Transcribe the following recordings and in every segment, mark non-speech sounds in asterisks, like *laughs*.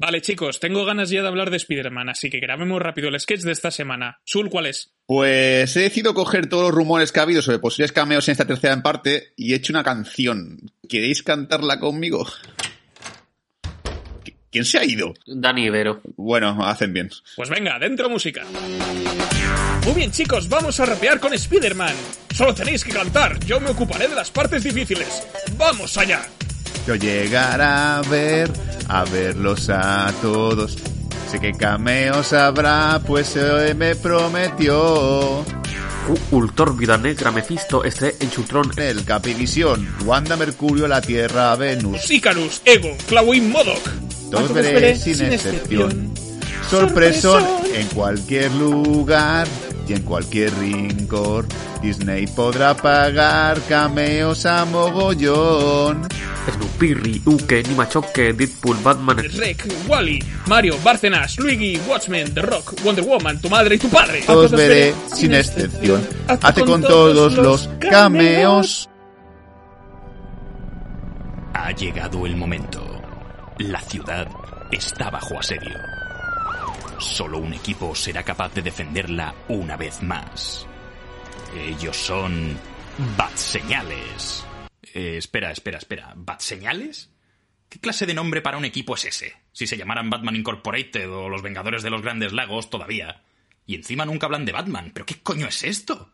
Vale, chicos, tengo ganas ya de hablar de Spider-Man, así que grabemos rápido el sketch de esta semana. Sul, ¿cuál es? Pues he decidido coger todos los rumores que ha habido sobre posibles cameos en esta tercera en parte y he hecho una canción. ¿Queréis cantarla conmigo? ¿Quién se ha ido? Dani Ibero. Bueno, hacen bien. Pues venga, dentro música. Muy bien, chicos, vamos a rapear con Spider-Man. Solo tenéis que cantar, yo me ocuparé de las partes difíciles. ¡Vamos allá! Yo llegaré a ver, a verlos a todos. Sé que cameos habrá, pues hoy me prometió. Ultor, Vida Negra, Mephisto, este Enchultron. El Capivisión, Wanda, Mercurio, la Tierra, Venus. Icarus, Ego, Clawin, Modoc. Todos veré sin excepción. Sorpresón en cualquier lugar y en cualquier rincón. Disney podrá pagar cameos a mogollón. Snoopy, Ryuke, Nimachoke, Deadpool, Batman. Rek, Wally, Mario, Bárcenas, Luigi, Watchmen, The Rock, Wonder Woman, tu madre y tu padre. Todos veré sin excepción. Hace con todos los cameos. Ha llegado el momento. La ciudad está bajo asedio. Solo un equipo será capaz de defenderla una vez más. Ellos son Bat Señales. Eh, espera, espera, espera. ¿Bat Señales? ¿Qué clase de nombre para un equipo es ese? Si se llamaran Batman Incorporated o los Vengadores de los Grandes Lagos todavía. Y encima nunca hablan de Batman. ¿Pero qué coño es esto?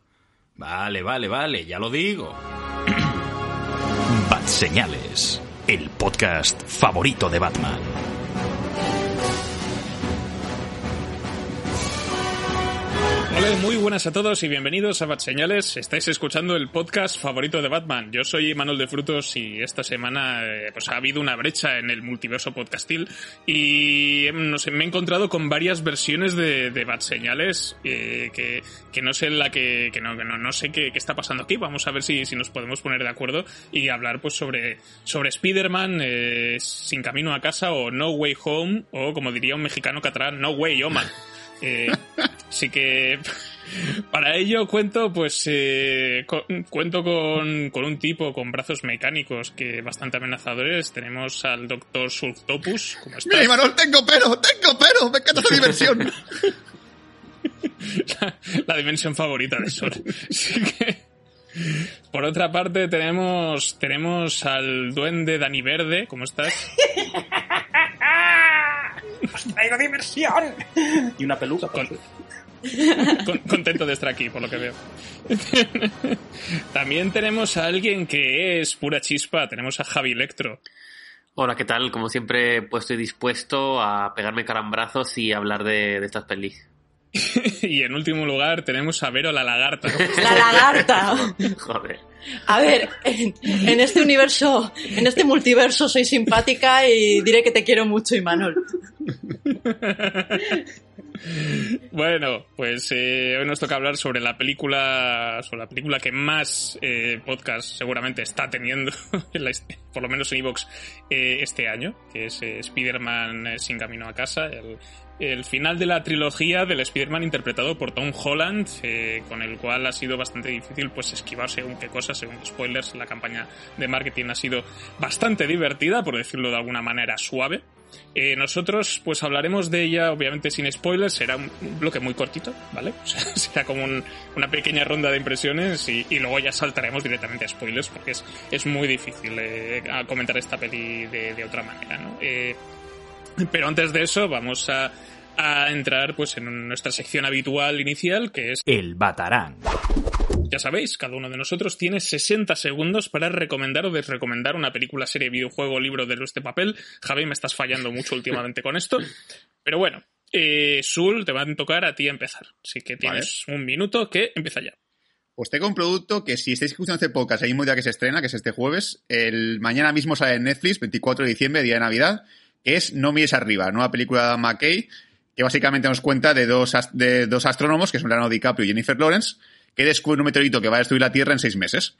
Vale, vale, vale, ya lo digo. *clears throat* Bat Señales, el podcast favorito de Batman. Hola, muy buenas a todos y bienvenidos a Bat Señales. Estáis escuchando el podcast favorito de Batman. Yo soy Manuel de Frutos y esta semana eh, pues ha habido una brecha en el multiverso podcastil y em, me he encontrado con varias versiones de, de Bat Señales eh, que, que no sé la que, que no, que no, no sé qué, qué, está pasando aquí. Vamos a ver si, si nos podemos poner de acuerdo y hablar pues sobre, sobre Spider-Man eh, sin camino a casa o No Way Home o como diría un mexicano catalán, No Way Home. *laughs* Eh, así que para ello cuento pues eh, con, cuento con, con, un tipo con brazos mecánicos que bastante amenazadores. Tenemos al doctor Sultopus. ¿Cómo estás? Mira, Imanol, tengo pero, tengo pero, me encanta esta diversión. *laughs* la, la, dimensión favorita de Sol. Así que, por otra parte tenemos tenemos al duende Dani Verde. ¿Cómo estás? *laughs* ¡Os traigo diversión! Y una peluca. Con, *laughs* con, contento de estar aquí, por lo que veo. *laughs* También tenemos a alguien que es pura chispa. Tenemos a Javi Electro. Hola, ¿qué tal? Como siempre, pues estoy dispuesto a pegarme carambrazos y hablar de, de estas pelis. *laughs* y en último lugar tenemos a Vero la lagarta. La lagarta. Joder. A ver, en, en, este universo, en este multiverso soy simpática y diré que te quiero mucho, Imanol. Bueno, pues eh, hoy nos toca hablar sobre la película, sobre la película que más eh, podcast seguramente está teniendo, *laughs* por lo menos en Evox, eh, este año, que es Spider-Man sin camino a casa, el, final de la trilogía del Spider-Man interpretado por Tom Holland, con el cual ha sido bastante difícil pues esquivar según qué cosas, según spoilers. La campaña de marketing ha sido bastante divertida, por decirlo de alguna manera suave. Eh, nosotros pues hablaremos de ella obviamente sin spoilers, será un bloque muy cortito, ¿vale? *laughs* O sea, será como un, una pequeña ronda de impresiones y, luego ya saltaremos directamente a spoilers porque es, es muy difícil eh, comentar esta peli de, de otra manera, ¿no? Eh, pero antes de eso vamos a, a, entrar pues en nuestra sección habitual inicial que es El Batarán. Ya sabéis, cada uno de nosotros tiene 60 segundos para recomendar o desrecomendar una película, serie, videojuego, libro de este papel. Javi, me estás fallando mucho últimamente con esto. Pero bueno, eh, Sul, te va a tocar a ti empezar. Así que tienes vale. un minuto que empieza ya. Pues tengo un producto que si estáis escuchando este podcast el mismo día que se estrena, que es este jueves, el mañana mismo sale en Netflix, 24 de diciembre, día de Navidad, es No mires arriba, nueva película de McKay, que básicamente nos cuenta de dos, de dos astrónomos, que son Leonardo DiCaprio y Jennifer Lawrence, que descubren un meteorito que va a destruir la Tierra en seis meses.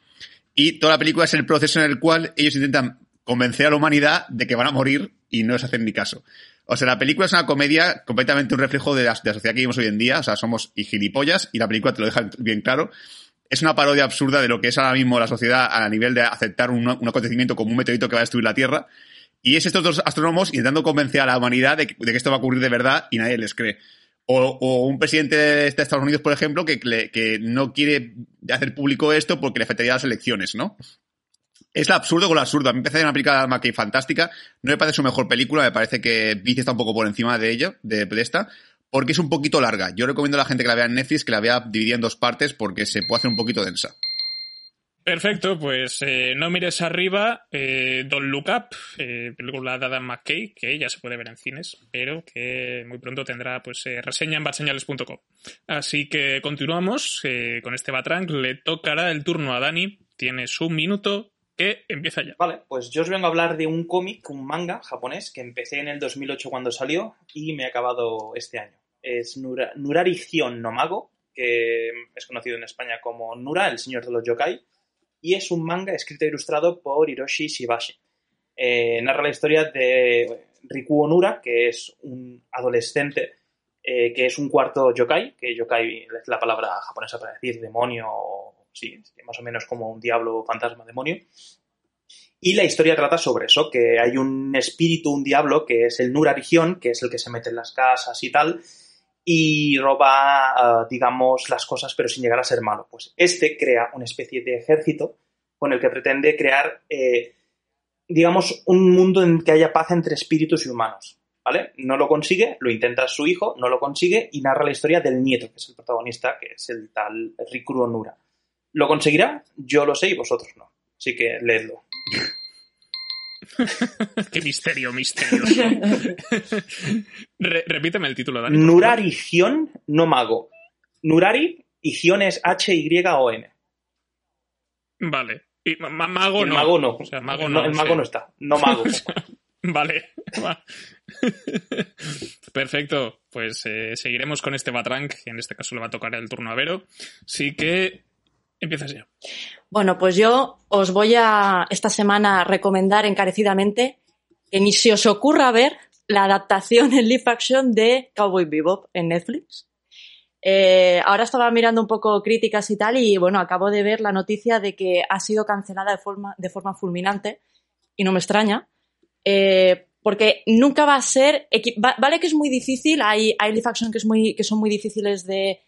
Y toda la película es el proceso en el cual ellos intentan convencer a la humanidad de que van a morir y no les hacen ni caso. O sea, la película es una comedia completamente un reflejo de la, sociedad que vivimos hoy en día. O sea, somos y gilipollas y la película te lo deja bien claro. Es una parodia absurda de lo que es ahora mismo la sociedad a nivel de aceptar un, un acontecimiento como un meteorito que va a destruir la Tierra Y es estos dos astrónomos intentando convencer a la humanidad de que esto va a ocurrir de verdad y nadie les cree. O, o un presidente de Estados Unidos, por ejemplo, que, que no quiere hacer público esto porque le afectaría las elecciones, ¿no? Es absurdo con lo absurdo. A mí me parece una película McKay fantástica. No me parece su mejor película, me parece que Vice está un poco por encima de ella, de, de esta, porque es un poquito larga. Yo recomiendo a la gente que la vea en Netflix que la vea dividida en dos partes porque se puede hacer un poquito densa. Perfecto, pues eh, no mires arriba, eh, Don't Look Up, eh, película de Adam McKay, que ya se puede ver en cines, pero que muy pronto tendrá pues eh, reseña en badseñales.com. Así que continuamos eh, con este Batrank, le tocará el turno a Dani, tienes un minuto que empieza ya. Vale, pues yo os vengo a hablar de un cómic, un manga japonés, que empecé en el 2008 cuando salió y me he acabado este año. Es Nura, Nurari Gion no Mago, que es conocido en España como Nura, el señor de los yokai, y es un manga escrito e ilustrado por Hiroshi Shibashi. Eh, narra la historia de Riku Onura, que es un adolescente eh, que es un cuarto yokai, que yokai es la palabra japonesa para decir demonio, o sí, más o menos como un diablo, fantasma, demonio. Y la historia trata sobre eso, que hay un espíritu, un diablo, que es el Nura Rigión, que es el que se mete en las casas y tal, y roba, uh, digamos, las cosas, pero sin llegar a ser malo. Pues este crea una especie de ejército con el que pretende crear, eh, digamos, un mundo en que haya paz entre espíritus y humanos. ¿Vale? No lo consigue, lo intenta su hijo, no lo consigue y narra la historia del nieto, que es el protagonista, que es el tal Rikuru Onura. ¿Lo conseguirá? Yo lo sé y vosotros no. Así que leedlo. *laughs* *laughs* Qué misterio, misterioso. Re repíteme el título, Dani. Nurari Gion no mago. Nurari y Gion es H-Y-O-N. Vale. Y ma mago el no. mago no. O sea, mago no. el mago sí. no está. No mago. *laughs* vale. *laughs* Perfecto. Pues eh, seguiremos con este Batrank. que En este caso le va a tocar el turno a Vero. Así que empiezas ya. Bueno, pues yo os voy a esta semana recomendar encarecidamente que ni se os ocurra ver la adaptación en live action de Cowboy Bebop en Netflix. Eh, ahora estaba mirando un poco críticas y tal y bueno, acabo de ver la noticia de que ha sido cancelada de forma, de forma fulminante y no me extraña. Eh, porque nunca va a ser. Vale que es muy difícil, hay, hay live action que, es muy, que son muy difíciles de,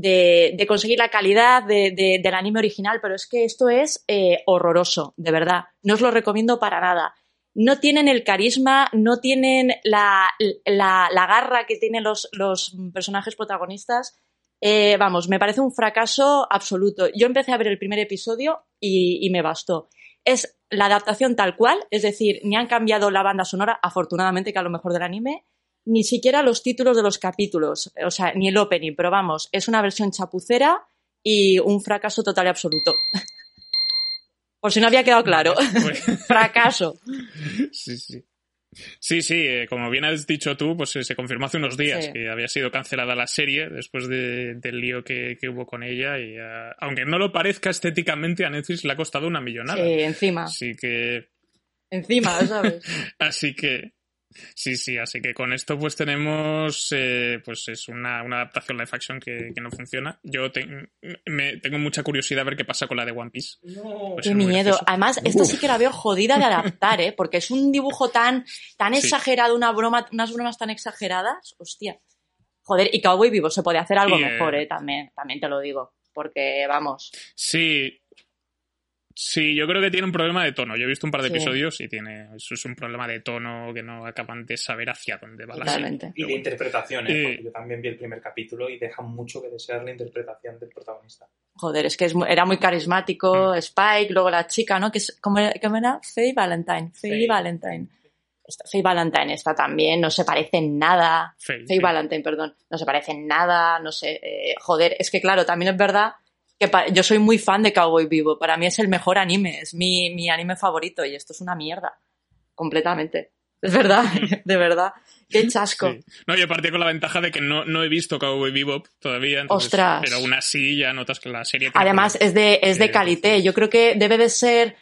de, conseguir la calidad de, de, del anime original, pero es que esto es eh, horroroso, de verdad. No os lo recomiendo para nada. No tienen el carisma, no tienen la, la, la garra que tienen los, los personajes protagonistas. Eh, vamos, me parece un fracaso absoluto. Yo empecé a ver el primer episodio y, y me bastó. Es la adaptación tal cual, es decir, ni han cambiado la banda sonora, afortunadamente que a lo mejor del anime, ni siquiera los títulos de los capítulos, o sea, ni el opening, pero vamos, es una versión chapucera y un fracaso total y absoluto. *laughs* Por si no había quedado claro. *laughs* *laughs* fracaso. Sí, sí. Sí, sí, eh, como bien has dicho tú, pues eh, se confirmó hace unos días sí. que había sido cancelada la serie después de, del lío que, que, hubo con ella y uh, aunque no lo parezca estéticamente a Netflix le ha costado una millonada. Sí, encima. Así que... Encima, ¿sabes? Así que... Sí, sí, así que con esto pues tenemos eh, pues es una, una, adaptación live action que, que no funciona. Yo te, me, tengo mucha curiosidad a ver qué pasa con la de One Piece. No. Pues qué miedo. Además, esta sí que la veo jodida de adaptar, ¿eh? Porque es un dibujo tan, tan sí. exagerado, una broma, unas bromas tan exageradas. Hostia. Joder, y Cowboy Vivo se puede hacer algo y, mejor, ¿eh? También, también te lo digo. Porque, vamos. Sí, Sí, yo creo que tiene un problema de tono. Yo he visto un par de sí. episodios y tiene eso es un problema de tono que no acaban de saber hacia dónde va Totalmente. la serie. Y de interpretación, ¿eh? Porque yo también vi el primer capítulo y deja mucho que desear la interpretación del protagonista. Joder, es que es, era muy carismático, mm. Spike, luego la chica, ¿no? Que es, ¿cómo, ¿cómo era? Faye Valentine. Faye, Faye. Valentine. Faye Valentine está también, no se parece en nada. Faye, Faye Valentine, perdón. No se parece en nada, no sé. Eh, joder, es que claro, también es verdad que yo soy muy fan de Cowboy Vivo. Para mí es el mejor anime, es mi, mi anime favorito y esto es una mierda. Completamente. Es verdad, *laughs* de verdad. Qué chasco. Sí. No, yo partí con la ventaja de que no, no he visto Cowboy Bebop todavía. Entonces, Ostras. Pero aún así ya notas que la serie... Además, es de, es de calité. Yo creo que debe de ser...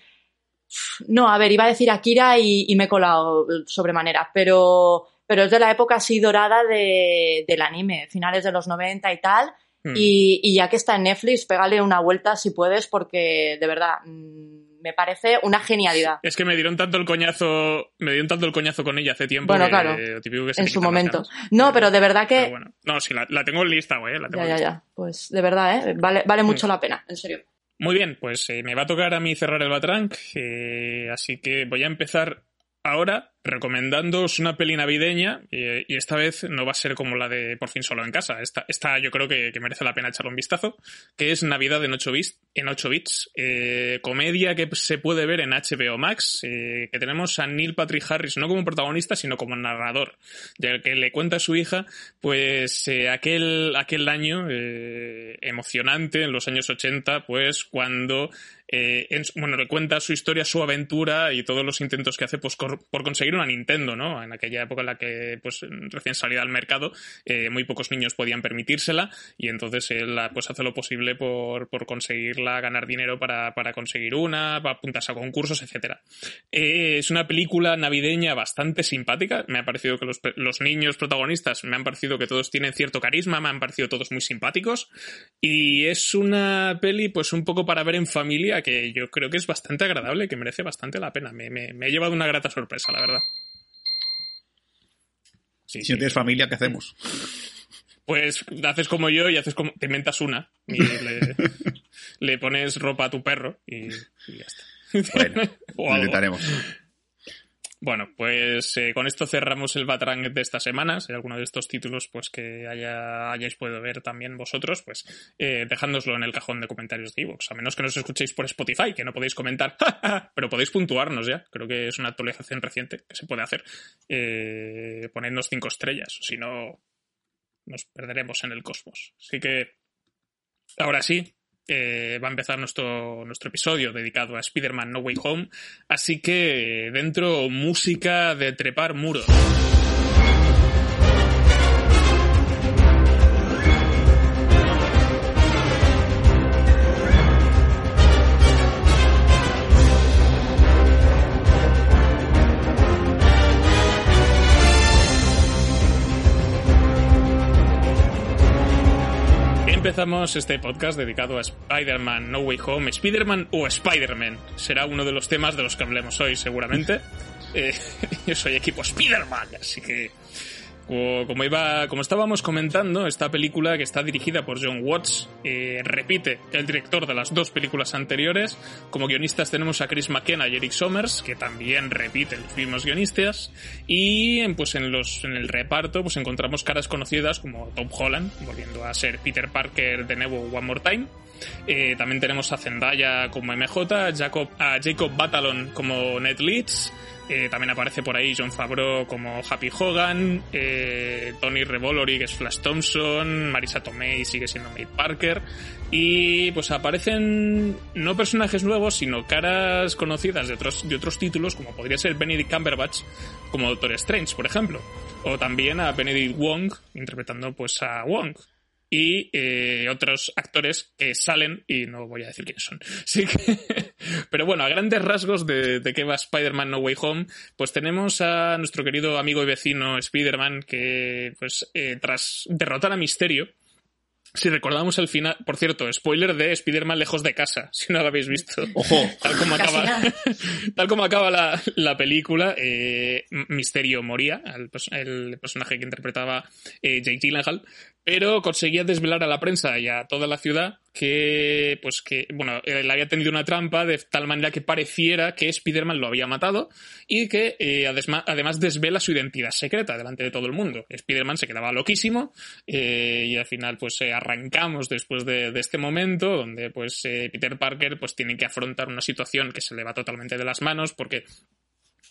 No, a ver, iba a decir Akira y, y me he colado sobremanera, pero, pero es de la época así dorada de, del anime, finales de los 90 y tal. Y, y, ya que está en Netflix, pégale una vuelta si puedes, porque de verdad mm, me parece una genialidad. Es que me dieron tanto el coñazo, me dieron tanto el coñazo con ella hace tiempo. Bueno, que, claro, típico que se en su momento. No, pero de verdad que... Bueno. No, sí, la, la tengo en lista, güey. La tengo Ya, en ya, lista. ya. Pues de verdad, ¿eh? Vale, vale mucho la pena, en serio. Muy bien, pues eh, me va a tocar a mí cerrar el Batrank, eh, así que voy a empezar ahora recomendándoos una peli navideña eh, y esta vez no va a ser como la de Por fin solo en casa. Esta, esta yo creo que, merece la pena echarle un vistazo, que es Navidad en 8 bits, en 8 bits eh, comedia que se puede ver en HBO Max, eh, que tenemos a Neil Patrick Harris no como protagonista, sino como narrador, ya que le cuenta a su hija, pues eh, aquel, aquel año eh, emocionante en los años 80, pues cuando eh, en- bueno, le cuenta su historia, su aventura y todos los intentos que hace pues, por conseguir una Nintendo, ¿no? En aquella época en la que, pues, recién salida al mercado, eh, muy pocos niños podían permitírsela y entonces él ah, pues, hace lo posible por, por conseguirla, ganar dinero para, para conseguir una, para apuntarse a concursos, etcétera. Eh, es una película navideña bastante simpática. Me ha parecido que los, niños protagonistas me han parecido que todos tienen cierto carisma, me han parecido todos muy simpáticos. Y es una peli, pues un poco para ver en familia, que yo creo que es bastante agradable, que merece bastante la pena. Me, me, me he llevado una grata sorpresa, la verdad. Sí, Si no tienes familia, ¿qué hacemos? Pues haces como yo y haces como. Te inventas una. Y le, *laughs* le pones ropa a tu perro y, y ya está. Bueno, *laughs* O lo algo. intentaremos. Bueno, pues eh, con esto cerramos el Batrang de esta semana. Si hay alguno de estos títulos pues que haya, hayáis podido ver también vosotros, pues eh, dejándoslo en el cajón de comentarios de iVoox. A menos que nos escuchéis por Spotify, que no podéis comentar, *laughs* pero podéis puntuarnos ya. Creo que es una actualización reciente que se puede hacer. Eh, ponernos cinco estrellas, si no nos perderemos en el cosmos. Así que ahora sí, eh, va a empezar nuestro, nuestro episodio dedicado a Spider-Man No Way Home. Así que eh, dentro música de trepar muros. Empezamos este podcast dedicado a Spider-Man No Way Home. Spider-Man o Spider-Man será uno de los temas de los que hablemos hoy, seguramente. *laughs* Eh, *laughs* yo soy equipo Spider-Man, así que. Como, iba, como estábamos comentando, esta película que está dirigida por John Watts eh, repite el director de las dos películas anteriores. Como guionistas tenemos a Chris McKenna y Eric Sommers, que también repiten los mismos guionistas. Y pues en los en el reparto pues encontramos caras conocidas como Tom Holland, volviendo a ser Peter Parker de nuevo One More Time. Eh, también tenemos a Zendaya como MJ, Jacob, a Jacob Batalon como Ned Leeds. Eh, también aparece por ahí John Favreau como Happy Hogan, eh, Tony Revolori que es Flash Thompson, Marisa Tomei sigue siendo May Parker. Y pues aparecen no personajes nuevos sino caras conocidas de otros de otros títulos como podría ser Benedict Cumberbatch como Doctor Strange por ejemplo. O también a Benedict Wong interpretando pues a Wong. Y eh, otros actores que salen y no voy a decir quiénes son. *laughs* Sí que... Pero bueno, a grandes rasgos de, de qué va Spider-Man No Way Home, pues tenemos a nuestro querido amigo y vecino Spider-Man que, pues, eh, tras derrotar a Misterio, si recordamos el final, por cierto, spoiler de Spider-Man lejos de casa, *laughs* si no lo habéis visto. Ojo, Tal como acaba, *laughs* tal como acaba la, la película, eh, Misterio moría, el personaje que interpretaba eh, Jake Gyllenhaal, pero conseguía desvelar a la prensa y a toda la ciudad que, pues que, bueno, él había tenido una trampa de tal manera que pareciera que Spider-Man lo había matado y que eh, además desvela su identidad secreta delante de todo el mundo. Spider-Man se quedaba loquísimo eh, y al final pues eh, arrancamos después de, de este momento donde pues eh, Peter Parker pues tiene que afrontar una situación que se le va totalmente de las manos porque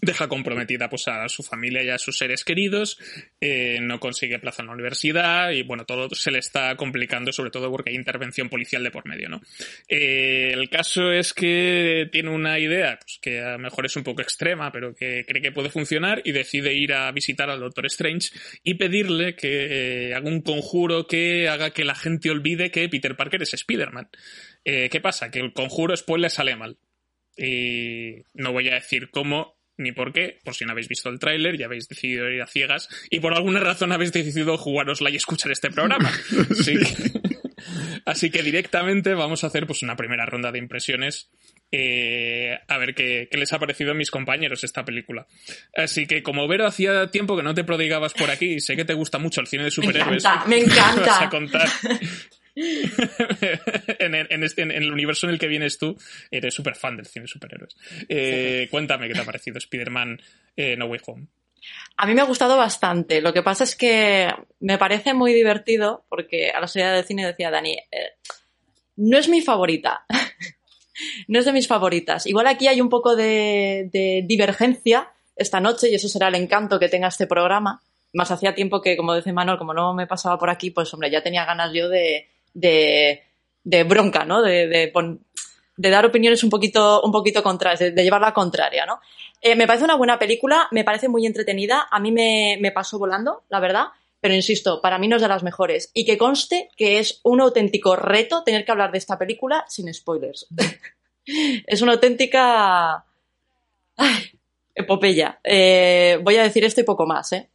deja comprometida pues a su familia y a sus seres queridos, eh, no consigue plaza en la universidad y bueno, todo se le está complicando sobre todo porque hay intervención policial de por medio, ¿no? Eh, el caso es que tiene una idea pues, que a lo mejor es un poco extrema, pero que cree que puede funcionar y decide ir a visitar al Doctor Strange y pedirle que eh, haga un conjuro que haga que la gente olvide que Peter Parker es Spider-Man. ¿Qué pasa? Que el conjuro, spoiler, sale mal. Y no voy a decir cómo ni por qué, por si no habéis visto el tráiler, ya habéis decidido ir a ciegas y por alguna razón habéis decidido jugárosla y escuchar este programa. *laughs* Así que, así que directamente vamos a hacer pues una primera ronda de impresiones eh, a ver qué, qué, les ha parecido a mis compañeros esta película. Así que como Vero hacía tiempo que no te prodigabas por aquí y sé que te gusta mucho el cine de superhéroes. Me encanta, me encanta. *laughs* Vas a contar. *laughs* *laughs* en, en, este, en, el universo en el que vienes tú, eres súper fan del cine de superhéroes. Eh, sí. Cuéntame qué te ha parecido Spider-Man eh, No Way Home. A mí me ha gustado bastante. Lo que pasa es que me parece muy divertido porque a la salida del cine decía Dani, eh, no es mi favorita. *laughs* no es de mis favoritas. Igual aquí hay un poco de, de, divergencia esta noche y eso será el encanto que tenga este programa. Más hacía tiempo que, como dice Manuel, como no me pasaba por aquí, pues hombre, ya tenía ganas yo de, de, de bronca, ¿no? De, de, de, dar opiniones un poquito, un poquito contrarias, de, de llevar la contraria, ¿no? Eh, me parece una buena película, me parece muy entretenida, a mí me, me pasó volando, la verdad, pero insisto, para mí no es de las mejores. Y que conste que es un auténtico reto tener que hablar de esta película sin spoilers. *laughs* es una auténtica... Ay, epopeya. Eh, voy a decir esto y poco más. ¿eh?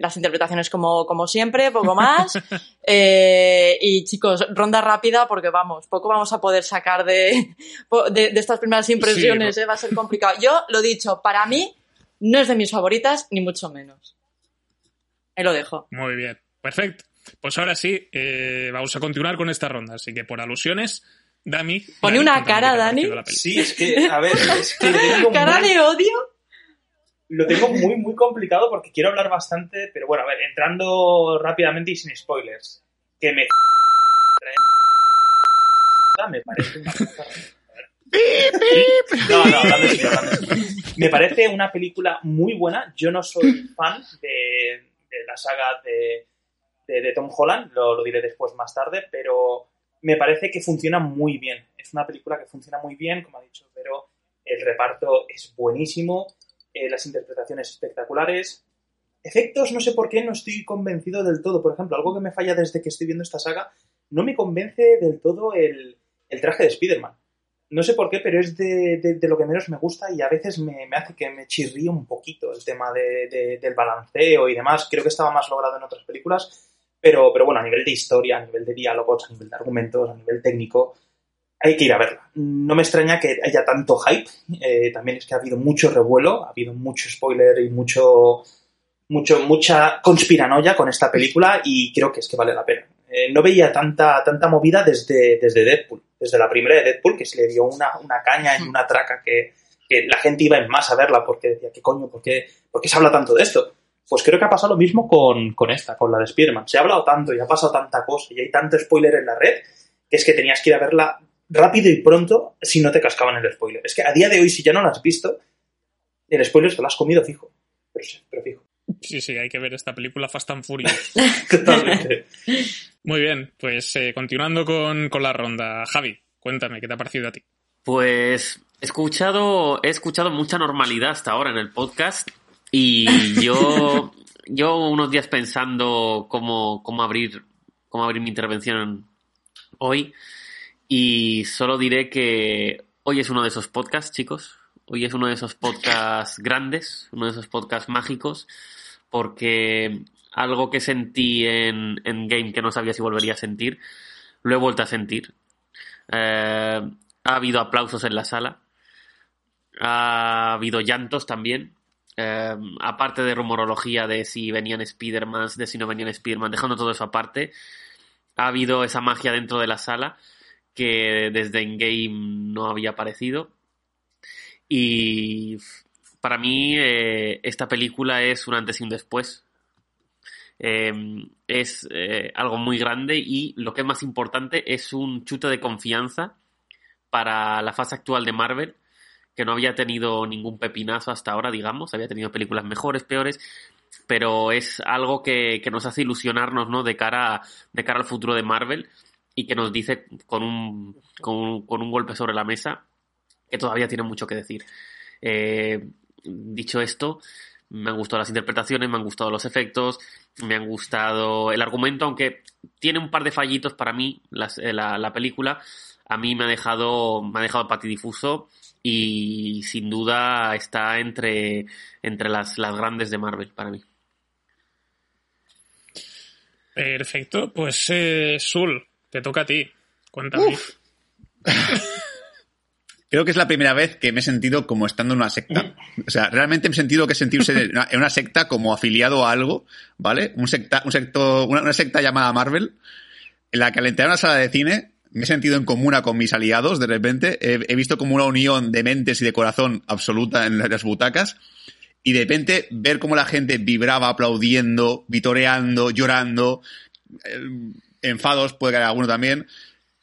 Las interpretaciones como, como siempre, poco más. *laughs* Eh, y chicos, ronda rápida porque vamos, poco vamos a poder sacar de, de, de estas primeras impresiones. Sí, ¿eh? Va a ser complicado. Yo lo dicho, para mí no es de mis favoritas, ni mucho menos. Ahí lo dejo. Muy bien, perfecto. Pues ahora sí, eh, vamos a continuar con esta ronda. Así que por alusiones, Dani. Pone Dani, una cara, Dani. Sí, es que, a ver, es que. *laughs* Tengo ¿Cara de odio? Lo tengo muy, muy complicado porque quiero hablar bastante, pero bueno, a ver, entrando rápidamente y sin spoilers. Que me. Me parece una cosa. No, no, hablando Me parece una película muy buena. Yo no soy fan de, de la saga de, de, de Tom Holland, lo, lo, diré después más tarde, pero me parece que funciona muy bien. Es una película que funciona muy bien, como ha dicho, pero el reparto es buenísimo, eh, las interpretaciones espectaculares. Efectos, no sé por qué, no estoy convencido del todo. Por ejemplo, algo que me falla desde que estoy viendo esta saga, no me convence del todo el, el traje de Spider-Man. No sé por qué, pero es de, de, lo que menos me gusta y a veces me, me hace que me chirríe un poquito el tema de, del balanceo y demás. Creo que estaba más logrado en otras películas, pero, pero bueno, a nivel de historia, a nivel de diálogos, a nivel de argumentos, a nivel técnico, hay que ir a verla. No me extraña que haya tanto hype. Eh, también es que ha habido mucho revuelo, ha habido mucho spoiler y mucho, mucho, mucha conspiranoia con esta película y creo que es que vale la pena. Eh, no veía tanta, tanta movida desde, desde Deadpool, desde la primera de Deadpool, que se le dio una, una caña y una traca que, que, la gente iba en más a verla porque decía, ¿qué coño? ¿Por qué, ¿por qué se habla tanto de esto? Pues creo que ha pasado lo mismo con, con esta, con la de Spider-Man. Se ha hablado tanto y ha pasado tanta cosa y hay tanto spoiler en la red que es que tenías que ir a verla rápido y pronto si no te cascaban el spoiler. Es que a día de hoy, si ya no lo has visto, el spoiler te lo has comido fijo. Pero, sí, pero fijo. Sí, sí, hay que ver esta película Fast and Furious. *laughs* Totalmente. Muy bien, pues eh, continuando con, con, la ronda. Javi, cuéntame, ¿qué te ha parecido a ti? Pues he escuchado, he escuchado mucha normalidad hasta ahora en el podcast y *laughs* yo, yo unos días pensando cómo, cómo abrir, cómo abrir mi intervención hoy y solo diré que hoy es uno de esos podcasts, chicos. Hoy es uno de esos podcasts *laughs* grandes, uno de esos podcasts mágicos, porque algo que sentí en, en Game que no sabía si volvería a sentir, lo he vuelto a sentir. Eh, ha habido aplausos en la sala, ha habido llantos también. Eh, aparte de rumorología de si venían Spider-Man, de si no venían Spider-Man, dejando todo eso aparte, ha habido esa magia dentro de la sala que desde Endgame no había aparecido. Y para mí eh, esta película es un antes y un después. Eh, es eh, algo muy grande y lo que es más importante es un chute de confianza para la fase actual de Marvel, que no había tenido ningún pepinazo hasta ahora, digamos, había tenido películas mejores, peores, pero es algo que, que nos hace ilusionarnos, ¿no? De cara, de cara al futuro de Marvel y que nos dice con un, con un, con un golpe sobre la mesa que todavía tiene mucho que decir. Eh, dicho esto, me han gustado las interpretaciones, me han gustado los efectos, me han gustado el argumento, aunque tiene un par de fallitos para mí eh, la, la, película. A mí me ha dejado, me ha dejado patidifuso y sin duda está entre, entre las, las grandes de Marvel para mí. Perfecto, pues eh, Sul, te toca a ti. Cuéntame. *laughs* Creo que es la primera vez que me he sentido como estando en una secta. O sea, realmente me he sentido que sentirse en una, en una secta como afiliado a algo, ¿vale? Un secta, un sector, una, secta llamada Marvel, en la que al entrar a una sala de cine me he sentido en comuna con mis aliados, de repente. He, visto como una unión de mentes y de corazón absoluta en las butacas. Y de repente ver cómo la gente vibraba aplaudiendo, vitoreando, llorando, enfados, puede caer alguno también.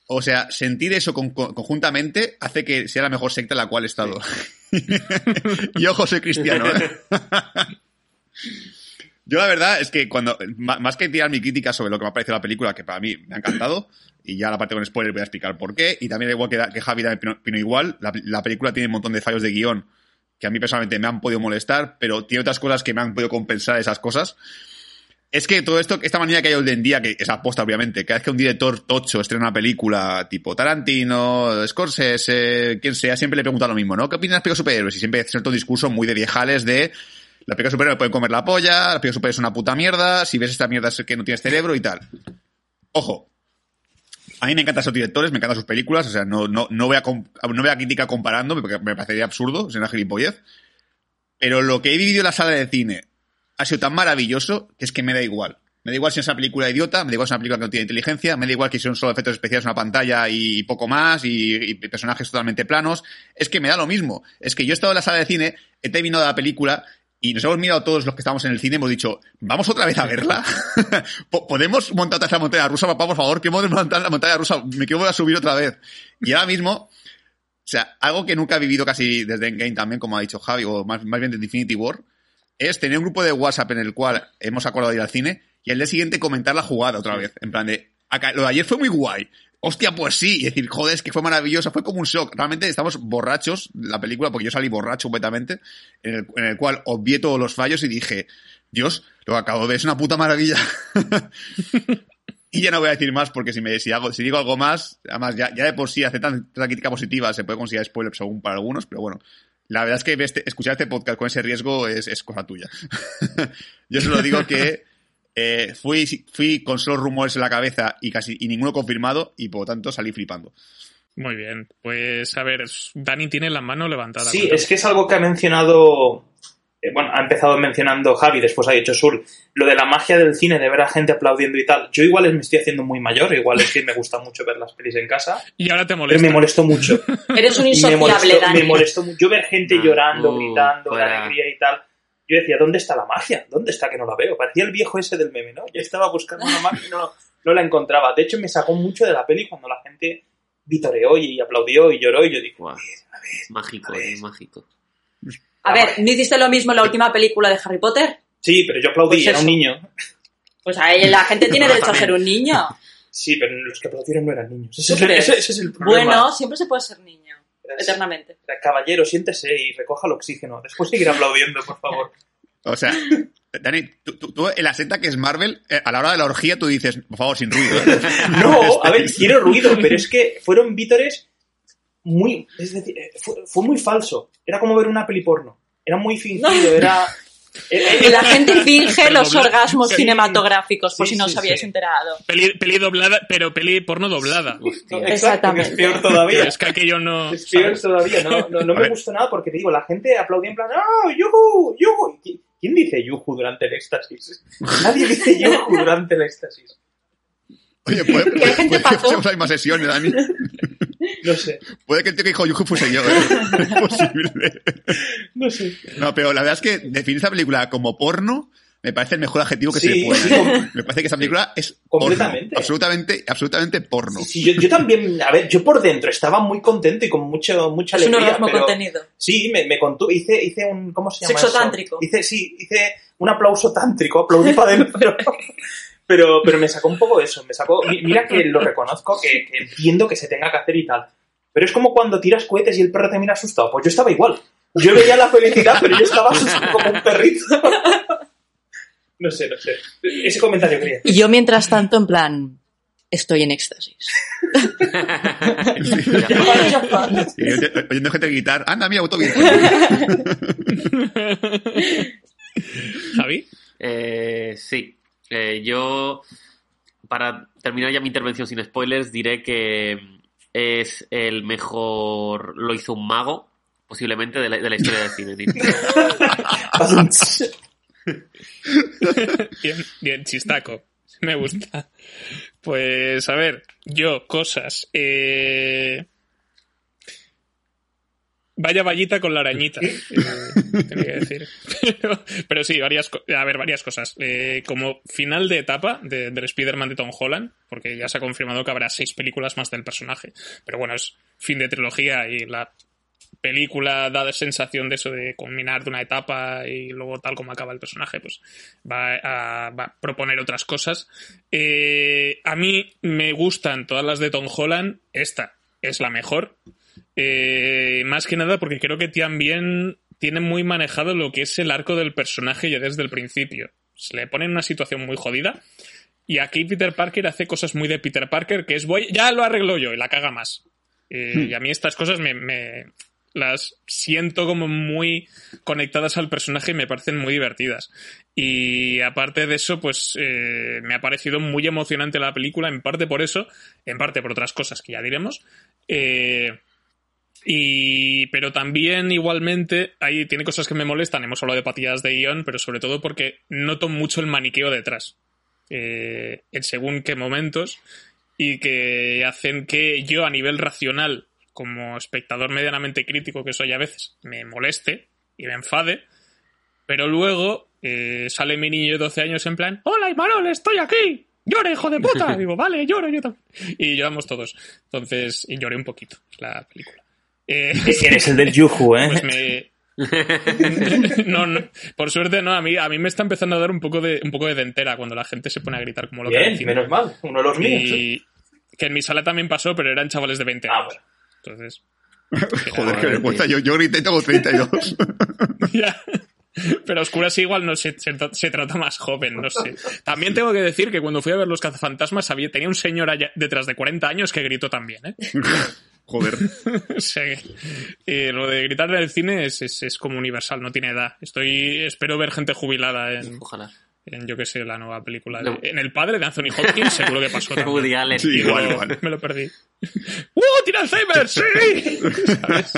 O sea, sentir eso con- con- conjuntamente hace que sea la mejor secta en la cual he estado. *laughs* y ojo, soy cristiano, ¿eh? *laughs* Yo la verdad es que cuando, más que tirar mi crítica sobre lo que me ha parecido la película, que para mí me ha encantado, y ya la parte con spoiler voy a explicar por qué, y también igual que, que Javi también opino igual, la, la película tiene un montón de fallos de guion que a mí personalmente me han podido molestar, pero tiene otras cosas que me han podido compensar esas cosas. Es que todo esto, esta manía que hay hoy en día, que es aposta obviamente, cada vez que un director tocho estrena una película tipo Tarantino, Scorsese, quien sea, siempre le pregunta lo mismo, ¿no? ¿Qué opinas de las películas superhéroes? Y siempre hace todo discurso muy de viejales de la película de superhéroes pueden comer la polla, la película de superhéroes es una puta mierda, si ves esta mierda es que no tienes cerebro y tal. Ojo, a mí me encantan esos directores, me encantan sus películas, o sea, no, no, no, voy, a, no voy a criticar comparando, porque me parecería absurdo, es una gilipollez. Pero lo que he vivido en la sala de cine ha sido tan maravilloso que es que me da igual. Me da igual si es una película idiota, me da igual si es una película que no tiene inteligencia, me da igual que son solo efectos especiales una pantalla y poco más, y, personajes totalmente planos. Es que me da lo mismo. Es que yo he estado en la sala de cine, he terminado la película y nos hemos mirado todos los que estamos en el cine hemos dicho, ¿vamos otra vez a verla? *laughs* Po- ¿Podemos montar otra la montaña rusa, papá, por favor? Que montar la montaña rusa, me quiero volver a subir otra vez. Y ahora mismo, o sea, algo que nunca he vivido casi desde Endgame también, como ha dicho Javi, o más, más bien desde Infinity War, es tener un grupo de WhatsApp en el cual hemos acordado ir al cine y al día siguiente comentar la jugada otra vez. En plan de, "Acá- lo de ayer fue muy guay. Hostia, pues sí. Y decir, joder, es que fue maravilloso, fue como un shock. Realmente estamos borrachos, la película, porque yo salí borracho completamente, en el, en el cual obvié todos los fallos y dije, Dios, lo que acabo de ver es una puta maravilla. *laughs* y ya no voy a decir más porque si me si hago, si digo algo más, además ya, ya de por sí hace tanta crítica positiva, se puede considerar spoiler según para algunos, pero bueno. La verdad es que este- escuchar este podcast con ese riesgo es, es cosa tuya. *laughs* Yo solo digo que eh, fui, fui con solo rumores en la cabeza y casi y ninguno confirmado y por lo tanto salí flipando. Muy bien. Pues a ver, Dani tiene la mano levantada. Sí, es que es algo que ha mencionado. Eh, bueno, ha empezado mencionando Javi, después ha dicho Sur. Lo de la magia del cine, de ver a gente aplaudiendo y tal. Yo igual me estoy haciendo muy mayor, igual es que me gusta mucho ver las pelis en casa, Y ahora te pero molesta. me molestó mucho. *laughs* Eres un me insociable, molestó, Dani. me molestó mucho. Yo ver gente Ah, llorando, uh, gritando, de alegría y tal. Yo decía, ¿dónde está la magia? ¿Dónde está que no la veo? Parecía el viejo ese del meme, ¿no? Yo estaba buscando una magia y no, no la encontraba. De hecho, me sacó mucho de la peli cuando la gente vitoreó y aplaudió y lloró y yo dije, Guau. Mágico, es mágico. A ver, ¿no hiciste lo mismo en la última película de Harry Potter? sí, pero yo aplaudí, Pues era un niño. Pues a la gente tiene *laughs* derecho a ser un niño. *laughs* Sí, pero los que aplaudieron no eran niños. Ese, ¿Tú es, el- crees? ese- ese es el problema. Bueno, siempre se puede ser niño. Eternamente. Caballero, siéntese y recoja el oxígeno. Después seguir aplaudiendo, por favor. O sea, *laughs* Dani, tú, tú- tú en la secta que es Marvel, eh, a la hora de la orgía tú dices, por favor, sin ruido. ¿eh? No, a ver, quiero ruido, pero es que fueron vítores muy... Es decir, eh, fue, fue muy falso. Era como ver una peli porno. Era muy fingido, *laughs* era... era- La gente finge Pero los dobla- orgasmos sí. cinematográficos, por Sí, si no sí, os habíais sí. enterado. Peli, peli doblada, pero peli porno doblada. Exactamente. es peor Pero todavía. es que aquello no. Es peor ¿sabes? todavía. No, no, no me gustó nada porque te digo, la gente aplaudía en plan, ¡Oh, yuhu, yuhu! ¿Qui- ¿Quién dice yuhu durante el éxtasis? *laughs* Nadie dice yuhu durante el éxtasis. Oye, *laughs* puede, puede, gente puede que pasó? pasemos a las mismas sesiones, Dani. No sé, Puede que el tío que dijo Yuju fuese yo, ¿eh? *laughs* Es posible. no sé. No, pero la verdad es que definir esa película como porno me parece el mejor adjetivo que Sí, se le puede sí, *laughs* Me parece que esa película es porno. Completamente. Absolutamente, absolutamente porno. Sí, yo, yo también, a ver, yo por dentro estaba muy contento y con mucho, mucha Es un alegría. orgasmo pero- contenido. Sí, me, me contó, hice, hice un, ¿cómo se llama Sexo eso? tántrico. Hice, sí, hice un aplauso tántrico, aplaudí para adentro. *laughs* Pero, pero me sacó un poco eso, me sacó, mi- mira que lo reconozco, que, que entiendo que se tenga que hacer y tal. Pero es como cuando tiras cohetes y el perro te mira asustado. Pues yo estaba igual. Yo veía la felicidad, pero yo estaba asustado como un perrito. No sé, no sé. Ese comentario quería. Y yo, mientras tanto, en plan, estoy en éxtasis. Y oyendo- oyendo gente gritar, anda, mira, auto bien. Javi. Eh, sí. Eh, yo, para terminar ya mi intervención sin spoilers, diré que, es el mejor. Lo hizo un mago, posiblemente, de la, de la historia del cine. *laughs* Bien, bien, chistaco. Me gusta. Pues a ver, yo, cosas. Eh... Vaya vallita con la arañita, eh, tenía que decir. Pero, pero sí, varias, a ver, varias cosas. Eh, como final de etapa de, del Spider-Man de Tom Holland, porque ya se ha confirmado que habrá seis películas más del personaje. Pero bueno, es fin de trilogía y la película da la sensación de eso de combinar de una etapa y luego tal como acaba el personaje, pues va a, va a proponer otras cosas. Eh, a mí me gustan todas las de Tom Holland, esta es la mejor. Eh, más que nada porque creo que también tiene muy manejado lo que es el arco del personaje ya desde el principio. Se le pone en una situación muy jodida y aquí Peter Parker hace cosas muy de Peter Parker que es voy, ya lo arreglo yo y la caga más. Eh, Y a mí estas cosas me, me- las siento como muy conectadas al personaje y me parecen muy divertidas. Y aparte de eso, pues eh, me ha parecido muy emocionante la película, en parte por eso, en parte por otras cosas que ya diremos. Eh, y, pero también igualmente ahí tiene cosas que me molestan. Hemos hablado de patillas de guion, pero sobre todo porque noto mucho el maniqueo detrás. eh, en según qué momentos y que hacen que yo a nivel racional, como espectador medianamente crítico que soy a veces, me moleste y me enfade, pero luego eh, sale mi niño de 12 años en plan, hola Imanol, estoy aquí, llora hijo de puta, *laughs* digo, vale, lloro yo también. Y lloramos todos. Entonces, y lloré un poquito, la película. Eh, Eres *laughs* el del Yuhu, ¿eh? pues me... *laughs* *laughs* no, no, por suerte no, a mí, a mí me está empezando a dar un poco de un poco de dentera cuando la gente se pone a gritar como lo que Bien, menos mal. Uno de los míos. y que en mi sala también pasó, pero eran chavales de 20 Ah, años. bueno. Entonces, Joder, qué vergüenza. Yo, yo grité y tengo 32. ya. *laughs* Pero Oscuras igual no se, se, se trata más joven, no sé. También tengo que decir que cuando fui a ver Los Cazafantasmas había, tenía un señor allá detrás de 40 años que gritó también, ¿eh? *laughs* Joder. *laughs* Lo de gritar en el cine es, es, es como universal, no tiene edad. Estoy, espero ver gente jubilada en, Ojalá. en yo que sé, la nueva película. No. En El Padre de Anthony Hopkins seguro que pasó también. Woody Allen. Sí, igual, luego igual. Me lo perdí. ¡Uh, tiene Alzheimer! ¡Sí! ¿Sabes?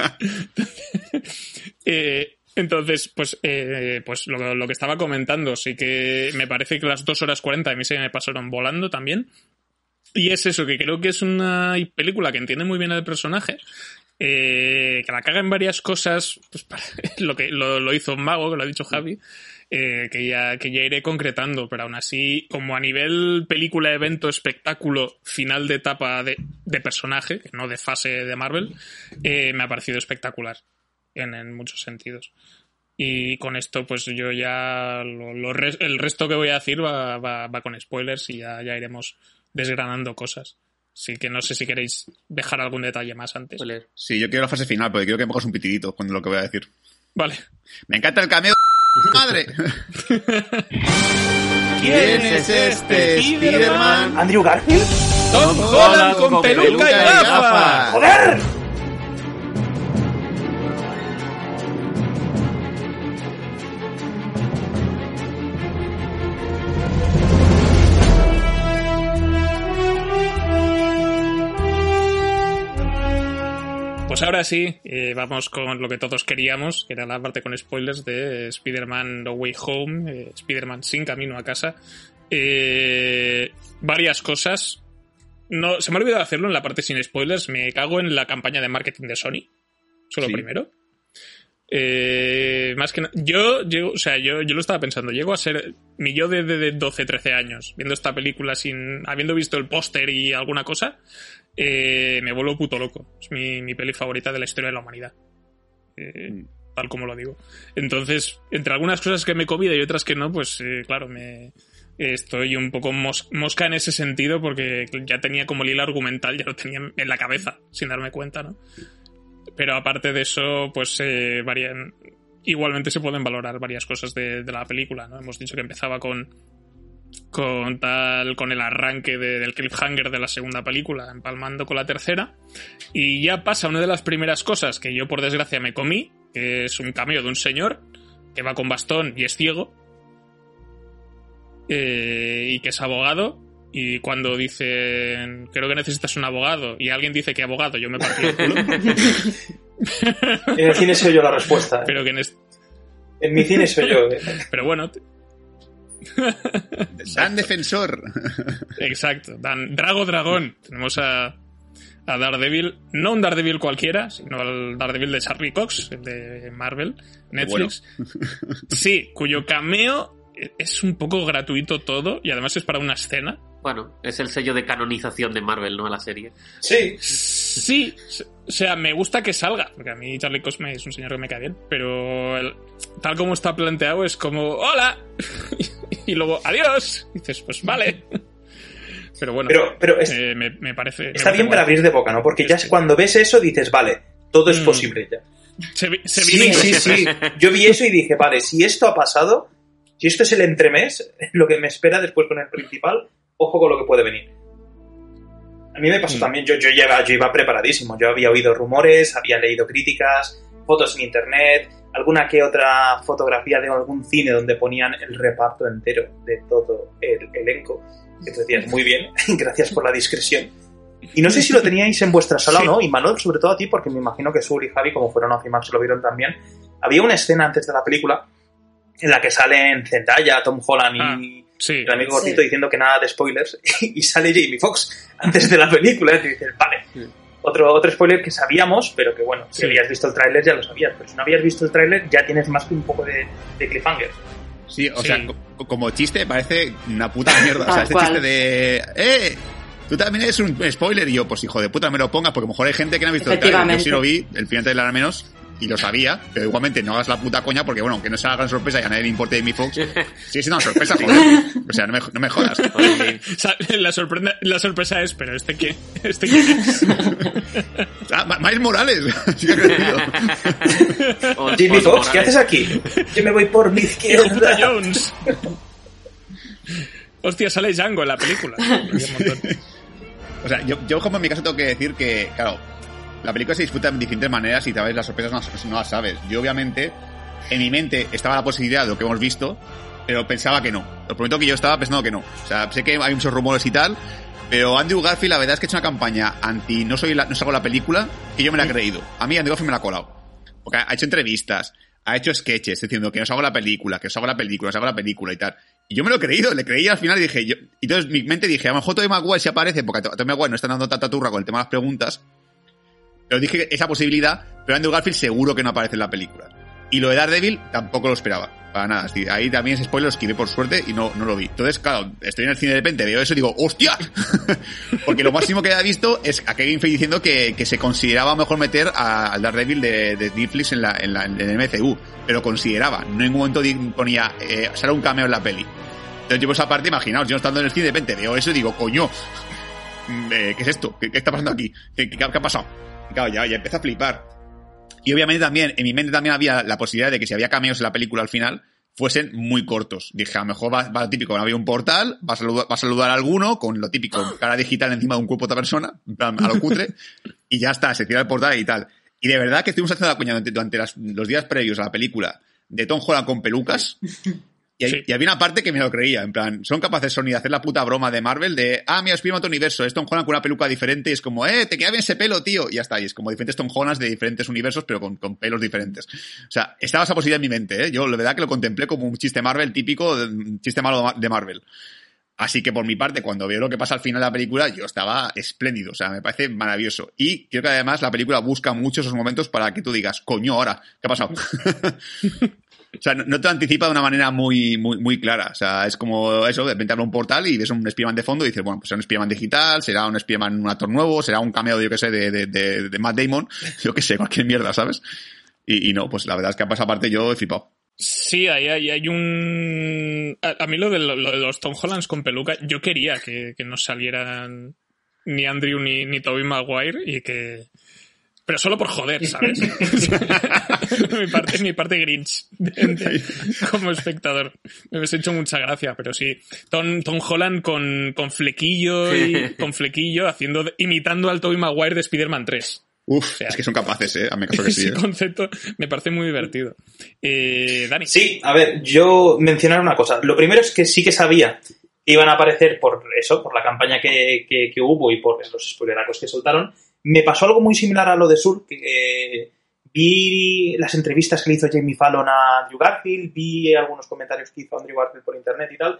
Eh, entonces, pues, eh, pues lo, que estaba comentando, sí que me parece que las 2 horas 40 a mí se me pasaron volando también. Y es eso, que creo que es una película que entiende muy bien al personaje, eh, que la caga en varias cosas, pues *laughs* lo que lo, lo hizo mago, que lo ha dicho Javi, eh, que, ya, que ya iré concretando, pero aún así, como a nivel película, evento, espectáculo, final de etapa de, de personaje, no de fase de Marvel, eh, me ha parecido espectacular en, en muchos sentidos. Y con esto, pues yo ya. Lo, lo res- el resto que voy a decir va, va, va con spoilers y ya, ya iremos desgranando cosas. Así que no sé si queréis dejar algún detalle más antes. Sí, yo quiero la fase final, porque quiero que me pongas un pitidito con lo que voy a decir. Vale. Me encanta el cameo. ¡Madre! *laughs* ¿Quién es este Spiderman? ¿Andrew Garfield? Tom Holland con peluca y gafas. ¡Joder! Pues ahora sí, eh, vamos con lo que todos queríamos, que era la parte con spoilers de Spider-Man No Way Home, eh, Spider-Man sin camino a casa. Eh, varias cosas. No, se me ha olvidado hacerlo en la parte sin spoilers. Me cago en la campaña de marketing de Sony. Solo Sí. primero. Eh, más que yo, yo, o sea, yo, yo lo estaba pensando, llego a ser mi yo de, de, de 12, 13 años, viendo esta película sin, habiendo visto el póster y alguna cosa, eh, me vuelvo puto loco. Es mi, mi peli favorita de la historia de la humanidad. Eh, tal como lo digo. Entonces, entre algunas cosas que me he comido y otras que no, pues eh, claro, me estoy un poco mos- mosca en ese sentido porque ya tenía como el hilo argumental, ya lo tenía en la cabeza, sin darme cuenta, ¿no? Pero aparte de eso, pues varían- igualmente se pueden valorar varias cosas de, de la película, ¿no? Hemos dicho que empezaba con con tal con el arranque de- del cliffhanger de la segunda película, empalmando con la tercera. Y ya pasa una de las primeras cosas que yo por desgracia me comí, que es un cameo de un señor que va con bastón y es ciego. eh, y que es abogado. Y cuando dicen, creo que necesitas un abogado, y alguien dice que abogado, yo me partí el culo. *laughs* En el cine soy yo la respuesta. ¿eh? Pero que en este- En mi cine soy yo. ¿eh? Pero bueno, *laughs* Dan defensor. *laughs* exacto. Dan, Drago Dragón. Tenemos a, a Daredevil, no un Daredevil cualquiera, sino al Daredevil de Charlie Cox, el de Marvel, Netflix. Sí, *laughs* cuyo cameo es un poco gratuito todo y además es para una escena. Bueno, es el sello de canonización de Marvel, ¿no? A la serie. Sí. Sí, o sea, me gusta que salga, porque a mí Charlie Cox me- es un señor que me cae bien, pero el- tal como está planteado es como, hola, *laughs* y luego, adiós, y dices, pues vale. *laughs* Pero bueno, Pero, pero es- eh, me, me parece... me está parece bien para abrir de boca, ¿no? Porque ya es cuando ves eso dices, vale, todo es Mm. posible ya. Se, se Sí, sí, sí. Yo vi eso y dije, vale, si esto ha pasado, si esto es el entremés, *laughs* lo que me espera después con el principal, ojo con lo que puede venir. A mí me pasó Mm. también, yo, yo, lleva- yo iba preparadísimo, yo había oído rumores, había leído críticas, fotos en internet, alguna que otra fotografía de algún cine donde ponían el reparto entero de todo el elenco. Que tú decías, muy bien, *laughs* gracias por la discreción. Y no sé si lo teníais en vuestra sala Sí. o no, y Manuel, sobre todo a ti, porque me imagino que Sul y Javi, como fueron a CIMAX, lo vieron también. Había una escena antes de la película en la que salen Zendaya, Tom Holland y Ah, Sí, el amigo Sí. gordito diciendo que nada de spoilers, *laughs* y sale Jamie Foxx antes de la película. Y dices, vale, Sí. otro, otro spoiler que sabíamos, pero que bueno, si Sí. habías visto el tráiler ya lo sabías, pero si no habías visto el tráiler ya tienes más que un poco de, de cliffhanger. Sí, o Sí. sea, co- como chiste parece una puta mierda. O sea, este chiste de... ¡Eh! Tú también eres un spoiler y yo, pues hijo de puta, me lo pongas, porque a lo mejor hay gente que no ha visto el trailer. Yo sí lo vi, el final del al menos, y lo sabía, pero igualmente no hagas la puta coña, porque bueno, aunque no sea la gran sorpresa y a nadie le importe de mi Fox, *laughs* sigue siendo una sorpresa, joder. O sea, no me, no me jodas. *laughs* O sea, la, sorprenda- la sorpresa es, pero este qué, este quién es. *laughs* Ah, Miles Morales, sí que ha crecido. O- Jamie o- Foxx, ¿qué haces aquí? Yo me voy por mi Hijo puta izquierda. Jones. Hostia, sale Django en la película. Un montón. O sea, yo, yo como en mi caso tengo que decir que, claro, la película se disfruta de diferentes maneras y tal vez las sorpresas no, las- no las sabes. Yo obviamente, en mi mente estaba la posibilidad de lo que hemos visto, pero pensaba que no. Os prometo que yo estaba pensando que no. O sea, sé que hay muchos rumores y tal, pero Andrew Garfield la verdad es que ha hecho una campaña anti no soy la, no salgo la película que yo me la he creído. A mí Andrew Garfield me la ha colado. Porque ha hecho entrevistas, ha hecho sketches diciendo que os hago la película, que os hago la película, os hago la película y tal. Y yo me lo he creído, le creí al final y dije, yo, y entonces mi mente dije, a lo mejor Tobey Maguire se aparece, porque a Tobey Maguire no está dando tanta turra con el tema de las preguntas, pero dije esa posibilidad, pero Andrew Garfield seguro que no aparece en la película. Y lo de Daredevil tampoco lo esperaba, para nada. Es ahí también ese spoiler lo esquivé por suerte y no, no lo vi. Entonces, claro, estoy en el cine de repente, veo eso y digo, ¡hostia! *laughs* Porque lo máximo que había visto es a Kevin Feige diciendo que, que se consideraba mejor meter al Daredevil de, de Netflix en, la, en, la, en el MCU. Pero consideraba, no en ningún momento ponía, eh, sale un cameo en la peli. Entonces yo por esa parte, imaginaos, yo estando en el cine de repente veo eso y digo, coño, *laughs* eh, ¿qué es esto? ¿Qué, está pasando aquí? ¿Qué, qué- qué ha pasado? Y claro, ya, ya empecé a flipar. Y obviamente también, en mi mente también había la posibilidad de que si había cameos en la película al final, fuesen muy cortos. Dije, a lo mejor va, va lo típico, va a abrir un portal, va a, saludar, a alguno con lo típico, cara digital encima de un cuerpo de otra persona, a lo cutre, y ya está, se cierra el portal y tal. Y de verdad que estuvimos haciendo la coña durante, los días previos a la película de Tom Holland con pelucas. Y, hay- Sí. y había una parte que me lo creía, en plan, son capaces Sony de hacer la puta broma de Marvel de, ah, mira, Spiderman otro universo, es Tom Holland con una peluca diferente y es como, eh, te queda bien ese pelo, tío. Y ya está, y es como diferentes Tom Hollands de diferentes universos, pero con, con pelos diferentes. O sea, estaba esa posibilidad en mi mente, ¿eh? Yo, la verdad que lo contemplé como un chiste Marvel típico, un chiste malo de Marvel. Así que por mi parte, cuando veo lo que pasa al final de la película, yo estaba espléndido, o sea, me parece maravilloso. Y creo que además la película busca mucho esos momentos para que tú digas, coño, ahora, ¿qué ha pasado? *laughs* O sea, no, te anticipa de una manera muy, muy, muy clara. O sea, es como eso, de repente un portal y ves un Spiderman de fondo y dices, bueno, pues será un Spiderman digital, será un Spiderman, un actor nuevo, será un cameo, yo qué sé, de, de, de, Matt Damon, *laughs* yo qué sé, cualquier mierda, ¿sabes? Y, no, pues la verdad es que esa parte yo he flipado. Sí, ahí hay, hay un... A, a mí lo de, lo, lo de los Tom Hollands con peluca, yo quería que, que no salieran ni Andrew ni, ni Tobey Maguire y que... Pero solo por joder, ¿sabes? *laughs* *laughs* mi parte, mi parte Grinch de- de- como espectador. Me hubiese hecho mucha gracia, pero sí. Tom, Tom Holland con, con flequillo y con flequillo haciendo, imitando al Tobey Maguire de Spider-Man 3. Uf, sea, es que son capaces, ¿eh? A mí caso que sí. Ese ¿eh? concepto me parece muy divertido. Eh, Dani. Sí, a ver, yo mencionar una cosa. Lo primero es que sí que sabía que iban a aparecer por eso, por la campaña que, que, que hubo y por los spoileracos que soltaron. Me pasó algo muy similar a lo de Sur, que eh, vi las entrevistas que le hizo Jamie Fallon a Andrew Garfield, vi algunos comentarios que hizo Andrew Garfield por internet y tal,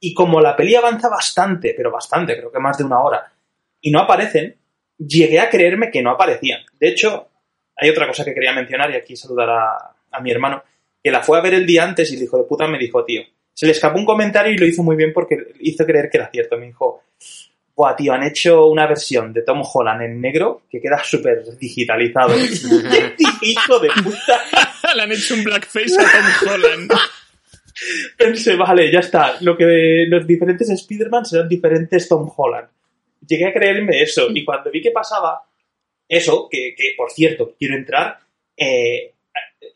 y como la peli avanza bastante, pero bastante, creo que más de una hora, y no aparecen, llegué a creerme que no aparecían. De hecho, hay otra cosa que quería mencionar y aquí saludar a, a mi hermano, que la fue a ver el día antes y el hijo de puta me dijo, tío, se le escapó un comentario y lo hizo muy bien porque hizo creer que era cierto. Me dijo, Buah, tío, han hecho una versión de Tom Holland en negro que queda súper digitalizado. *laughs* *laughs* hijo de puta. *laughs* Le han hecho un blackface a Tom Holland. Pensé, vale, ya está. Lo que los diferentes Spider-Man serán diferentes Tom Holland. Llegué a creerme eso. Y cuando vi que pasaba eso, que, que por cierto, quiero entrar eh,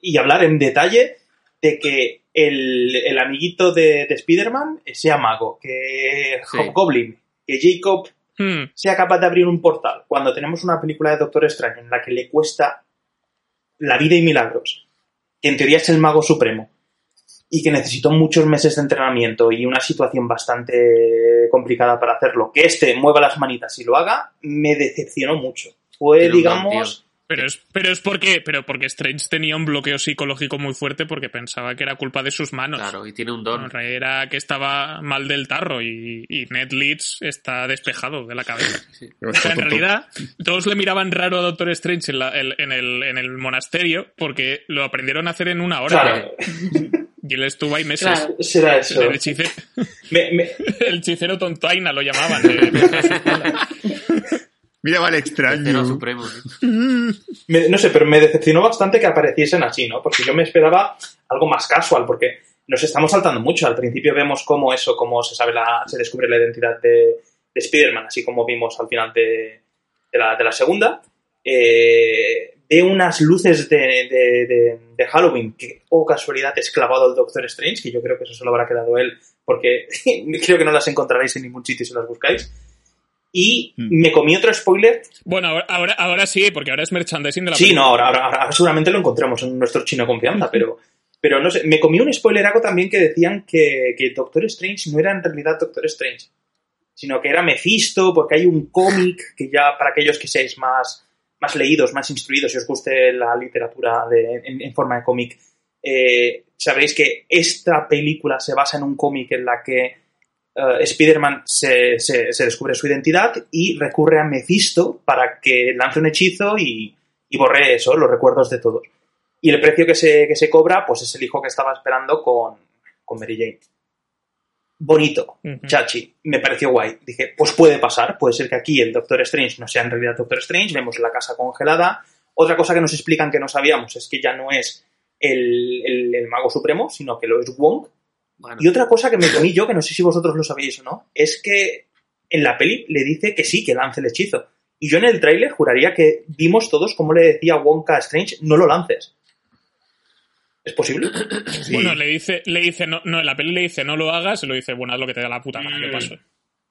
y hablar en detalle de que el, el amiguito de, de Spider-Man sea mago, que Sí. Hobgoblin, que Jacob Hmm. sea capaz de abrir un portal cuando tenemos una película de Doctor Extraño en la que le cuesta la vida y milagros, que en teoría es el mago supremo y que necesitó muchos meses de entrenamiento y una situación bastante complicada para hacerlo, que este mueva las manitas y lo haga, me decepcionó mucho. Fue, digamos, Pero es, pero es porque, pero porque Strange tenía un bloqueo psicológico muy fuerte porque pensaba que era culpa de sus manos. Claro, y tiene un don. Era que estaba mal del tarro y, y Ned Leeds está despejado de la cabeza. O sea, en realidad, todos le miraban raro a Doctor Strange en, la- el- en el, en el monasterio porque lo aprendieron a hacer en una hora. claro, *laughs* Y él estuvo ahí meses. Claro. será eso. El hechicero, Me- me- *laughs* el hechicero tontaina lo llamaban. eh. *laughs* Mira, vale, extraño. supremo. *laughs* no sé, pero me decepcionó bastante que apareciesen así, ¿no? Porque yo me esperaba algo más casual, porque nos estamos saltando mucho. Al principio vemos cómo eso, cómo se sabe la, se descubre la identidad de, de Spider-Man, así como vimos al final de, de la, de la segunda. Eh, ve unas luces de, de- de- de Halloween que, oh casualidad, es clavado al Doctor Strange, que yo creo que eso se lo habrá quedado él, porque *laughs* creo que no las encontraréis en ningún sitio si las buscáis. Y Mm. me comí otro spoiler Bueno, ahora, ahora, ahora sí, porque ahora es merchandising de la Sí, película. no, ahora, ahora- ahora seguramente lo encontremos en nuestro chino confianza, pero, pero no sé, me comí un spoileraco también que decían que, que Doctor Strange no era en realidad Doctor Strange, sino que era Mephisto, porque hay un cómic que ya para aquellos que seáis más, más leídos, más instruidos, si os guste la literatura de- en, en forma de cómic, eh, sabréis que esta película se basa en un cómic en la que eh, Spider-Man se, se- se descubre su identidad y recurre a Mephisto para que lance un hechizo y, y borre eso, los recuerdos de todos. Y el precio que se, que se cobra, pues es el hijo que estaba esperando con, con Mary Jane. Bonito, chachi, me pareció guay. Dije, pues puede pasar, puede ser que aquí el Doctor Strange no sea en realidad Doctor Strange, vemos la casa congelada. Otra cosa que nos explican que no sabíamos es que ya no es el, el- el mago supremo, sino que lo es Wong. Bueno, Y otra cosa que me comí yo, que no sé si vosotros lo sabéis o no, es que en la peli le dice que sí, que lance el hechizo. Y yo en el tráiler juraría que vimos todos cómo le decía Wonka a Strange, no lo lances. ¿Es posible? *clears throat* Sí. Bueno, le dice, le dice, no, no, en la peli le dice no lo hagas, y lo dice, bueno, haz lo que te da la puta gana, ¿qué Mm. pasó? O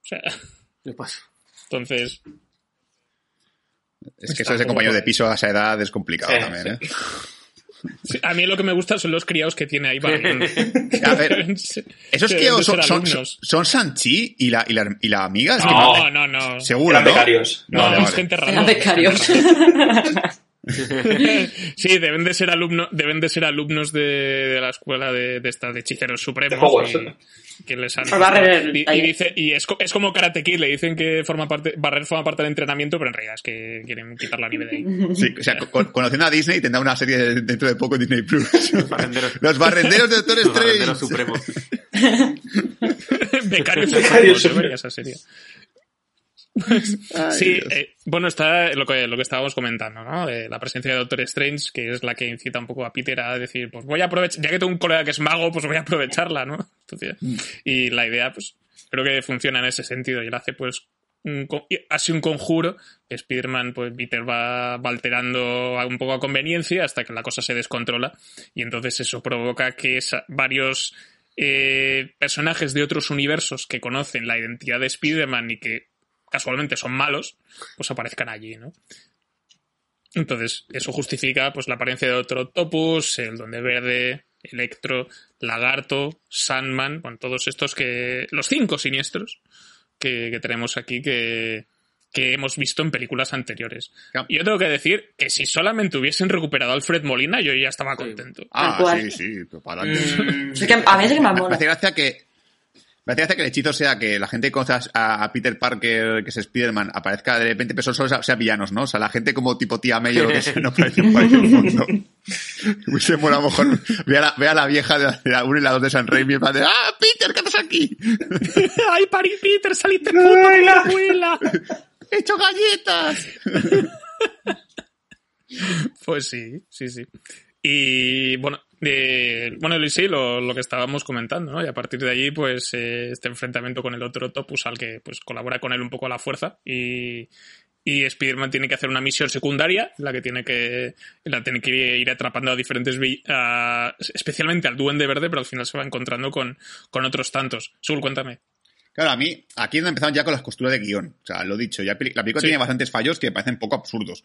sea, *laughs* ¿qué pasa? entonces, Es que eso de compañero de piso a esa edad es complicado Sí, también, ¿eh? *laughs* sí, a mí lo que me gusta son los criados que tiene ahí *laughs* para A ver, Esos deben son, ser son, son Sanchi y la, y la, y la amiga. Que No, no, no. Seguro, Eran ¿no? becarios. No, Vale, vale. gente rara. Eran becarios. *laughs* *laughs* Sí, deben de ser alumnos, deben de ser alumnos de, de la escuela de, de esta de hechiceros supremos. Y- que les han *laughs* Barrer y, y dice y es, es como Karate Kid, le dicen que forma parte Barrer forma parte del entrenamiento, pero en realidad es que quieren quitar la nieve de ahí. *laughs* Sí, o sea, con- conociendo a Disney tendrá una serie de- dentro de poco en Disney Plus. barrenderos. Los barrenderos de Doctor Los barrenderos Strange. supremos. Becarios Becarios supremos, esa serie. Ay, Sí, eh, bueno, está lo que, lo que estábamos comentando, ¿no? De la presencia de Doctor Strange, que es la que incita un poco a Peter a decir, pues voy a aprovechar, ya que tengo un colega que es mago, pues voy a aprovecharla, ¿no? Entonces, y la idea, pues, creo que funciona en ese sentido. Y él hace, pues, un, así un conjuro, Spider-Man, pues Peter va, va alterando un poco a conveniencia hasta que la cosa se descontrola. Y entonces eso provoca que esa- varios eh, personajes de otros universos que conocen la identidad de Spider-Man y que casualmente son malos, pues aparezcan allí, ¿no? Entonces, eso justifica pues la apariencia de otro Octopus, el Donde Verde, Electro, Lagarto, Sandman, bueno, todos estos que. Los cinco siniestros que, que tenemos aquí que, que hemos visto en películas anteriores. Claro. Y yo tengo que decir que si solamente hubiesen recuperado a Alfred Molina, yo ya estaba contento. Ah, sí, sí, pero para. Mm, Es que a mí es que me *laughs* Me hace gracia que. Me hace que el hechizo sea que la gente que conoce a, a Peter Parker, que es Spider-Man, aparezca de repente, pero solo sea, sea villanos, ¿no? O sea, la gente como tipo tía May o lo que sea, no aparece por ahí en el mundo. *laughs* Hubiese a lo mejor. Ve a la, ve a la vieja de la, de la 1 y la 2 de San Raimi y va de ¡Ah, Peter, qué haces aquí! *laughs* ¡Ay, Pari Peter, saliste *laughs* puto con la abuela! ¡He hecho galletas! Pues sí, sí, sí. Y bueno, eh, bueno, sí, lo, lo que estábamos comentando, ¿no? Y a partir de allí, pues, eh, este enfrentamiento con el otro Topus, al que pues colabora con él un poco a la fuerza. Y, y Spider-Man tiene que hacer una misión secundaria, en la que tiene que, la tiene que ir atrapando a diferentes, a- especialmente al Duende Verde, pero al final se va encontrando con, con otros tantos. Sul, cuéntame. Claro, a mí, aquí es donde empezamos ya con las costuras de guion. O sea, lo dicho, ya la película Sí. tiene bastantes fallos que me parecen poco absurdos.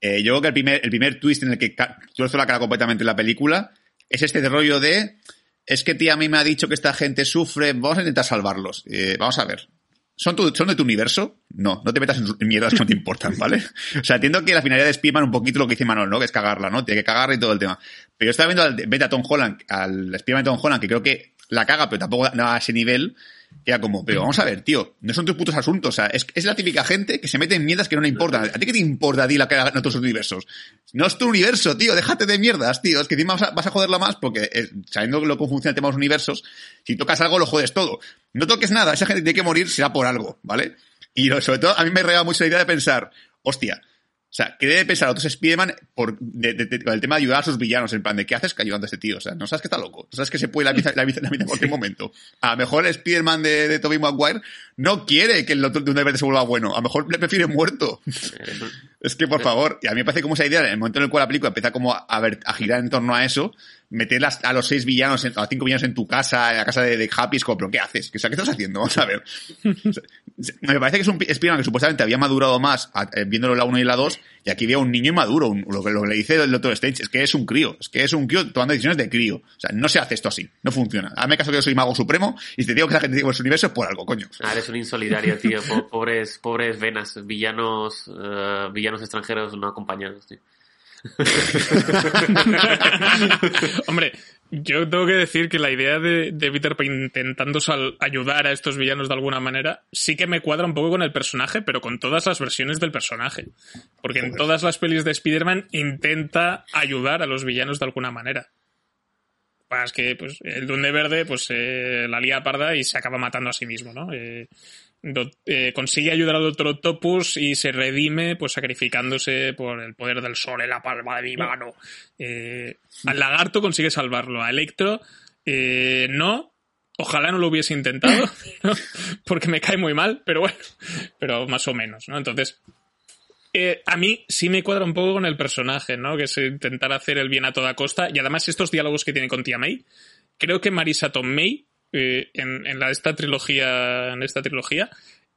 Eh, yo creo que el primer, el primer twist en el que tuerzo la cara completamente en la película es este de rollo de es que tía a mí me ha dicho que esta gente sufre, vamos a intentar salvarlos. Eh, vamos a ver. ¿Son, tu- ¿Son de tu universo? No, no te metas en, *laughs* mierdas que no te importan, ¿vale? O sea, entiendo que la finalidad de Spiderman un poquito lo que dice Manuel, ¿no? Que es cagarla, ¿no? Tiene que cagarla y todo el tema. Pero yo estaba viendo al vete a Tom Holland, al Spiderman de Tom Holland, que creo que la caga, pero tampoco a ese nivel, que era como, pero vamos a ver, tío, no son tus putos asuntos, o sea, es, es la típica gente que se mete en mierdas que no le importan. ¿A ti qué te importa a ti la que hagan otros universos? No es tu universo, tío, déjate de mierdas, tío, es que encima vas a, vas a joderla más porque, eh, sabiendo lo cómo funciona el tema de los universos, si tocas algo lo jodes todo. No toques nada, esa gente tiene que morir, será por algo, ¿vale? Y sobre todo, a mí me rega mucho la idea de pensar, hostia, o sea, ¿qué debe pensar otros Spiderman por, de, de- de- con el tema de ayudar a sus villanos? En plan, ¿de qué haces que ayudando a este tío? O sea, ¿no sabes que está loco? ¿No sabes que se puede la vida, la vida, la vida en cualquier *laughs* momento? A lo mejor el Spiderman de, de Tobey Maguire no quiere que el otro de una vez se vuelva bueno. A lo mejor le prefiere muerto. *laughs* Es que, por favor, y a mí me parece como esa idea, en el momento en el cual la película empieza como a, a ver, a girar en torno a eso, meter las- a los seis villanos, a cinco villanos en tu casa, en la casa de, de Happy, es como, ¿pero qué haces? ¿Qué, ¿qué estás haciendo? *laughs* Vamos a ver. Me parece que es un Spiderman que supuestamente había madurado más a- eh, viéndolo la 1 y la 2, y aquí veo un niño inmaduro, lo, que, lo que le dice el Doctor Strange, es que es un crío, es que es un crío tomando decisiones de crío. O sea, no se hace esto así, no funciona. Hazme caso que yo soy mago supremo, y te digo que la gente tiene su universo es por algo, coño. Ah, eres un insolidario, tío. Po- *laughs* Pobres, pobres venas, villanos, eh, villanos extranjeros no acompañados, tío. *laughs* Hombre, yo tengo que decir que la idea de, de Peter Pan intentando sal- ayudar a estos villanos de alguna manera sí que me cuadra un poco con el personaje, pero con todas las versiones del personaje. Porque en todas las pelis de Spider-Man intenta ayudar a los villanos de alguna manera. Es que pues, el Duende Verde pues eh, la lía parda y se acaba matando a sí mismo, ¿no? Eh, do- eh, consigue ayudar al Doctor Octopus y se redime pues sacrificándose por el poder del sol en la palma de mi mano. Eh, al lagarto consigue salvarlo, a Electro eh, no. Ojalá no lo hubiese intentado, *laughs* porque me cae muy mal, pero bueno, pero más o menos, ¿no? Entonces, a mí sí me cuadra un poco con el personaje, ¿no? Que es intentar hacer el bien a toda costa. Y además estos diálogos que tiene con Tia May, creo que Marisa Tomei, eh, en, en la, esta trilogía, en esta trilogía,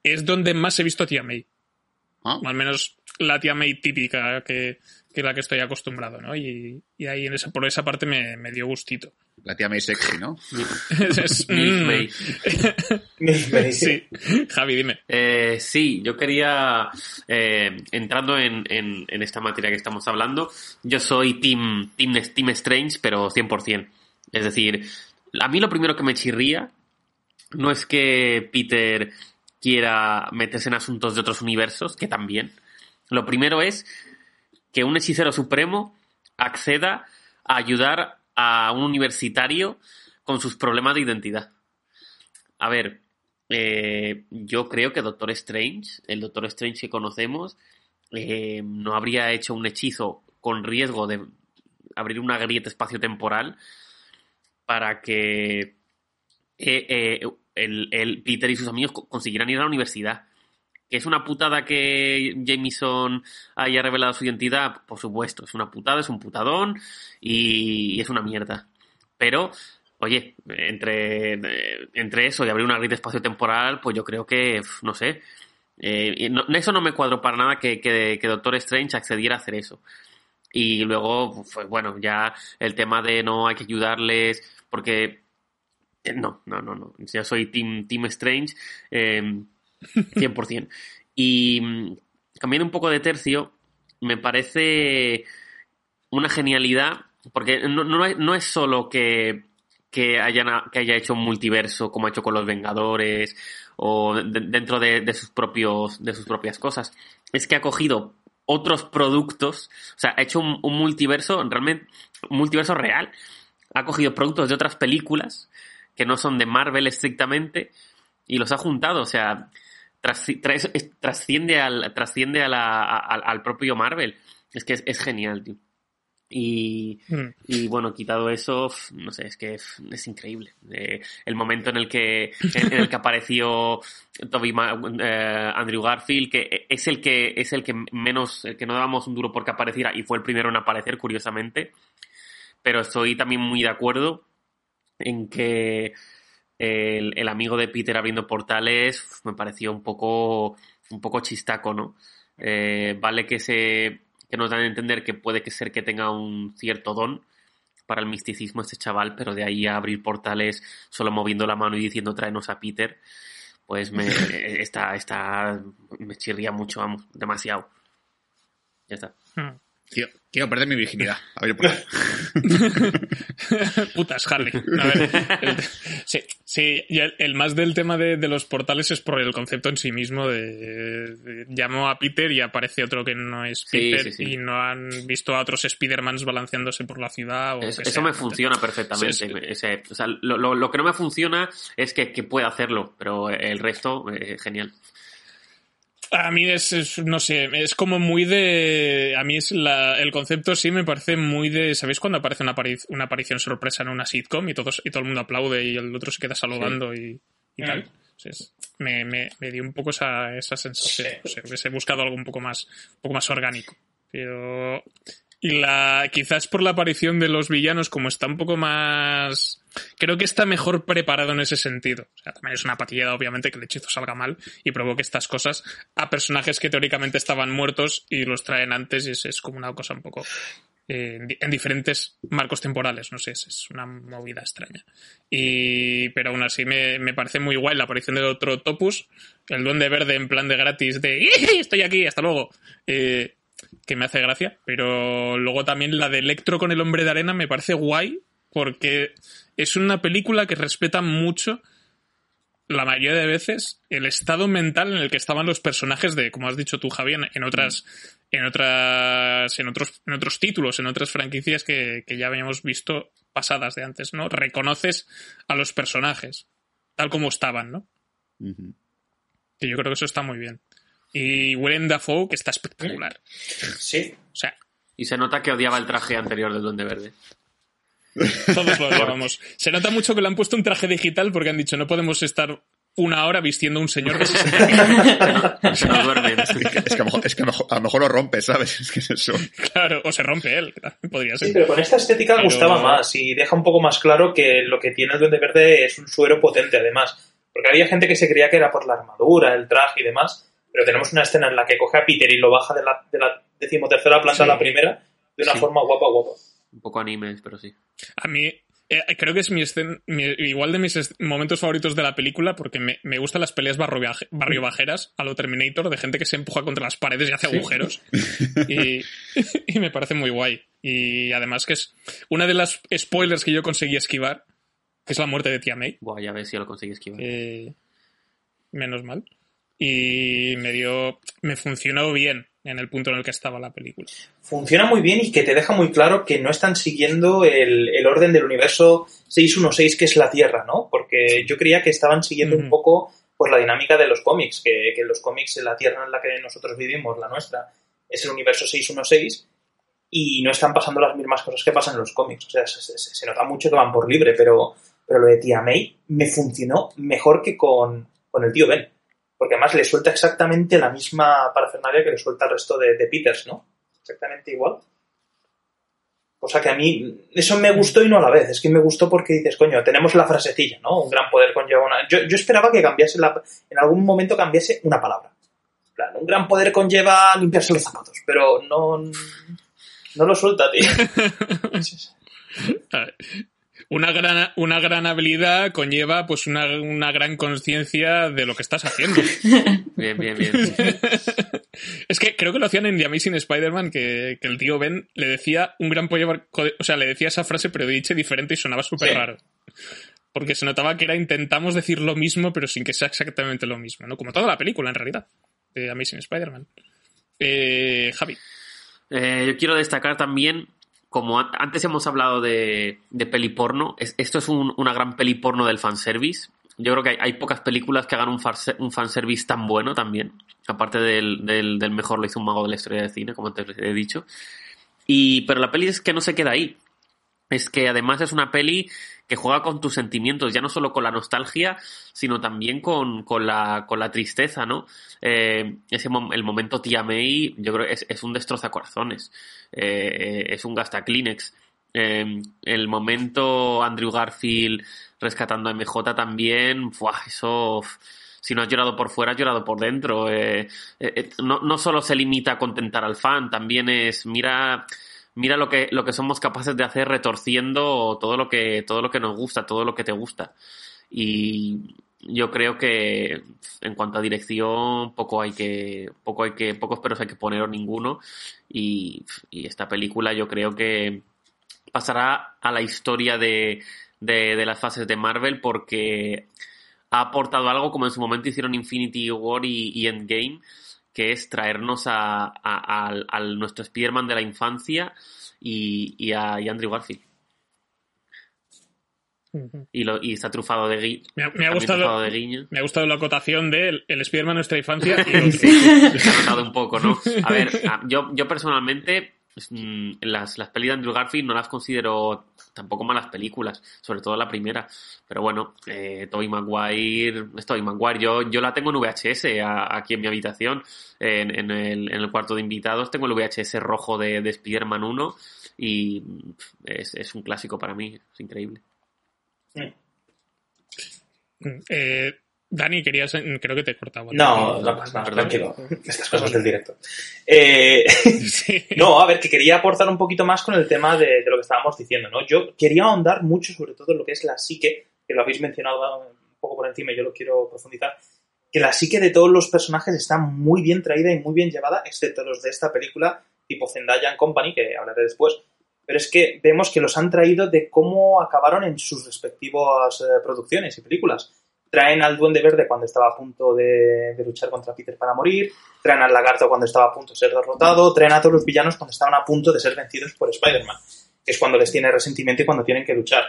es donde más he visto a Tia May. Ah. O al menos la Tia May típica que, que la que estoy acostumbrado, ¿no? Y, y ahí en esa, por esa parte me, me dio gustito. La tía May sexy, ¿no? *laughs* Es- *laughs* es- mm. *laughs* May. Sí, Javi, dime. Eh, sí, yo quería, eh, entrando en, en- en esta materia que estamos hablando, yo soy Team, team, team Strange, pero 100%. Es decir, a mí lo primero que me chirría no es que Peter quiera meterse en asuntos de otros universos, que también. Lo primero es que un hechicero supremo acceda a ayudar a un universitario con sus problemas de identidad. A ver, eh, yo creo que Doctor Strange, el Doctor Strange que conocemos, eh, no habría hecho un hechizo con riesgo de abrir una grieta espacio-temporal para que eh, eh, el, Peter y sus amigos co- consiguieran ir a la universidad. ¿Que es una putada que Jameson haya revelado su identidad? Por supuesto, es una putada, es un putadón y, y es una mierda. Pero, oye, entre, entre eso y abrir una grieta espacio-temporal, pues yo creo que, no sé, eh, no- eso no me cuadro para nada que, que, que Doctor Strange accediera a hacer eso. Y luego, pues bueno, ya el tema de no hay que ayudarles, porque eh, no, no, no, no. Ya soy Team, team Strange, *laughs* eh, 100%. Y mm, cambiando un poco de tercio, me parece una genialidad, porque no, no, es- no es solo que, que, hayan, que haya hecho un multiverso como ha hecho con los Vengadores o de- dentro de, de sus propios, de sus propias cosas, es que ha cogido otros productos, o sea, ha hecho un, multiverso, realmente, un multiverso real, ha cogido productos de otras películas que no son de Marvel estrictamente y los ha juntado, o sea, trasciende al, trasciende a al propio Marvel. Es que es, es genial, tío. Y, Mm. y bueno, quitado eso, no sé, es que es increíble. Eh, el momento en el que, en, en el que apareció Toby Ma- eh, Andrew Garfield, que es el que es el que menos, el que no dábamos un duro porque apareciera y fue el primero en aparecer, curiosamente. Pero estoy también muy de acuerdo en que el, el amigo de Peter abriendo portales me pareció un poco un poco chistaco, ¿no? Eh, vale que se que nos dan a entender que puede que ser que tenga un cierto don para el misticismo este chaval, pero de ahí a abrir portales solo moviendo la mano y diciendo tráenos a Peter, pues me *laughs* está, está me chirría mucho, vamos, demasiado. Ya está. Mm. Quiero, quiero perder mi virginidad. A ver, por. *laughs* Putas, Harley. A ver, el- sí, sí, y el, el más del tema de, de los portales es por el concepto en sí mismo de, de- llamo a Peter y aparece otro que no es Sí, Peter sí, sí. y no han visto a otros Spider-Mans balanceándose por la ciudad o Es- que eso sea. me funciona perfectamente. Sí, sí. Ese- o sea, lo, lo- lo que no me funciona es que, que pueda hacerlo, pero el resto, eh, genial. A mí es, es- no sé, es como muy de... A mí es la, el concepto sí me parece muy de... ¿Sabéis cuando aparece una, apari- una aparición sorpresa en una sitcom y, todos, y todo el mundo aplaude y el otro se queda saludando y, y tal? Me, me, me dio un poco esa, esa sensación. Sí. No sé, hubiese buscado algo un poco más, un poco más orgánico. Pero... Y la, quizás por la aparición de los villanos, como está un poco más... Creo que está mejor preparado en ese sentido. O sea, también es una patillada, obviamente, que el hechizo salga mal y provoque estas cosas a personajes que teóricamente estaban muertos y los traen antes y es, es como una cosa un poco... eh, en, di- en diferentes marcos temporales, no sé, es, es una movida extraña. Y, pero aún así me, me parece muy guay la aparición del otro Topus, el duende verde en plan de gratis de "¡Ih! estoy aquí, hasta luego. Eh, que me hace gracia, pero luego también la de Electro con el hombre de arena me parece guay porque es una película que respeta mucho la mayoría de veces el estado mental en el que estaban los personajes de, como has dicho tú, Javier, en otras, en otras, en otros, en otros títulos, en otras franquicias que, que ya habíamos visto pasadas de antes, ¿no? Reconoces a los personajes tal como estaban, ¿no? Que yo creo que eso está muy bien. Y Willem Dafoe, que está espectacular. Sí. O sea, Y se nota que odiaba el traje anterior del Duende Verde. Todos lo *laughs* odiábamos. Se nota mucho que le han puesto un traje digital porque han dicho no podemos estar una hora vistiendo a un señor de 60 años. Se nos duermen. Es que, es que a, lo mejor, es que a lo mejor- a lo mejor lo rompes, ¿sabes? Es que es eso. Claro, o se rompe él, *laughs* Sí, pero con esta estética Pero- gustaba más y deja un poco más claro que lo que tiene el Duende Verde es un suero potente, además. Porque había gente que se creía que era por la armadura, el traje y demás, pero tenemos una escena en la que coge a Peter y lo baja de la, de la decimotercera planta Sí. a la primera de una Sí. forma guapa, guapa. Un poco animes, pero sí. A mí, eh, creo que es mi, escen- mi- igual de mis momentos favoritos de la película porque me, me gustan las peleas barrio, viaje- barrio bajeras a lo Terminator de gente que se empuja contra las paredes y hace agujeros. Y, *laughs* y me parece muy guay. Y además que es una de las spoilers que yo conseguí esquivar, que es la muerte de Tia May. Buah, ya ves si lo conseguí esquivar. Eh, menos mal. Y me dio. Me funcionó bien en el punto en el que estaba la película. Funciona muy bien y que te deja muy claro que no están siguiendo el, el orden del universo 616 que es la Tierra, ¿no? Porque yo creía que estaban siguiendo un poco pues la dinámica de los cómics, que, que los cómics la Tierra en la que nosotros vivimos, la nuestra, es el universo 616 y no están pasando las mismas cosas que pasan en los cómics. O sea, se, se- se nota mucho que van por libre, pero, pero lo de Tia May me funcionó mejor que con, con el tío Ben. Porque además le suelta exactamente la misma parafernalia que le suelta al resto de, de Peters, ¿no? Exactamente igual. Cosa que a mí, eso me gustó y no a la vez. Es que me gustó porque dices, coño, tenemos la frasecilla, ¿no? Un gran poder conlleva una. Yo, yo esperaba que cambiase la. En algún momento cambiase una palabra. Plan, un gran poder conlleva limpiarse los zapatos, pero no. No lo suelta, tío. *laughs* una gran, una gran habilidad conlleva pues una, una gran conciencia de lo que estás haciendo. *laughs* Bien, bien, bien. *laughs* es que creo que lo hacían en The Amazing Spider-Man, que, que el tío Ben le decía un gran pollo, o sea, le decía esa frase pero dicho diferente y sonaba súper Sí. raro. Porque se notaba que era intentamos decir lo mismo pero sin que sea exactamente lo mismo, ¿no? Como toda la película en realidad, de Amazing Spider-Man. Eh, Javi. Eh, yo quiero destacar también, como an- antes hemos hablado de, de peli porno, es- esto es un- una gran peli porno del fanservice. Yo creo que hay, pocas películas que hagan un, farse- un fanservice tan bueno también. Aparte del, del, mejor lo hizo un mago de la historia del cine, como te he dicho. Y, pero la peli es que no se queda ahí. Es que además es una peli que juega con tus sentimientos, ya no solo con la nostalgia, sino también con, con, la, con la tristeza, ¿no? Eh, ese el momento tía May, yo creo es, es un destrozacorazones, eh, es un gasta Kleenex. Eh, el momento Andrew Garfield rescatando a MJ también, ¡buah! eso, si no has llorado por fuera, has llorado por dentro. Eh, eh, no, no solo se limita a contentar al fan, también es, mira, mira lo que, lo que somos capaces de hacer retorciendo todo lo que, todo lo que nos gusta, todo lo que te gusta. Y yo creo que en cuanto a dirección, poco hay que, poco hay que, pocos peros hay que poner o ninguno. Y, y esta película yo creo que pasará a la historia de, de, de las fases de Marvel porque ha aportado algo como en su momento hicieron Infinity War y, y Endgame, que es traernos a, a, al nuestro Spider-Man de la infancia y, y a y Andrew Garfield. Y, lo, y está trufado de, gui- Me ha, me ha también gustado, de guiños. me ha gustado la acotación de el, el Spider-Man de nuestra infancia y. *laughs* Sí, se ha notado un poco, ¿no? A ver, a- yo, yo personalmente las, las pelis de Andrew Garfield no las considero tampoco malas películas, sobre todo la primera. Pero bueno, eh, Tobey Maguire, es Tobey Maguire, yo, yo la tengo en VHS a- aquí en mi habitación, en, en el, en el cuarto de invitados, tengo el VHS rojo de, de Spider-Man 1 y mm, es, es un clásico para mí, es increíble. Eh, Dani, querías, creo que te he cortado. No, no pasa nada, Perdón. tranquilo. Estas cosas del directo. Eh, *laughs* Sí. *laughs* no, a ver, que quería aportar un poquito más con el tema de, de lo que estábamos diciendo, ¿no? Yo quería ahondar mucho sobre todo en lo que es la psique, que lo habéis mencionado un poco por encima y yo lo quiero profundizar, que la psique de todos los personajes está muy bien traída y muy bien llevada, excepto los de esta película, tipo Zendaya and Company, que hablaré después. Pero es que vemos que los han traído de cómo acabaron en sus respectivas eh, producciones y películas. Traen al Duende Verde cuando estaba a punto de, luchar contra Peter para morir, traen al Lagarto cuando estaba a punto de ser derrotado, traen a todos los villanos cuando estaban a punto de ser vencidos por Spider-Man, que es cuando les tiene resentimiento y cuando tienen que luchar.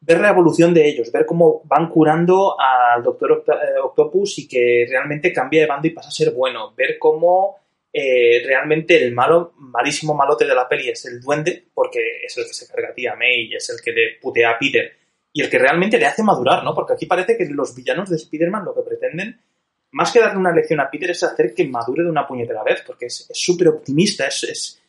Ver la evolución de ellos, ver cómo van curando al Doctor eh, Octopus y que realmente cambia de bando y pasa a ser bueno, ver cómo eh, realmente el malo, malísimo malote de la peli es el duende, porque es el que se carga a tía May, es el que le putea a Peter, y el que realmente le hace madurar, ¿no? Porque aquí parece que los villanos de Spider-Man lo que pretenden, más que darle una lección a Peter, es hacer que madure de una puñetera vez, porque es súper optimista, es,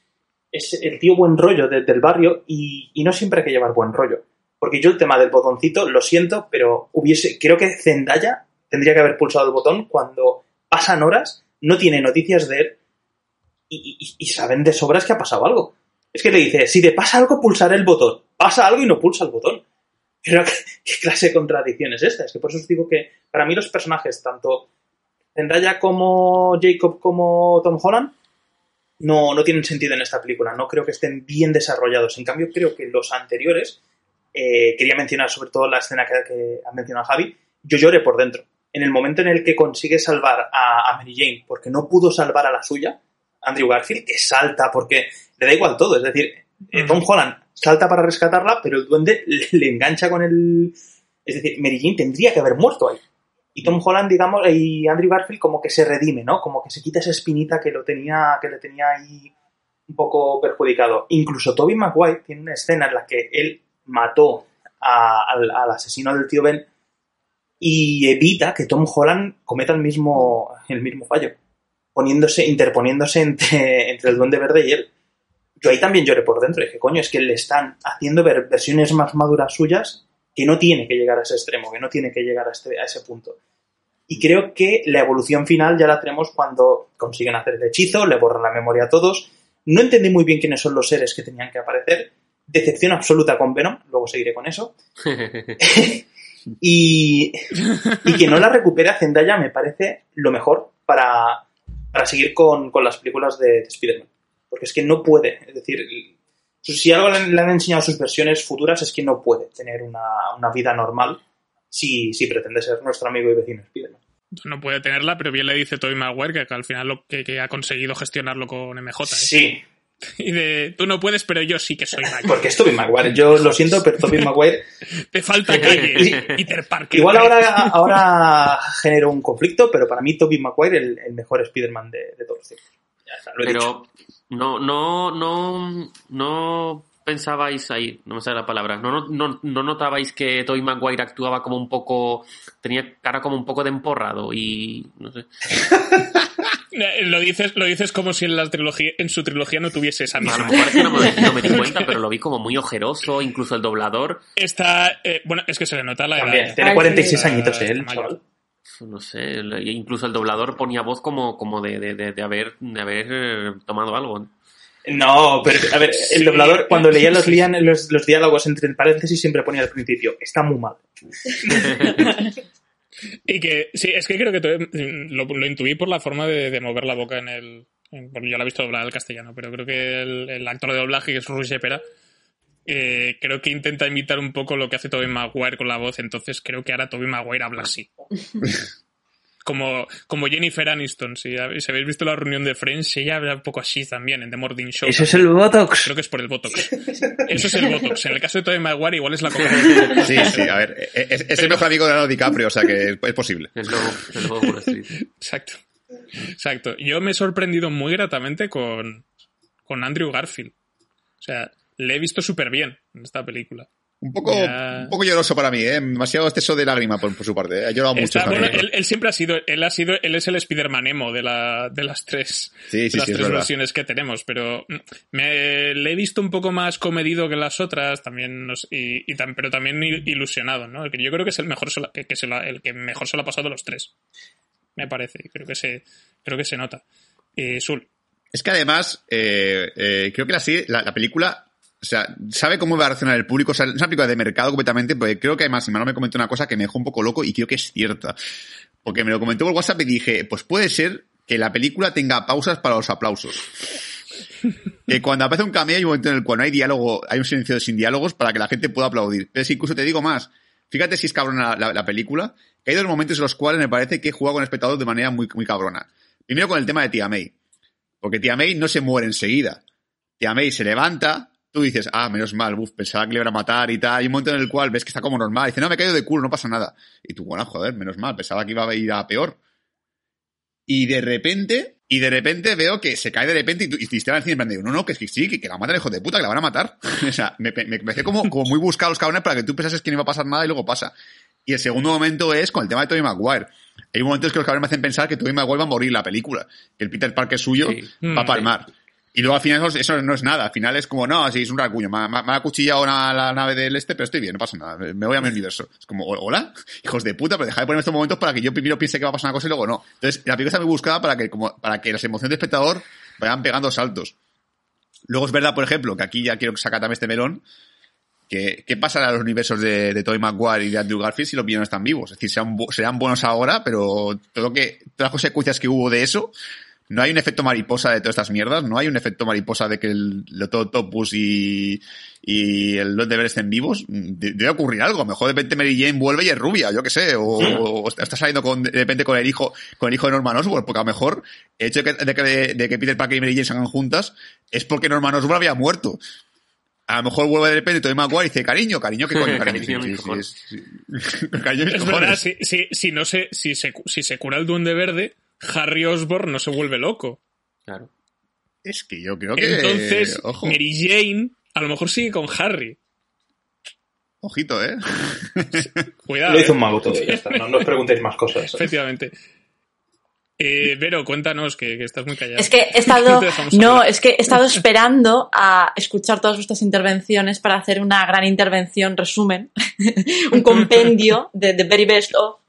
el tío buen rollo de- del barrio, y, no siempre hay que llevar buen rollo. Porque yo el tema del botoncito, lo siento, pero hubiese, creo que Zendaya tendría que haber pulsado el botón cuando pasan horas, no tiene noticias de él, y, y- saben de sobras que ha pasado algo. Es que le dice, si te pasa algo, pulsaré el botón. Pasa algo y no pulsa el botón. Pero *laughs* ¿qué, clase de contradicción es esta? Es que por eso os digo que para mí los personajes, tanto Zendaya como Jacob como Tom Holland, no, no tienen sentido en esta película. No creo que estén bien desarrollados. En cambio, creo que los anteriores, eh, quería mencionar sobre todo la escena que, ha mencionado Javi, yo lloré por dentro. En el momento en el que consigue salvar a Mary Jane porque no pudo salvar a la suya, Andrew Garfield, que salta porque le da igual todo. Es decir, eh, Tom Holland salta para rescatarla, pero el duende le, le engancha con el... Es decir, Mary Jane tendría que haber muerto ahí. Y Tom Holland, digamos, y Andrew Garfield como que se redime, ¿no? Como que se quita esa espinita que lo tenía, que le tenía ahí un poco perjudicado. Incluso Toby Maguire tiene una escena en la que él mató a- al, al asesino del tío Ben y evita que Tom Holland cometa el mismo, el mismo fallo, poniéndose, interponiéndose entre, entre el Duende Verde y él. Yo ahí también lloré por dentro, dije, coño, es que le están haciendo ver versiones más maduras suyas que no tiene que llegar a ese extremo, que no tiene que llegar a, este, a ese punto. Y creo que la evolución final ya la tenemos cuando consiguen hacer el hechizo, le borran la memoria a todos, No entendí muy bien quiénes son los seres que tenían que aparecer. Decepción absoluta con Venom, luego seguiré con eso. *laughs* y, y que no la recupere a Zendaya me parece lo mejor para, para seguir con, con las películas de, de Spider-Man. Porque es que no puede, es decir, si algo le, han enseñado sus versiones futuras es que no puede tener una, una vida normal si, si pretende ser nuestro amigo y vecino Spider-Man. No puede tenerla, pero bien le dice Tobey Maguire que, que al final lo que, que ha conseguido gestionarlo con MJ. ¿eh? Sí, *laughs* Y de, tú no puedes, pero yo sí que soy *laughs* Maguire. porque es Tobey Maguire. Yo lo siento, pero Tobey Maguire *laughs* Te falta calle, Peter Parker. Igual ahora, ahora genero un conflicto, pero para mí Tobey Maguire el, el mejor Spider-Man de, de todos los tiempos. Ya está, lo he dicho. No, no, no, no pensabais ahí, no me sale la palabra, no, no, no notabais que Tobey Maguire actuaba como un poco, tenía cara como un poco de emporrado y no sé. Eh, *laughs* Lo dices, lo dices como si en la trilogía, en su trilogía no tuviese esa A lo misma. mejor es que no me, no me di *laughs* cuenta, pero lo vi como muy ojeroso, incluso el doblador, Está, eh, bueno, es que se le nota la También, edad. tiene Ay, 46 sí. añitos él, mayor. chaval. No sé, incluso el doblador ponía voz como, como de, de, de, de haber, de haber eh, tomado algo. No, pero a ver, el doblador cuando leía los, lian- los, los diálogos entre paréntesis siempre ponía al principio, está muy mal. *laughs* Y que, sí, es que creo que lo, lo intuí por la forma de, de mover la boca en el. en- bueno, yo la he visto doblada al castellano, pero creo que el, el actor de doblaje, que es Roger Pera, eh, creo que intenta imitar un poco lo que hace Tobey Maguire con la voz, entonces creo que ahora Tobey Maguire habla así. *laughs* Como, como Jennifer Aniston, si, si habéis visto la reunión de Friends, ella habla un poco así también, en The Morning Show. Eso es el Botox. Creo que es por el Botox. Eso es el Botox. En el caso de Tobey Maguire, igual es la coca *laughs* Sí, sí, a ver, es, es el mejor amigo de Leonardo DiCaprio, o sea que es, es posible. El nuevo, el nuevo Wall Street. Exacto. Exacto. Yo me he sorprendido muy gratamente con, con Andrew Garfield. O sea, le he visto súper bien en esta película. Un poco, Ya. un poco lloroso para mí, ¿eh? demasiado exceso de lágrima por, por su parte. ¿eh? Ha llorado mucho. Está- bueno, él, él siempre ha sido, él ha sido, él es el Spider-Man emo de, la, de las tres, Sí, de sí, las sí, tres versiones que tenemos, pero me, le he visto un poco más comedido que las otras, también, no sé, y, y pero también il- ilusionado, ¿no? Yo creo que es el mejor, que, que se la- el que mejor se lo ha pasado de los tres. Me parece, creo que se, creo que se nota. Eh, Sul, Es que además, eh, eh, creo que la, la película, o sea, sabe cómo va a reaccionar el público, o sea, es una película de mercado completamente, porque creo que además, no me comentó una cosa que me dejó un poco loco y creo que es cierta. Porque me lo comentó por WhatsApp y dije, pues puede ser que la película tenga pausas para los aplausos. Que cuando aparece un cameo hay un momento en el cual no hay diálogo, hay un silencio sin diálogos para que la gente pueda aplaudir. Pero si incluso te digo más, fíjate si es cabrona la, la película, que hay dos momentos en los cuales me parece que juega con el espectador de manera muy, muy cabrona. Primero con el tema de Tia May. Porque Tia May no se muere enseguida. Tia May se levanta, tú dices, ah, menos mal, uf, pensaba que le iban a matar y tal. Hay un momento en el cual ves que está como normal. Dice, no, me he caído de culo, no pasa nada. Y tú, bueno, joder, menos mal, pensaba que iba a ir a peor. Y de repente, y de repente veo que se cae de repente y, tú, y te estaba en el cine en plan de, no, no, que sí, que, que la matan hijo de puta, que la van a matar. *laughs* o sea, me, me, como, como muy buscado los cabrones para que tú pensases que no iba a pasar nada y luego pasa. Y el segundo momento es con el tema de Tobey Maguire. Hay momentos que los cabrones me hacen pensar que Tobey Maguire va a morir en la película. Que el Peter Parker suyo Sí. va a Mm, palmar. Y luego al final eso, no es nada. Al final es como, no, sí, es un racuño. Me, me ha- acuchillado una- la nave del este, pero estoy bien, no pasa nada. Me voy a mi universo. Es como, hola, hijos de puta, pero dejad de ponerme estos momentos para que yo primero piense que va a pasar una cosa y luego no. Entonces, la película está muy buscada para que, como, para que las emociones del espectador vayan pegando saltos. Luego es verdad, por ejemplo, que aquí ya quiero sacar también este melón, que, ¿qué pasará a los universos de, de Tobey Maguire y de Andrew Garfield si los villanos están vivos? Es decir, bu- serán buenos ahora, pero todo lo que, todas las consecuencias que hubo de eso, no hay un efecto mariposa de todas estas mierdas, no hay un efecto mariposa de que el Topus y, y el Lord de Ver estén vivos. De- debe ocurrir algo. A lo mejor de repente Mary Jane vuelve y es rubia, yo qué sé, o, o está saliendo con, de repente con el hijo, con el hijo de Norman Osborn, porque a lo mejor el hecho de que, de que, de que Peter Parker y Mary Jane salgan juntas es porque Norman Osborn había muerto. A lo mejor vuelve de repente Tobey Maguire y dice, cariño, cariño, ¿qué coño? Cariño, *laughs* Cariño, sí, sí, sí, *laughs* sí. Mis es cojones. verdad, si, si, si no se, si, se, si se cura el duende verde, Harry Osborn no se vuelve loco. Claro. Es que yo creo que... Entonces, ojo, Mary Jane a lo mejor sigue con Harry. ojito, ¿eh? *laughs* Cuidado. Lo eh. hizo un mago todo, ya está. No, no os preguntéis más cosas. Efectivamente. Eh, Vero, cuéntanos que, que estás muy callado. Es que he estado, *laughs* No es que he estado esperando a escuchar todas vuestras intervenciones para hacer una gran intervención, resumen, *laughs* un compendio de The Very Best of.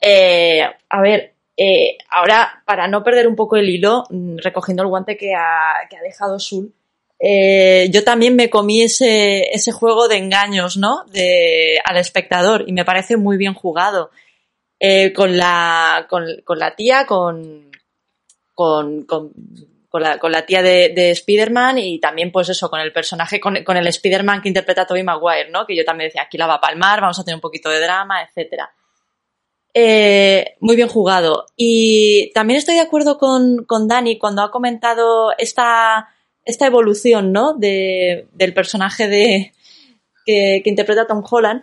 Eh, a ver, Eh, ahora, para no perder un poco el hilo, mm, recogiendo el guante que ha, dejado Sul, eh, yo también me comí ese, juego de engaños, ¿no? De, al espectador y me parece muy bien jugado. Eh, con, la, con, la tía, con, con, con, la, tía de, de Spider-Man y también, pues eso, con el personaje, con, con el Spider-Man que interpreta Tobey Maguire, ¿no? Que yo también decía, aquí la va a palmar, vamos a tener un poquito de drama, etcétera. Eh, muy bien jugado. Y también estoy de acuerdo con, con Dani cuando ha comentado esta, esta evolución, ¿no? De, del personaje de, que, interpreta Tom Holland.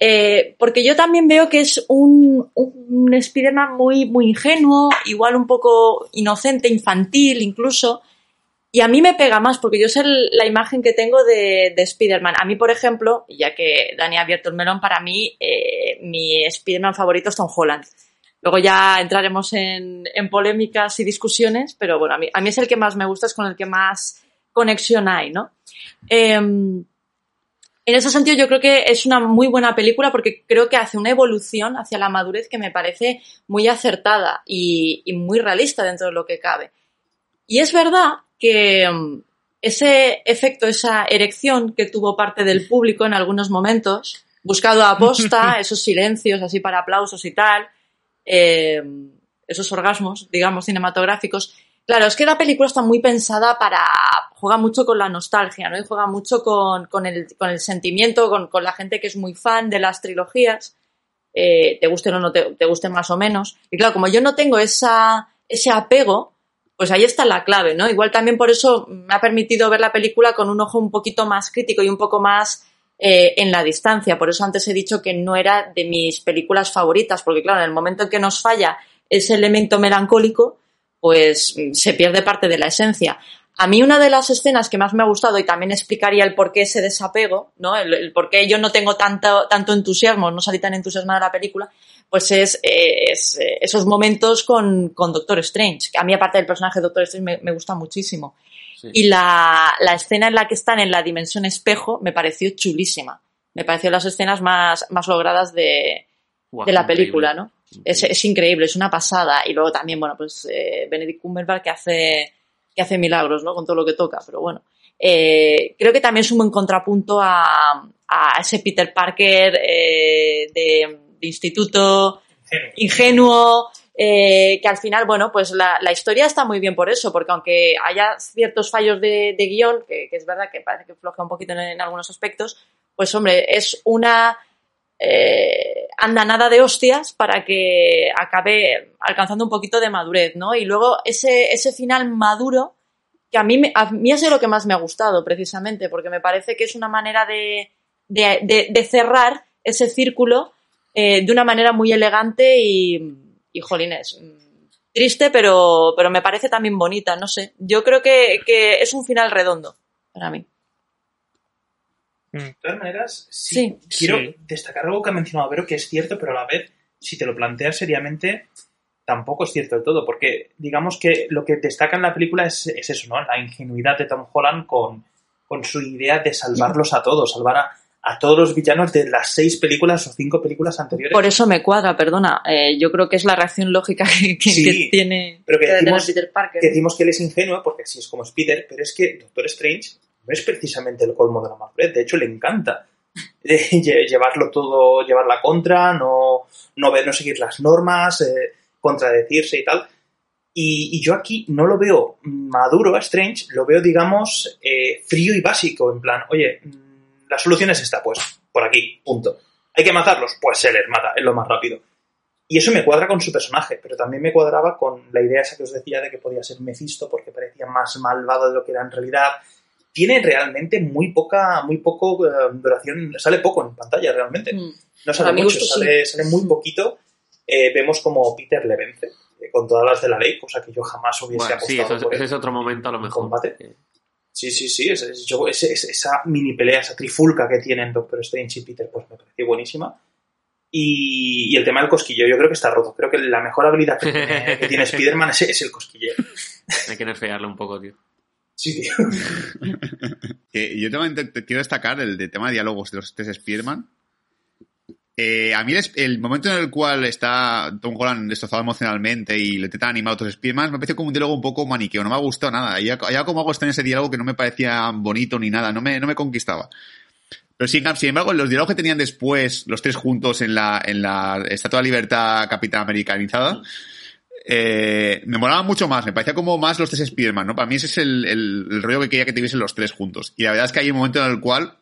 Eh, porque yo también veo que es un, un Spider-Man muy, muy ingenuo, igual un poco inocente, infantil incluso. Y a mí me pega más porque yo sé la imagen que tengo de, de Spider-Man. A mí, por ejemplo, ya que Dani ha abierto el melón, para mí eh, mi Spider-Man favorito es Tom Holland. Luego ya entraremos en, en, polémicas y discusiones, pero bueno, a mí, a mí es el que más me gusta, es con el que más conexión hay, ¿no? Eh, en ese sentido yo creo que es una muy buena película porque creo que hace una evolución hacia la madurez que me parece muy acertada y muy realista dentro de lo que cabe. Y es verdad que mm, ese efecto, esa erección que tuvo parte del público en algunos momentos, buscado a posta, *laughs* esos silencios así para aplausos y tal, eh, esos orgasmos, digamos, cinematográficos. Claro, es que la película está muy pensada para. juega mucho con la nostalgia, ¿no? Y juega mucho con, con, el, con el, sentimiento, con, con, la gente que es muy fan de las trilogías, eh, te gusten o no te, te gusten más o menos. Y claro, como yo no tengo esa, ese apego, pues ahí está la clave, ¿no? Igual también por eso me ha permitido ver la película con un ojo un poquito más crítico y un poco más eh, en la distancia. Por eso antes he dicho que no era de mis películas favoritas, porque claro, en el momento en que nos falla ese elemento melancólico, pues se pierde parte de la esencia. A mí una de las escenas que más me ha gustado y también explicaría el por qué ese desapego, ¿no? El, el por qué yo no tengo tanto, tanto entusiasmo, no salí tan entusiasmada de la película, pues es, es esos momentos con, con, Doctor Strange, que a mí aparte del personaje de Doctor Strange me, me gusta muchísimo. Sí. Y la, la, escena en la que están en la dimensión espejo me pareció chulísima. Me pareció las escenas más, más logradas de, de la película, increíble. ¿no? Es, es, increíble, es una pasada. Y luego también, bueno, pues eh, Benedict Cumberbatch que hace, que hace milagros, ¿no? Con todo lo que toca, pero bueno. Eh, creo que también es un buen contrapunto a, a ese Peter Parker eh, de de instituto ingenuo, eh, que al final, bueno, pues la, la, historia está muy bien por eso, porque aunque haya ciertos fallos de, de guion, que, que, es verdad que parece que floja un poquito en, en algunos aspectos, pues hombre, es una eh, andanada de hostias para que acabe alcanzando un poquito de madurez, ¿no? Y luego ese, ese final maduro, que a mí, a mí es de lo que más me ha gustado, precisamente, porque me parece que es una manera de, de, de cerrar ese círculo eh, de una manera muy elegante y, y jolines, triste, pero, pero me parece también bonita, no sé. Yo creo que, que es un final redondo para mí. De todas maneras, sí, sí quiero sí. destacar algo que ha mencionado Vero, que es cierto, pero a la vez, si te lo planteas seriamente, tampoco es cierto del todo, porque digamos que lo que destaca en la película es, es eso, ¿no? La ingenuidad de Tom Holland con, con su idea de salvarlos a todos, salvar a, a todos los villanos de las seis películas o cinco películas anteriores. Por eso me cuadra, perdona. Eh, yo creo que es la reacción lógica que, que, sí, que tiene pero que decimos, Peter Parker. Que decimos que él es ingenuo porque así es como es Peter, pero es que Doctor Strange no es precisamente el colmo de la madurez. De hecho, le encanta *laughs* llevarlo todo, llevar la contra, no, no, ver, no seguir las normas, eh, contradecirse y tal. Y, y, yo aquí no lo veo maduro a Strange, lo veo, digamos, eh, frío y básico, en plan, oye, la solución es esta, pues, por aquí, punto. ¿Hay que matarlos? Pues se les mata, es lo más rápido. Y eso me cuadra con su personaje, pero también me cuadraba con la idea esa que os decía de que podía ser Mephisto porque parecía más malvado de lo que era en realidad. Tiene realmente muy poca, muy poco uh, duración, sale poco en pantalla realmente. Mm. No sale mucho, gusto, sale, sí. sale, muy poquito. Eh, vemos como Peter le vence eh, con todas las de la ley, cosa que yo jamás hubiese bueno, apostado. Sí, eso, por ese es otro momento a lo mejor. Combate. Sí, sí, sí. Es, es, yo, es, esa mini pelea, esa trifulca que tienen Doctor Strange y Peter, pues me pareció buenísima. Y, y, el tema del cosquillo, yo creo que está roto. Creo que la mejor habilidad que tiene, que tiene *laughs* Spider-Man es, es, el cosquilleo. Hay que nerfearlo un poco, tío. Sí, tío. *laughs* yo también te, te quiero destacar el de tema de diálogos de los tres Spider-Man. Eh, a mí el, el, momento en el cual está Tom Holland destrozado emocionalmente y le intentan animar a otros Spiderman me parece como un diálogo un poco maniqueo, no me ha gustado nada. Había, como algo en ese diálogo que no me parecía bonito ni nada, no me, no me conquistaba. Pero sin, sin embargo, los diálogos que tenían después, los tres juntos en la, en la Estatua de Libertad Capitán Americanizada, eh, me molaban mucho más, me parecía como más los tres Spiderman, ¿no? Para mí ese es el, el, rollo que quería que tuviesen los tres juntos. Y la verdad es que hay un momento en el cual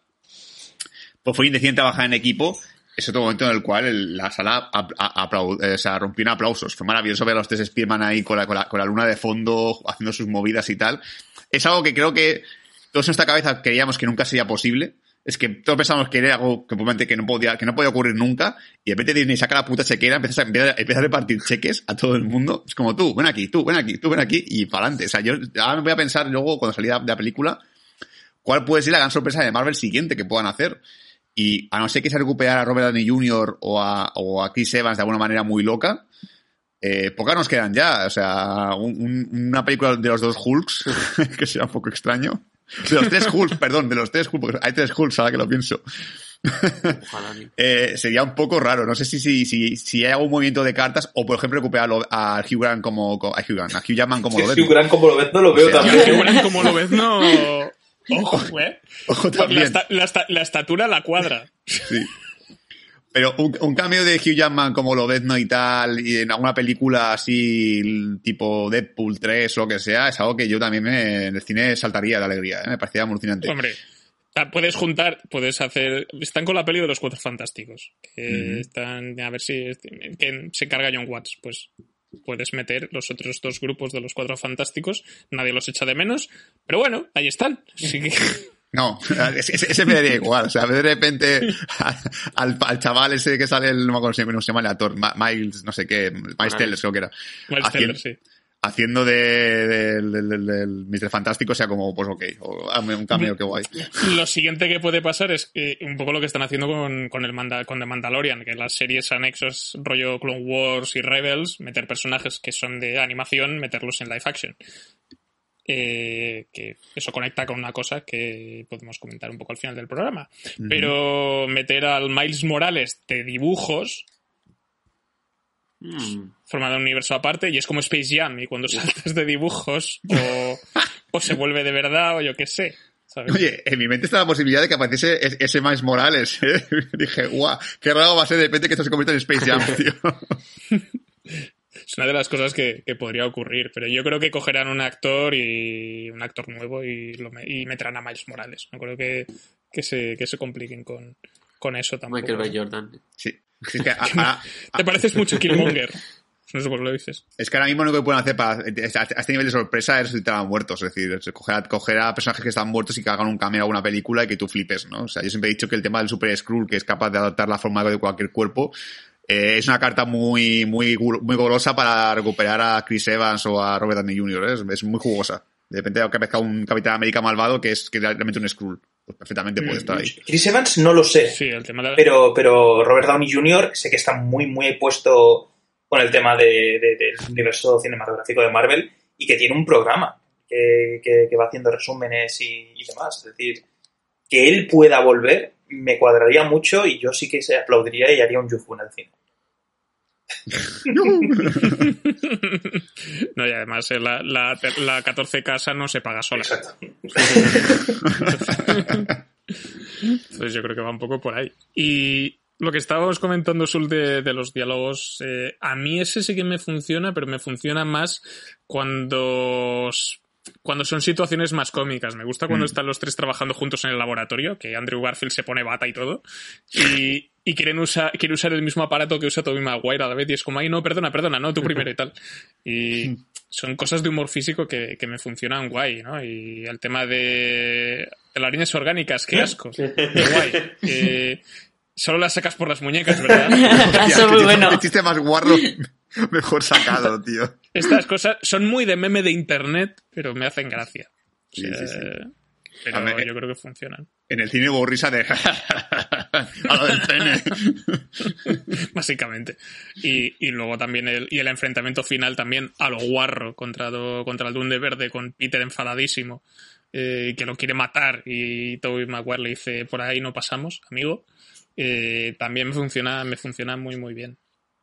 pues fue indeciente trabajar en equipo es otro momento en el cual la sala eh, se rompió en aplausos. Fue maravilloso ver a los tres Spearman ahí con la, con, la, luna de fondo, haciendo sus movidas y tal. Es algo que creo que todos en esta cabeza creíamos que nunca sería posible. Es que todos pensamos que era algo que, que no podía, que no podía ocurrir nunca. Y de repente Disney saca la puta chequera, empieza a, empieza a repartir cheques a todo el mundo. Es como tú, ven aquí, tú, ven aquí, tú, ven aquí y para adelante. O sea, yo ahora me voy a pensar luego cuando salga de la película, cuál puede ser la gran sorpresa de Marvel siguiente que puedan hacer. Y a no ser que se recuperara a Robert Downey Jr. o a, o a Chris Evans de alguna manera muy loca, eh, pocas nos quedan ya. O sea, una película de los dos Hulks, *laughs* que sea un poco extraño. De los tres Hulks, *laughs* perdón, de los tres Hulks, porque hay tres Hulks ahora que lo pienso. *laughs* eh, sería un poco raro. No sé si, si, si, si hay algún movimiento de cartas o, por ejemplo, recuperar a Hugh Grant como, a Hugh Grant, a Hugh Jackman como lo ves. Hugh Grant como lo ves no lo veo también. Hugh Grant como lo ves no... *laughs* Ojo, ¿eh? Ojo también. La, estatura la cuadra. *laughs* Sí. Pero un, cambio de Hugh Jackman como lo ves, ¿no? Y tal, y en alguna película así, tipo Deadpool 3 o lo que sea, es algo que yo también me, en el cine saltaría de alegría, ¿eh? Me parecía alucinante. Hombre, puedes juntar, puedes hacer. Están con la peli de los Cuatro Fantásticos. Que están. A ver si. Que se carga John Watts. Pues puedes meter los otros dos grupos de los cuatro fantásticos, nadie los echa de menos, pero bueno, ahí están. No, ese, me daría igual. O sea, de repente *laughs* al, chaval ese que sale, el, no me acuerdo cómo se llama el actor, Miles, no sé qué, Miles Teller creo que era. Miles Teller, sí haciendo de, del Mr. Fantástico sea como, pues ok, o un cambio que guay. Lo siguiente que puede pasar es que un poco lo que están haciendo con, con el Manda, con The Mandalorian, que las series anexos rollo Clone Wars y Rebels, meter personajes que son de animación, meterlos en live action. Eh, que eso conecta con una cosa que podemos comentar un poco al final del programa. Pero meter al Miles Morales de dibujos Hmm. formado un universo aparte y es como Space Jam y cuando saltas de dibujos o, se vuelve de verdad o yo qué sé. Oye, en mi mente está la posibilidad de que apareciese ese Miles Morales. ¿eh? *laughs* Dije, guau, qué raro va a ser de repente que esto se convierta en Space Jam, tío. *laughs* es una de las cosas que, podría ocurrir, pero yo creo que cogerán un actor y un actor nuevo y, lo, y meterán a Miles Morales. No creo que, que, se, que se compliquen con, con eso tampoco. Michael B. Jordan. Sí. *laughs* Te pareces mucho a Killmonger. No sé por qué lo dices. Es que ahora mismo lo que pueden hacer para, a este nivel de sorpresa es resucitar a muertos. Es decir, coger a, personajes que están muertos y que hagan un cambio a alguna película y que tú flipes, ¿no? O sea, yo siempre he dicho que el tema del Super Skrull, que es capaz de adaptar la forma de cualquier cuerpo, eh, es una carta muy, muy, muy golosa para recuperar a Chris Evans o a Robert Downey Jr. ¿eh? Es, muy jugosa. De repente que aparezca un Capitán América malvado que es que realmente un Skrull pues perfectamente puede estar ahí. Chris Evans no lo sé. Sí, el tema de... pero, pero Robert Downey Jr. sé que está muy, muy puesto con el tema de, del universo cinematográfico de Marvel y que tiene un programa que, que, va haciendo resúmenes y, demás. Es decir, que él pueda volver me cuadraría mucho y yo sí que se aplaudiría y haría un yufu en el cine. No, y además eh, la, la, la 14 casa no se paga sola. Entonces yo creo que va un poco por ahí. Y lo que estábamos comentando, Sul, de, de los diálogos, eh, a mí ese sí que me funciona, pero me funciona más cuando cuando son situaciones más cómicas. Me gusta cuando mm. están los tres trabajando juntos en el laboratorio, que Andrew Garfield se pone bata y todo, y, y quieren, usar, quieren usar el mismo aparato que usa Tobey Maguire a la vez, y es como, ay, no, perdona, perdona, no, tú primero y tal. Y son cosas de humor físico que, que me funcionan guay, ¿no? Y el tema de, de las líneas orgánicas, qué asco, qué guay. *laughs* Eh, solo las sacas por las muñecas, ¿verdad? *laughs* Eso muy bueno. El chiste más guarro *laughs* mejor sacado, tío. Estas cosas son muy de meme de internet, pero me hacen gracia. Sí, sí, sí. Pero yo creo que funcionan. En el cine hubo risa de *laughs* a lo del pene. *laughs* Básicamente. Y, y, luego también el, y el enfrentamiento final también a lo guarro contra, contra el Duende Verde con Peter enfadadísimo eh, que lo quiere matar y Toby Maguire le dice por ahí no pasamos, amigo. eh, también me funciona, me funciona muy, muy bien.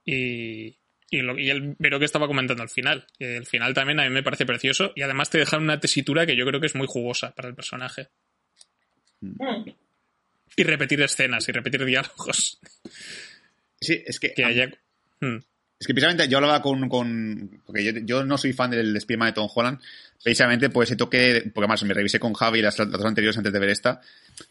Y, y, lo, y el pero que estaba comentando al final. El final también a mí me parece precioso y además te deja una tesitura que yo creo que es muy jugosa para el personaje. Mm. Y repetir escenas y repetir diálogos. Sí, es que. Que haya. Hmm. Es que precisamente yo hablaba con. con porque yo, no soy fan del Spiderman de Tom Holland, precisamente por ese toque. Porque además me revisé con Javi las, las dos anteriores antes de ver esta.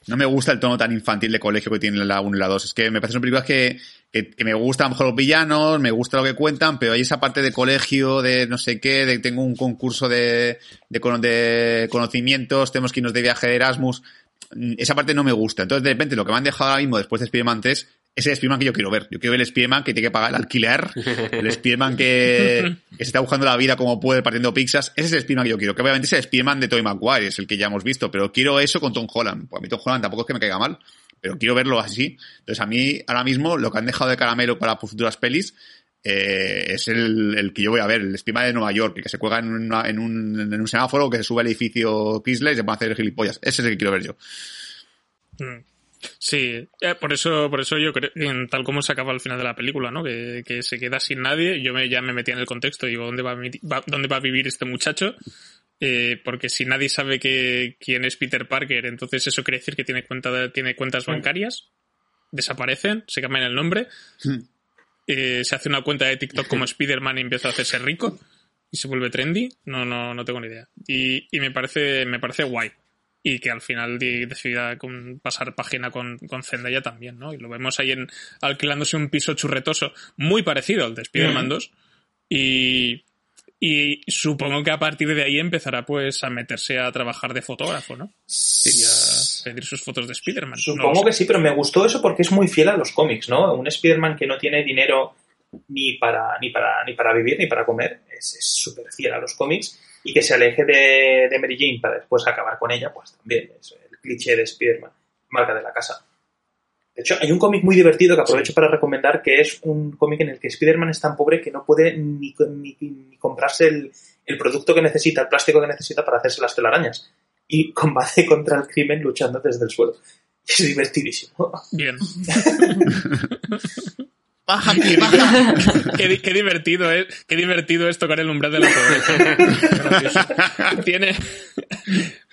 No me gusta el tono tan infantil de colegio que tiene la 1 y la 2. Es que me parecen películas que, que, que me gustan a lo mejor los villanos, me gusta lo que cuentan, pero hay esa parte de colegio, de no sé qué, de tengo un concurso de, de, de conocimientos, tenemos que irnos de viaje de Erasmus. Esa parte no me gusta. Entonces, de repente, lo que me han dejado ahora mismo después de Spider-Man 3 ese es el Spiderman que yo quiero ver. Yo quiero ver el Spiderman que tiene que pagar el alquiler, el Spiderman que, que *laughs* se está buscando la vida como puede partiendo pizzas. Ese es el Spiderman que yo quiero. Que obviamente es el Spiderman de Tobey Maguire, es el que ya hemos visto, pero quiero eso con Tom Holland. Pues a mí Tom Holland tampoco es que me caiga mal, pero quiero verlo así. Entonces a mí, ahora mismo, lo que han dejado de caramelo para futuras pelis eh, es el, el que yo voy a ver, el Spiderman de Nueva York, el que se cuelga en, una- en, un, en un semáforo, que se sube al edificio Chrysler y se pone a hacer gilipollas. Ese es el que quiero ver yo. Mm. Sí, eh, por eso, por eso yo creo, en tal como se acaba al final de la película, ¿no? Que, que se queda sin nadie. Yo me, ya me metía en el contexto, digo, ¿dónde va, va- dónde va a vivir este muchacho? Eh, porque si nadie sabe que, quién es Peter Parker, entonces eso quiere decir que tiene, cuenta tiene cuentas bancarias, desaparecen, se cambian el nombre, eh, se hace una cuenta de TikTok como *laughs* Spider-Man y empieza a hacerse rico y se vuelve trendy. No, no, no tengo ni idea. Y, y me parece, me parece guay. Y que al final decida con- pasar página con, con Zendaya también, ¿no? Y lo vemos ahí en, alquilándose un piso churretoso muy parecido al de Spider-Man 2. Y, y supongo que a partir de ahí empezará pues a meterse a trabajar de fotógrafo, ¿no? Y a pedir sus fotos de Spider-Man. Supongo que sí, pero me gustó eso porque es muy fiel a los cómics, ¿no? Un Spider-Man que no tiene dinero ni para, ni para, ni para vivir ni para comer, es es súper fiel a los cómics, y que se aleje de, de Mary Jane para después acabar con ella, pues también es el cliché de Spider-Man, marca de la casa. De hecho, hay un cómic muy divertido que aprovecho para recomendar, que es un cómic en el que Spider-Man es tan pobre que no puede ni, ni- ni comprarse el, el producto que necesita, el plástico que necesita para hacerse las telarañas. Y combate *laughs* contra el crimen luchando desde el suelo. Es divertidísimo. Bien. *laughs* ¡Baja aquí, *laughs* baja! qué, qué divertido es, qué divertido es tocar el umbral de la pobreza. Tiene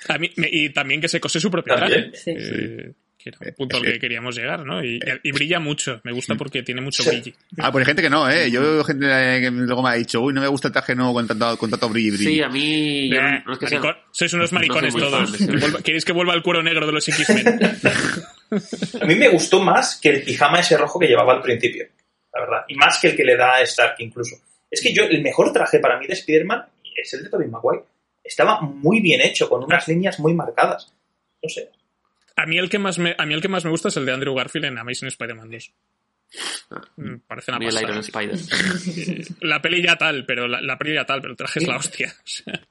a mí, me- y también que se cose su propio traje. También. Sí. Eh, que era un punto al Sí. que queríamos llegar, ¿no? Y, y brilla mucho. Me gusta porque tiene mucho Sí. brillo. Ah, pues hay gente que no, ¿eh? Yo veo gente eh, que luego me ha dicho, uy, no me gusta el traje nuevo con tanto, con tanto brillo y brillo. Sí, a mí. yo no- Eh, no es que sea- maricón- Sois unos no maricones fan todos. ¿Queréis que vuelva el cuero negro de los X-Men? *laughs* A mí me gustó más que el pijama ese rojo que llevaba al principio, la verdad. Y más que el que le da a Stark incluso. Es que yo, el mejor traje para mí de Spider-Man es el de Tobey Maguire. Estaba muy bien hecho, con unas líneas muy marcadas. No sé. A mí el que más me, a mí el que más me gusta es el de Andrew Garfield en Amazing Spider-Man 2. Me parece una el pasada. Iron Spider. *laughs* La peli ya tal, pero la, la peli ya tal, pero el traje es la hostia. O sea,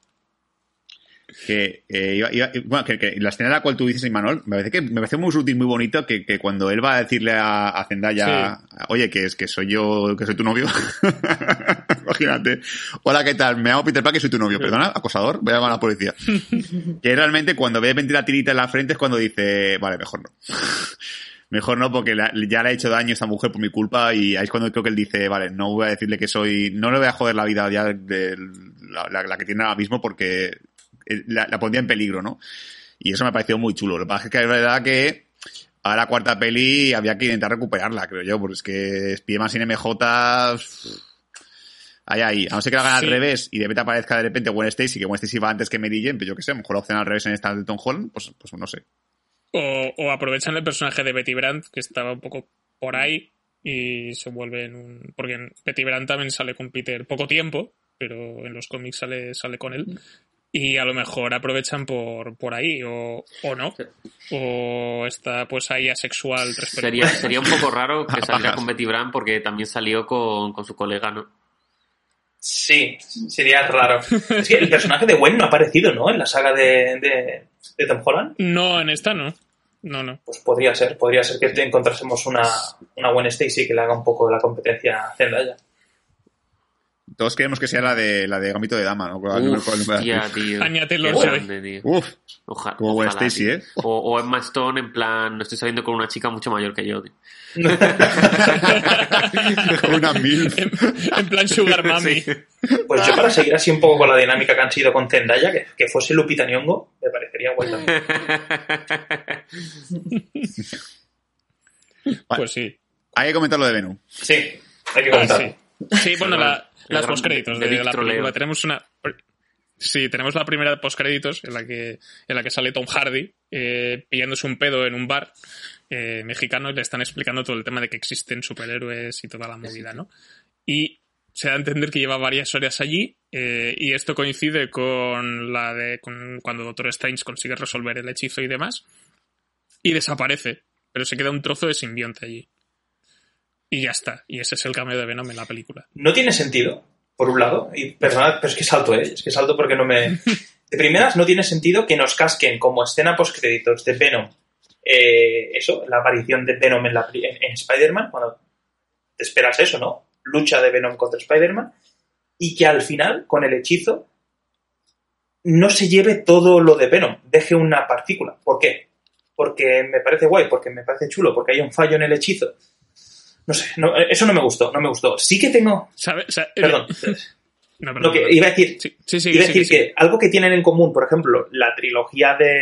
que, eh, iba- iba- bueno, que, que la escena en la cual tú dices, Imanol, me parece que me parece muy sutil, muy bonito que, que cuando él va a decirle a, a Zendaya, oye, que es que soy yo, que soy tu novio. *laughs* Imagínate. Hola, ¿qué tal? Me llamo Peter Parker, soy tu novio. Perdona, acosador, voy a llamar a la policía. *laughs* que realmente cuando ve venir la tirita en la frente es cuando dice, vale, mejor no. *laughs* Mejor no, porque la- ya le ha hecho daño a esta mujer por mi culpa y ahí es cuando creo que él dice, vale, no voy a decirle que soy, no le voy a joder la vida ya de la, la- la que tiene ahora mismo porque la, la pondría en peligro, ¿no? Y eso me ha parecido muy chulo. Lo que pasa es que es verdad que a la cuarta peli había que intentar recuperarla, creo yo, porque es que Spiderman sin MJ... Ahí, ahí. A no ser que la hagan Sí. al revés y de repente aparezca de repente Gwen Stacy, que Gwen Stacy va antes que Mary Jane, pues yo qué sé, a lo mejor la opción al revés en esta de Tom Holland, pues, pues no sé. o, o aprovechan el personaje de Betty Brandt, que estaba un poco por ahí, y se vuelven un. Porque en Betty Brandt también sale con Peter poco tiempo, pero en los cómics sale, sale con él. Y a lo mejor aprovechan por, por ahí, o, o no. O está pues ahí asexual tres Sería, películas. sería un poco raro *laughs* que saliera con Betty Brant porque también salió con, con su colega, ¿no? Sí, sería raro. Es que el personaje de Gwen no ha aparecido, ¿no? En la saga de, de, de Tom Holland. No, en esta no. No, no. Pues podría ser, podría ser que encontrásemos una, una Gwen Stacy que le haga un poco de la competencia a Zendaya. Todos queremos que sea la de la de Gambito de Dama, ¿no? ¿Cuál- Uf, cuál- cuál- tía, tío. Grande, tío. Uf, Oja- como ojalá, Stacy, tío. ¿eh? O, o Emma Stone en plan, estoy saliendo con una chica mucho mayor que yo. tío. *laughs* con una mil. En, en plan Sugar *laughs* Mami. Sí. Pues yo para seguir así un poco con la dinámica que han sido con Zendaya, que, que fuese Lupita Nyong'o, me parecería guay también. Pues sí. Hay que comentar lo de Venom. Sí, hay que Ah, comentarlo. sí. Sí, bueno, la- las gran- postcréditos de la película. Tenemos una. Sí, tenemos la primera de postcréditos en la que, en la que sale Tom Hardy eh, pillándose un pedo en un bar eh, mexicano y le están explicando todo el tema de que existen superhéroes y toda la movida, ¿no? Y se da a entender que lleva varias horas allí eh, y esto coincide con la de con cuando Doctor Strange consigue resolver el hechizo y demás y desaparece, pero se queda un trozo de simbionte allí. Y ya está. Y ese es el cambio de Venom en la película. No tiene sentido, por un lado, y perdonad, pero es que salto, ¿eh? Es que salto porque no me... *laughs* De primeras, no tiene sentido que nos casquen como escena postcréditos de Venom, eh, eso, la aparición de Venom en, la, en, en Spider-Man, cuando te esperas eso, ¿no? Lucha de Venom contra Spider-Man, y que al final, con el hechizo, no se lleve todo lo de Venom, deje una partícula. ¿Por qué? Porque me parece guay, porque me parece chulo, porque hay un fallo en el hechizo. No sé, no, eso no me gustó, no me gustó. Sí que tengo... ¿Sabe? O sea, Perdón. No, perdón, Lo que perdón. iba a decir, Sí, sí, sí, iba a decir que algo que tienen en común, por ejemplo, la trilogía de,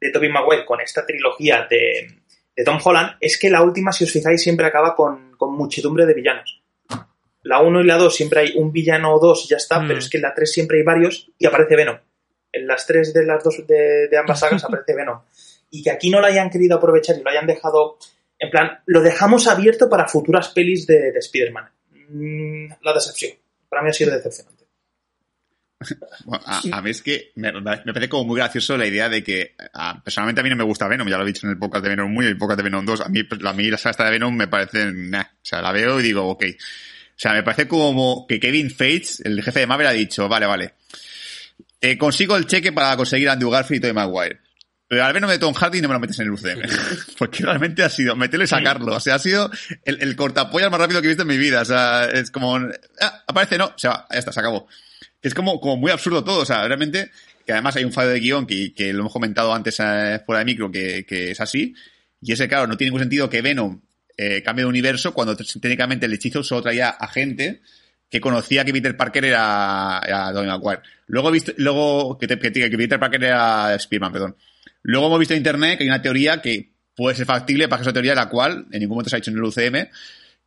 de Tobey Maguire con esta trilogía de, de Tom Holland, es que la última, si os fijáis, siempre acaba con, con muchedumbre de villanos. La 1 y la 2 siempre hay un villano o dos y ya está, Mm. pero es que en la 3 siempre hay varios y aparece Venom. En las 3 de las dos de, de ambas sagas *laughs* aparece Venom. Y que aquí no lo hayan querido aprovechar y lo hayan dejado, en plan, lo dejamos abierto para futuras pelis de, de Spider-Man. Mm, la decepción. Para mí ha sido decepcionante. A, mí es que me, me parece como muy gracioso la idea de que, personalmente a mí no me gusta Venom, ya lo he dicho en el podcast de Venom 1 y el podcast de Venom 2, a mí, a mí la saga de Venom me parece, nah, o sea, la veo y digo, ok. O sea, me parece como que Kevin Feige, el jefe de Marvel, ha dicho, vale, vale, eh, consigo el cheque para conseguir a Andrew Garfield y Tobey Maguire. Pero al Venom de Tom Hardy no me lo metes en el UCM. *laughs* Porque realmente ha sido meterlo y sacarlo. O sea, ha sido el, el cortapollas más rápido que he visto en mi vida. O sea, es como, ah, aparece, no, se va, ya está, se acabó. Es como, como muy absurdo todo. O sea, realmente, que además hay un fallo de guion que, que lo hemos comentado antes eh, fuera de micro, que, que es así. Y ese, claro, no tiene ningún sentido que Venom eh, cambie de universo cuando técnicamente el hechizo solo traía a gente que conocía que Peter Parker era, era Tobey Maguire. Luego visto, luego que, te- que, que Peter Parker era Spiderman, perdón. Luego hemos visto en internet que hay una teoría que puede ser factible para esa teoría la cual en ningún momento se ha hecho en el UCM,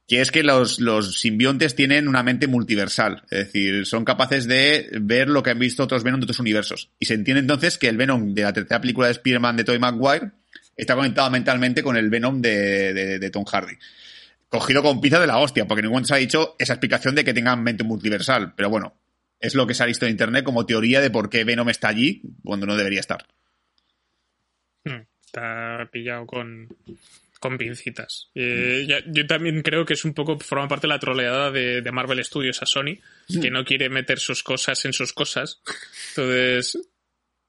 que es que los, los simbiontes tienen una mente multiversal. Es decir, son capaces de ver lo que han visto otros Venom de otros universos. Y se entiende entonces que el Venom de la tercera película de Spider-Man de Tobey Maguire está conectado mentalmente con el Venom de, de- de Tom Hardy. Cogido con pinza de la hostia, porque en ningún momento se ha dicho esa explicación de que tengan mente multiversal. Pero bueno, es lo que se ha visto en internet como teoría de por qué Venom está allí cuando no debería estar. Mm, Está pillado con, con pincitas. Eh, ya- yo también creo que es un poco, forma parte de la troleada de, de Marvel Studios a Sony, que no quiere meter sus cosas en sus cosas. Entonces,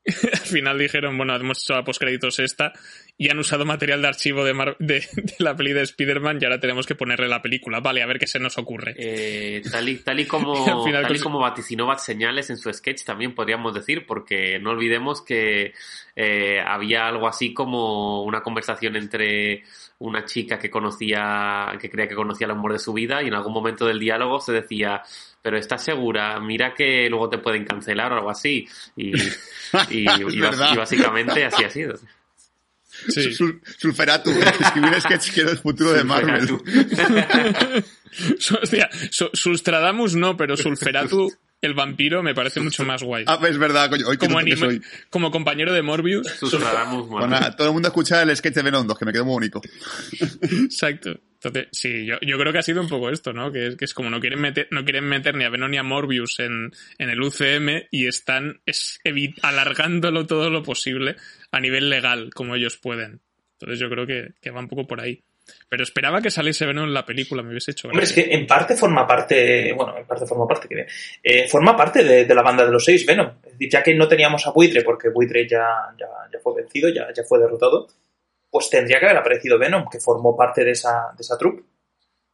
*laughs* al final dijeron, bueno, hemos hecho a postcréditos esta y han usado material de archivo de, Mar- de, de la peli de Spider-Man y ahora tenemos que ponerle la película. Vale, a ver qué se nos ocurre. Eh, tal, y, tal, y *laughs* como, final tal y como vaticinó Bad Señales en su sketch, también podríamos decir, porque no olvidemos que eh, había algo así como una conversación entre una chica que conocía, que creía que conocía el amor de su vida, y en algún momento del diálogo se decía, pero estás segura, mira que luego te pueden cancelar o algo así. Y, *laughs* y, y bas- verdad. y básicamente así ha sido. Sí. Sul- Sulferatu, escribir un sketch que era el futuro de Marvel. *laughs* Hostia, Su- Sulstradamus no, pero Sulferatu, el vampiro, me parece mucho más guay. Ah, es verdad, coño, hoy que como, que anime- soy. como compañero de Morbius. Sustradamus, Bueno, todo el mundo escucha el sketch de Venom 2, que me quedó muy bonito. Exacto. Entonces, sí, yo, yo creo que ha sido un poco esto, ¿no? Que es, que es como no quieren meter, no quieren meter ni a Venom ni a Morbius en, en el UCM y están es, alargándolo todo lo posible a nivel legal, como ellos pueden. Entonces yo creo que, que va un poco por ahí. Pero esperaba que saliese Venom en la película, me hubiese hecho Hombre, es que en parte forma parte, bueno, en parte forma parte, que eh, forma parte de, de la banda de los seis, Venom. Es decir, ya que no teníamos a Buitre, porque Buitre ya, ya, ya fue vencido, ya, ya fue derrotado, pues tendría que haber aparecido Venom, que formó parte de esa, de esa troupe.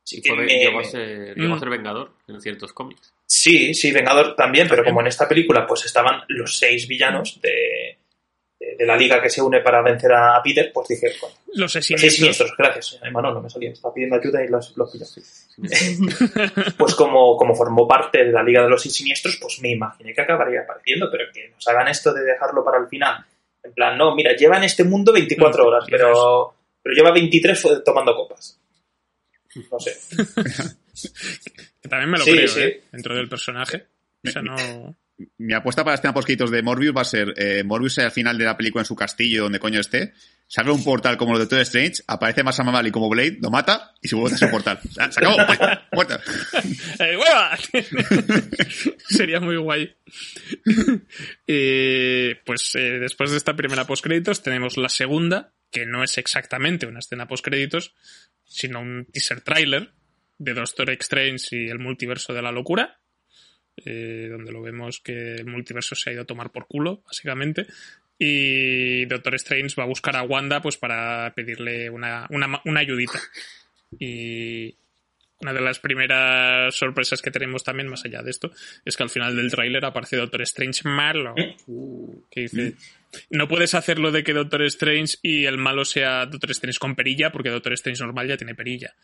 Sí, Y que me- llegó, a ser, llegó a Mm. ser Vengador en ciertos cómics. Sí, sí, Vengador también, pero como en esta película pues estaban los seis villanos de, de, de la liga que se une para vencer a Peter, pues dije, bueno, Los los seis siniestros. siniestros, gracias. Ay, Manolo, me salía, estaba pidiendo ayuda y los, los. *laughs* Pues como, como formó parte de la liga de los seis siniestros, pues me imaginé que acabaría apareciendo, pero que nos hagan esto de dejarlo para el final. En plan, no, mira, lleva en este mundo 24 Mm, horas, pero, pero lleva 23 fue tomando copas. No sé. *laughs* Que también me lo Sí, creo, sí. ¿eh? Dentro del personaje. O sea, no... Mi apuesta para la escena post de Morbius va a ser eh, Morbius al final de la película en su castillo, donde coño esté, se abre un portal como lo de Doctor Strange, aparece Masa Mamali como Blade, lo mata y se vuelve a su portal. Se acabó, muerta. *laughs* ¡Eh, hueva! *laughs* Sería muy guay. *laughs* Eh, pues eh, después de esta primera postcréditos tenemos la segunda, que no es exactamente una escena postcréditos, sino un teaser trailer de Doctor Strange y el multiverso de la locura, eh, donde lo vemos que el multiverso se ha ido a tomar por culo, básicamente. Y Doctor Strange va a buscar a Wanda pues para pedirle una, una, una ayudita. Y una de las primeras sorpresas que tenemos también, más allá de esto, es que al final del tráiler aparece Doctor Strange malo. Que dice, no puedes hacerlo de que Doctor Strange y el malo sea Doctor Strange con perilla, porque Doctor Strange normal ya tiene perilla.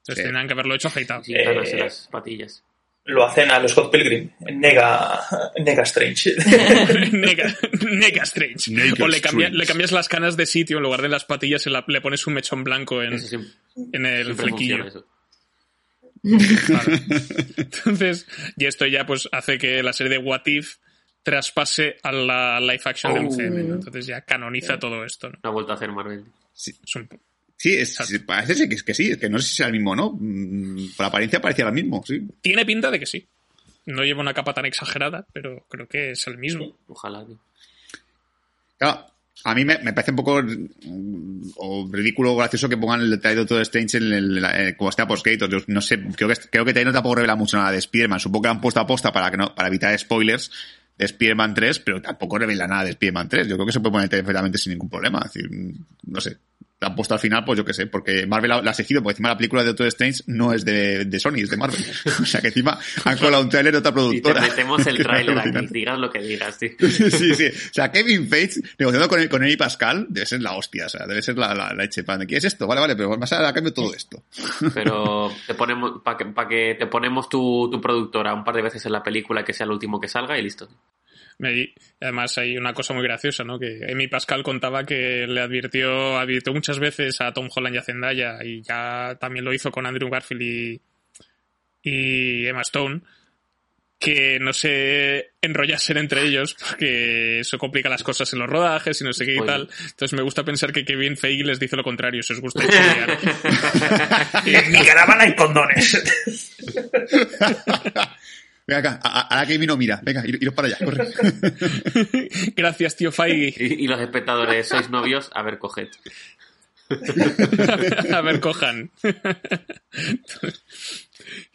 Entonces Sí. tendrán que haberlo hecho afeitado. Sí, Eh, las patillas. Lo hacen a los Scott Pilgrim. Nega, nega Strange. *laughs* nega, nega Strange. Nega o le, cambia- le cambias las canas de sitio, en lugar de las patillas se la- le pones un mechón blanco en, en el flequillo. funciona eso. Claro. Entonces, y esto ya pues hace que la serie de What If traspase a la live action del Oh. UCM. ¿no? Entonces ya canoniza todo esto. ¿no? Una vuelta a hacer Marvel. Es un- Sí, es, sí, parece ser que, es que sí, es que no sé si sea el mismo o no. Mm, Por apariencia parecía el mismo, sí. Tiene pinta de que sí. No lleva una capa tan exagerada, pero creo que es el mismo. Ojalá. tío. Claro, a mí me, me parece un poco mm, o ridículo o gracioso que pongan el detalle de todo Strange en el, como está post. Yo no sé, creo que, creo que también no tampoco revela mucho nada de Spider-Man. Supongo que han puesto a posta para, que no, para evitar spoilers de Spider-Man 3, pero tampoco revela nada de Spider-Man 3. Yo creo que se puede poner perfectamente sin ningún problema. Es decir, mm, no sé. La han puesto al final, pues yo qué sé, porque Marvel la, la ha seguido, porque encima la película de Doctor Strange no es de, de Sony, es de Marvel. *laughs* O sea que encima han *laughs* colado un trailer de otra Y te productora. metemos el *laughs* trailer aquí, digas lo que digas, tío. sí, sí. O sea, Kevin Feige negociando con, con Amy Pascal debe ser la hostia, o sea, debe ser la, la, la leche. Para, ¿Quieres esto? Vale, vale, pero vas a a cambio todo esto. Pero te ponemos, para que, pa' que te ponemos tu, tu productora un par de veces en la película que sea el último que salga y listo. Me- además hay una cosa muy graciosa, ¿no? Que Amy Pascal contaba que le advirtió, advirtió muchas veces a Tom Holland y a Zendaya y ya también lo hizo con Andrew Garfield y, y Emma Stone que no se enrollasen entre ellos porque eso complica las cosas en los rodajes y no sé qué y tal. Entonces me gusta pensar que Kevin Feige les dice lo contrario, si os gusta. En mi caravana hay condones. *laughs* Venga acá, ahora que vino, mira, venga, ir- iros para allá, corre. *laughs* Gracias, tío Feige. Y, y los espectadores, ¿sois novios? A ver, coged. *laughs* a ver, cojan.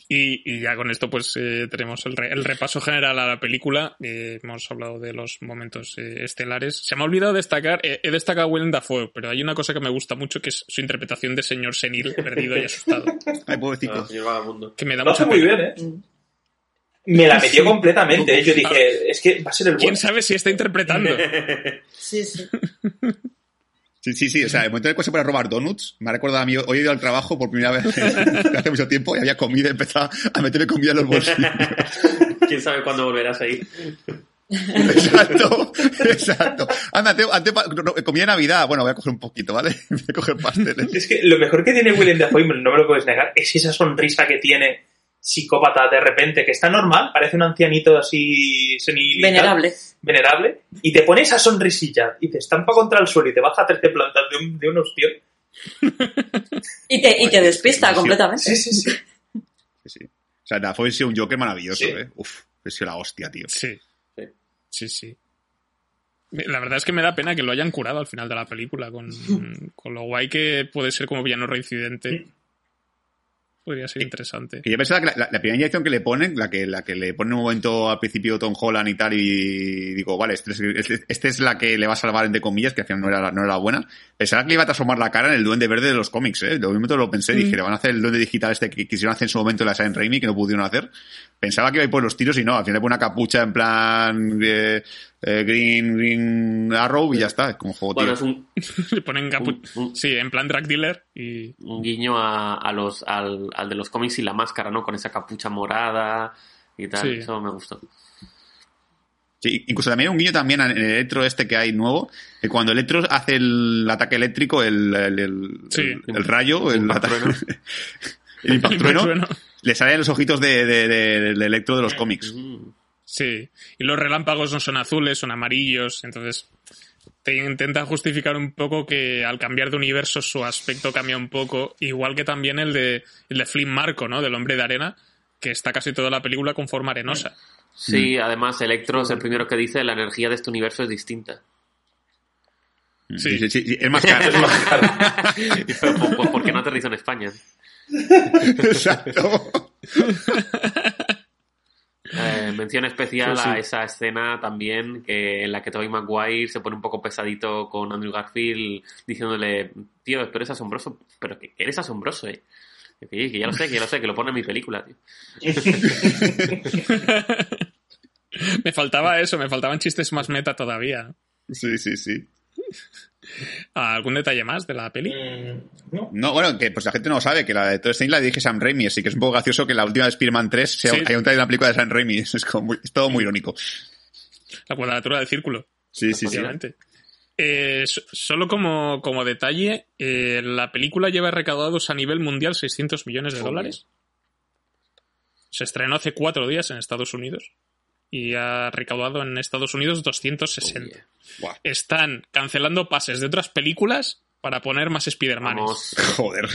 y, y ya con esto, pues eh, tenemos el, re- el repaso general a la película. Eh, hemos hablado de los momentos eh, estelares. Se me ha olvidado destacar, eh, he destacado a Willem Dafoe, pero hay una cosa que me gusta mucho que es su interpretación de señor senil, perdido y asustado. Ay, pobrecito. Ah. Que me da Lo hace mucha muy pena. bien, ¿eh? Me la *laughs* metió completamente. ¿eh? Yo dije, *laughs* es que va a ser el ¿Quién bueno. sabe si está interpretando? *laughs* Sí, sí. Sí, sí, sí, o sea, el momento en el que se pone a robar donuts, me ha recordado a mí, hoy he ido al trabajo por primera vez hace mucho tiempo y había comida y empezaba a meterle comida en los bolsillos. ¿Quién sabe cuándo volverás ahí? Exacto, exacto. Anda, Teo, ante, pa- no, no, comida de Navidad. Bueno, voy a coger un poquito, ¿vale? Voy a coger pasteles. Es que lo mejor que tiene Willem Dafoe, no me lo puedes negar, es esa sonrisa que tiene psicópata de repente, que está normal, parece un ancianito así senil y tal, Venerable. venerable, y te pone esa sonrisilla y te estampa contra el suelo y te baja 13 plantas de un, de un ostión. *laughs* Y te, y te despista completamente. Sí, sí, sí. Sí, sí. O sea, Dafoe ha sido un Joker maravilloso, Sí. ¿eh? Uf, sido la hostia, tío. Sí. Sí. Sí, sí. La verdad es que me da pena que lo hayan curado al final de la película, con, *laughs* con lo guay que puede ser como villano reincidente. Podría ser interesante. Que yo pensaba que la, la- la primera inyección que le ponen, la que, la que le pone un momento al principio Tom Holland y tal, y digo, vale, este es, este- este es la que le va a salvar, entre comillas, que al final no era, no era buena. Pensaba que le iba a transformar la cara en el duende verde de los cómics, ¿eh? Lo mismo lo pensé, dije, le van a hacer el duende digital este que quisieron hacer en su momento en la San Raimi, que no pudieron hacer. Pensaba que iba a ir por los tiros y no, al final le pone una capucha en plan eh, eh, Green, Green Arrow y ya está, como juego, Bueno, tío. es un, *laughs* Le ponen capu- Un- un- Sí, en plan drag dealer y... un guiño a, a los, al, al de los cómics y la máscara, ¿no? Con esa capucha morada y tal. Sí. Eso me gustó. Sí, incluso también un guiño también en el Electro este que hay nuevo, que cuando Electro hace el ataque eléctrico, el, el, el- Sí. el- el rayo, *laughs* el, ataque- el impactrueno, le salen los ojitos de, de- Electro de los cómics. Mm. Sí, y los relámpagos no son azules, son amarillos, entonces te intenta justificar un poco que al cambiar de universo su aspecto cambia un poco, igual que también el de, el de Flynn Marco, ¿no? Del hombre de arena, que está casi toda la película con forma arenosa. Sí, además Electro es el primero que dice la energía de este universo es distinta. Sí. Sí, sí, sí, es más caro. Pero, ¿por, por- por qué no aterrizó en España? *laughs* Exacto. *laughs* Eh, mención especial sí. a esa escena también que en la que Tobey Maguire se pone un poco pesadito con Andrew Garfield diciéndole, tío, pero eres asombroso, pero que eres asombroso, eh. Y Que, que ya lo sé, que ya lo sé, que lo pone en mi película, tío. *laughs* me faltaba eso, me faltaban chistes más meta todavía. Sí, sí, sí. ¿Algún detalle más de la peli? Mm, no. No, bueno, que pues la gente no sabe que la de Story la dirige Sam Raimi, así que es un poco gracioso que la última de Spider-Man 3 sea, Sí. haya un traído una película de Sam Raimi. *laughs* Es, como muy- es todo muy irónico. La cuadratura del círculo. Sí, sí, sí. Eh, so- solo como, como detalle, eh, la película lleva recaudados a nivel mundial 600 millones de Joder. dólares. Se estrenó hace cuatro días en Estados Unidos y ha recaudado en Estados Unidos 260. Oye, Buah, Están cancelando pases de otras películas para poner más Spider-Man. *laughs* Joder.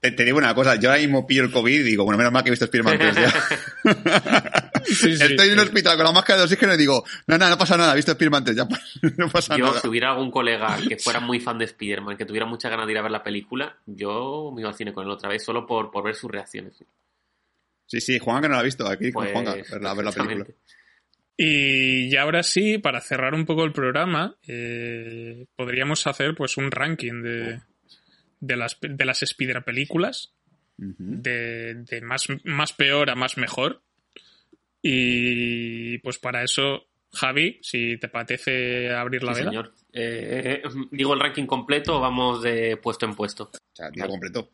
Te, te digo una cosa, yo ahora mismo pillo el COVID y digo, bueno, menos mal que he visto Spider-Man 3 ya. *laughs* Sí, sí, Estoy en un sí. hospital con la máscara de oxígeno y digo, no, no, no pasa nada, he visto Spider-Man 3 ya. *laughs* No pasa Yo, nada. si hubiera algún colega que fuera muy fan de Spider-Man, que tuviera mucha ganas de ir a ver la película, yo me iba al cine con él otra vez solo por, por ver sus reacciones. Sí, sí, Juan que no la ha visto, aquí con Pues, Juan a ver la, a ver la película. Y ya ahora sí, para cerrar un poco el programa, eh, podríamos hacer pues un ranking de, de las, de las Spider películas, de, de más, más peor a más mejor. Y pues para eso, Javi, si te apetece abrir la Sí, veda. señor. Eh, eh, digo el ranking completo o vamos de puesto en puesto. O sea, tío, completo.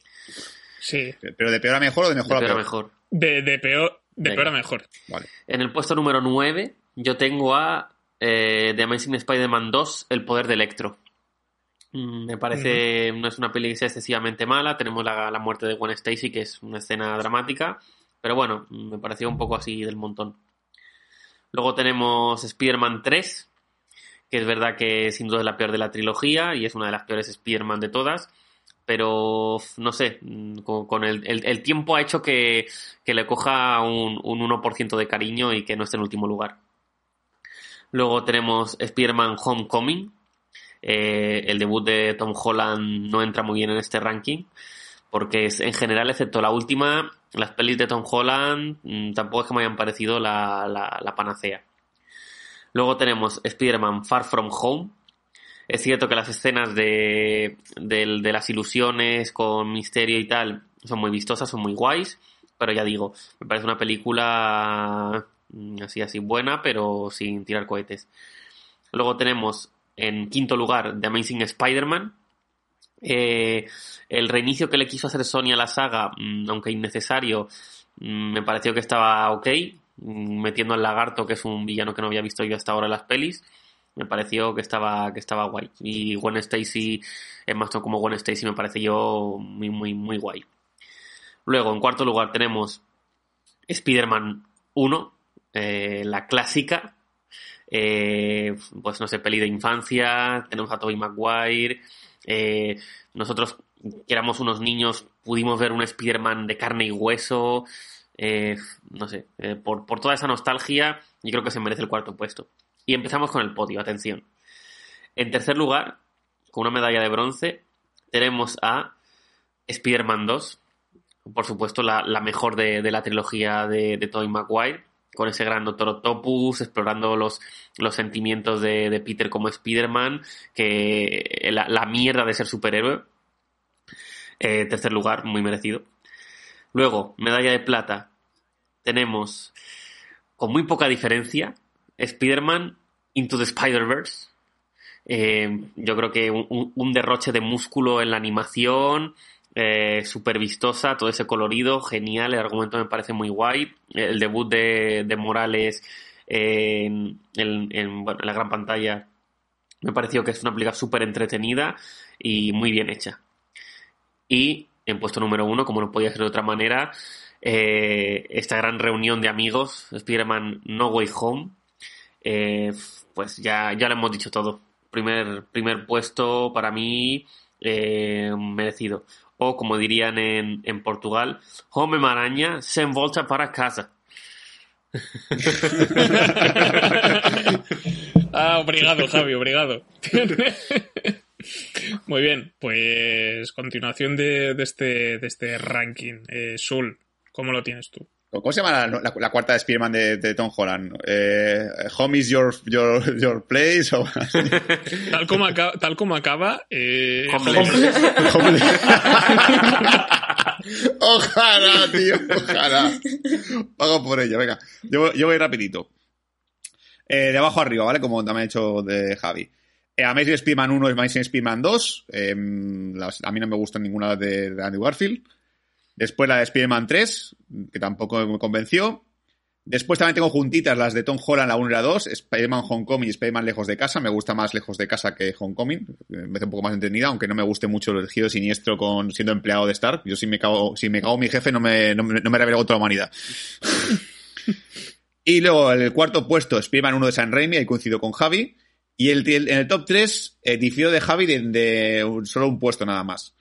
Sí, ¿Pero de peor a mejor o de De mejor a peor a peor? mejor. de, de peor, de Venga. peor a mejor. Vale. En el puesto número 9 yo tengo a eh, The Amazing Spider-Man 2, El Poder de Electro. Mm, Me parece, no es una peli que sea excesivamente mala, tenemos la, la muerte de Gwen Stacy, que es una escena dramática, pero bueno, mm, me pareció un poco así del montón. Luego tenemos Spider-Man 3, que es verdad que sin duda es la peor de la trilogía y es una de las peores Spider-Man de todas, pero no sé, mm, con, el, el- el tiempo ha hecho que, que le coja un, un 1% de cariño y que no esté en último lugar. Luego tenemos Spider-Man Homecoming. Eh, el debut de Tom Holland no entra muy bien en este ranking, porque es, en general, excepto la última, las pelis de Tom Holland mm, tampoco es que me hayan parecido la, la- la panacea. Luego tenemos Spider-Man Far From Home. Es cierto que las escenas de, de las ilusiones con misterio y tal son muy vistosas, son muy guays, pero ya digo, me parece una película mm, así así buena, pero sin tirar cohetes. Luego tenemos en quinto lugar The Amazing Spider-Man. Eh, el reinicio que le quiso hacer Sony a la saga, mm, aunque innecesario, mm, me pareció que estaba ok, metiendo al lagarto, que es un villano que no había visto yo hasta ahora en las pelis. Me pareció que estaba, que estaba guay. Y Gwen Stacy, es más como Gwen Stacy, me parece yo muy, muy, muy guay. Luego, en cuarto lugar, tenemos Spider-Man 1, eh, la clásica. Eh, pues no sé, peli de infancia. Tenemos a Tobey Maguire. Eh, nosotros, que éramos unos niños, pudimos ver un Spider-Man de carne y hueso. Eh, no sé, eh, por, por toda esa nostalgia, yo creo que se merece el cuarto puesto. Y empezamos con el podio, atención. En tercer lugar, con una medalla de bronce, tenemos a Spider-Man 2, por supuesto, la, la mejor de, de, la trilogía de, de Tobey Maguire, con ese gran Doctor Octopus, explorando los, los sentimientos de, de Peter como Spider-Man, que la, la, mierda de ser superhéroe. Eh, tercer lugar, muy merecido. Luego, medalla de plata, tenemos, con muy poca diferencia, Spider-Man Into the Spider-Verse. Eh, yo creo que un, derroche de músculo en la animación, eh, súper vistosa, todo ese colorido, genial, el argumento me parece muy guay. El debut de, Morales en, en, la gran pantalla me pareció que es una película súper entretenida y muy bien hecha. Y en puesto número uno, como no podía ser de otra manera, eh, esta gran reunión de amigos, Spider-Man No Way Home, eh, pues ya, ya lo hemos dicho todo. Primer, primer puesto para mí eh, merecido. O como dirían en, en Portugal, Home Maraña se volta para casa. *laughs* ah, obrigado, Javi, obrigado. *laughs* Muy bien, pues continuación de, de, este, de este ranking. Eh, Sul, ¿cómo lo tienes tú? ¿Cómo se llama la, la, la cuarta de Spearman de, de, Tom Holland? Eh, ¿Home is your, your, your place? O... *laughs* tal, como acaba, tal como acaba. Eh, Homeless. *laughs* *laughs* ojalá, tío, ojalá. Pago por ello, venga. Yo, yo voy rapidito. Eh, de abajo arriba, ¿vale? Como también he hecho de Javi. Eh, Amazing Spearman 1 y Amazing Spearman 2. Eh, las, a mí no me gustan ninguna de, de Andrew Garfield. Después la de Spider-Man 3, que tampoco me convenció. Después también tengo juntitas las de Tom Holland, la 1 y la 2, Spider-Man Homecoming y Spider-Man Lejos de Casa. Me gusta más Lejos de Casa que Homecoming. Me parece un poco más entendida, aunque no me guste mucho el giro siniestro con siendo empleado de Stark. Yo si me cago, si me cago mi jefe no me, no, no me revelo contra la humanidad. *laughs* y luego el cuarto puesto, Spider-Man 1 de San Raimi, ahí coincido con Javi. Y el, en el top 3, eh, difiero de Javi de, de solo un puesto nada más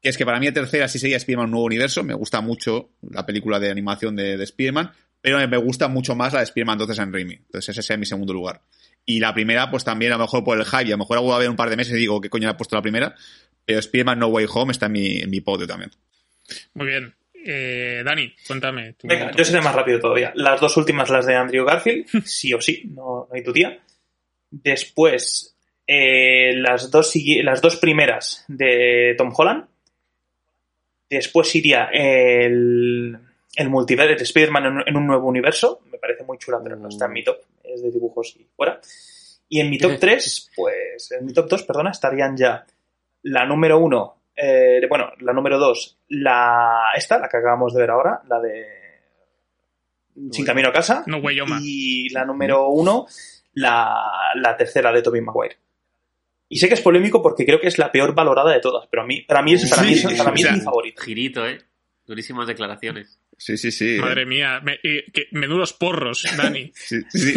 que es que para mí la tercera sí sería Spider-Man un nuevo universo. Me gusta mucho la película de animación de, de Spider-Man, pero me gusta mucho más la de Spider-Man 2 de San Raimi. Entonces ese sería mi segundo lugar. Y la primera, pues también a lo mejor por el hype, a lo mejor hago a ver un par de meses y digo qué coño le ha puesto la primera, pero Spider-Man No Way Home está en mi, en mi podio también. Muy bien. Eh, Dani, cuéntame. Tu Venga, yo seré más rápido todavía. Las dos últimas, las de Andrew Garfield, *laughs* sí o sí, no, no hay tu tía. Después, eh, las, dos, las dos primeras de Tom Holland, Después iría el, el multiverso de Spider-Man en, en, un nuevo universo. Me parece muy chula, pero no está en mi top. Es de dibujos y fuera. Y en mi top 3, pues, en mi top 2, perdona, estarían ya la número 1, eh, bueno, la número 2, la, esta, la que acabamos de ver ahora, la de Sin Camino a Casa. No, Guayoma. Y la número 1, la, la tercera de Tobey Maguire. Y sé que es polémico porque creo que es la peor valorada de todas, pero a mí, para mí es, para mí es, para mí es mi favorito. Girito, ¿eh? Durísimas declaraciones. Sí, sí, sí. Madre mía, me, que, menudos porros, Dani. *laughs* sí, sí,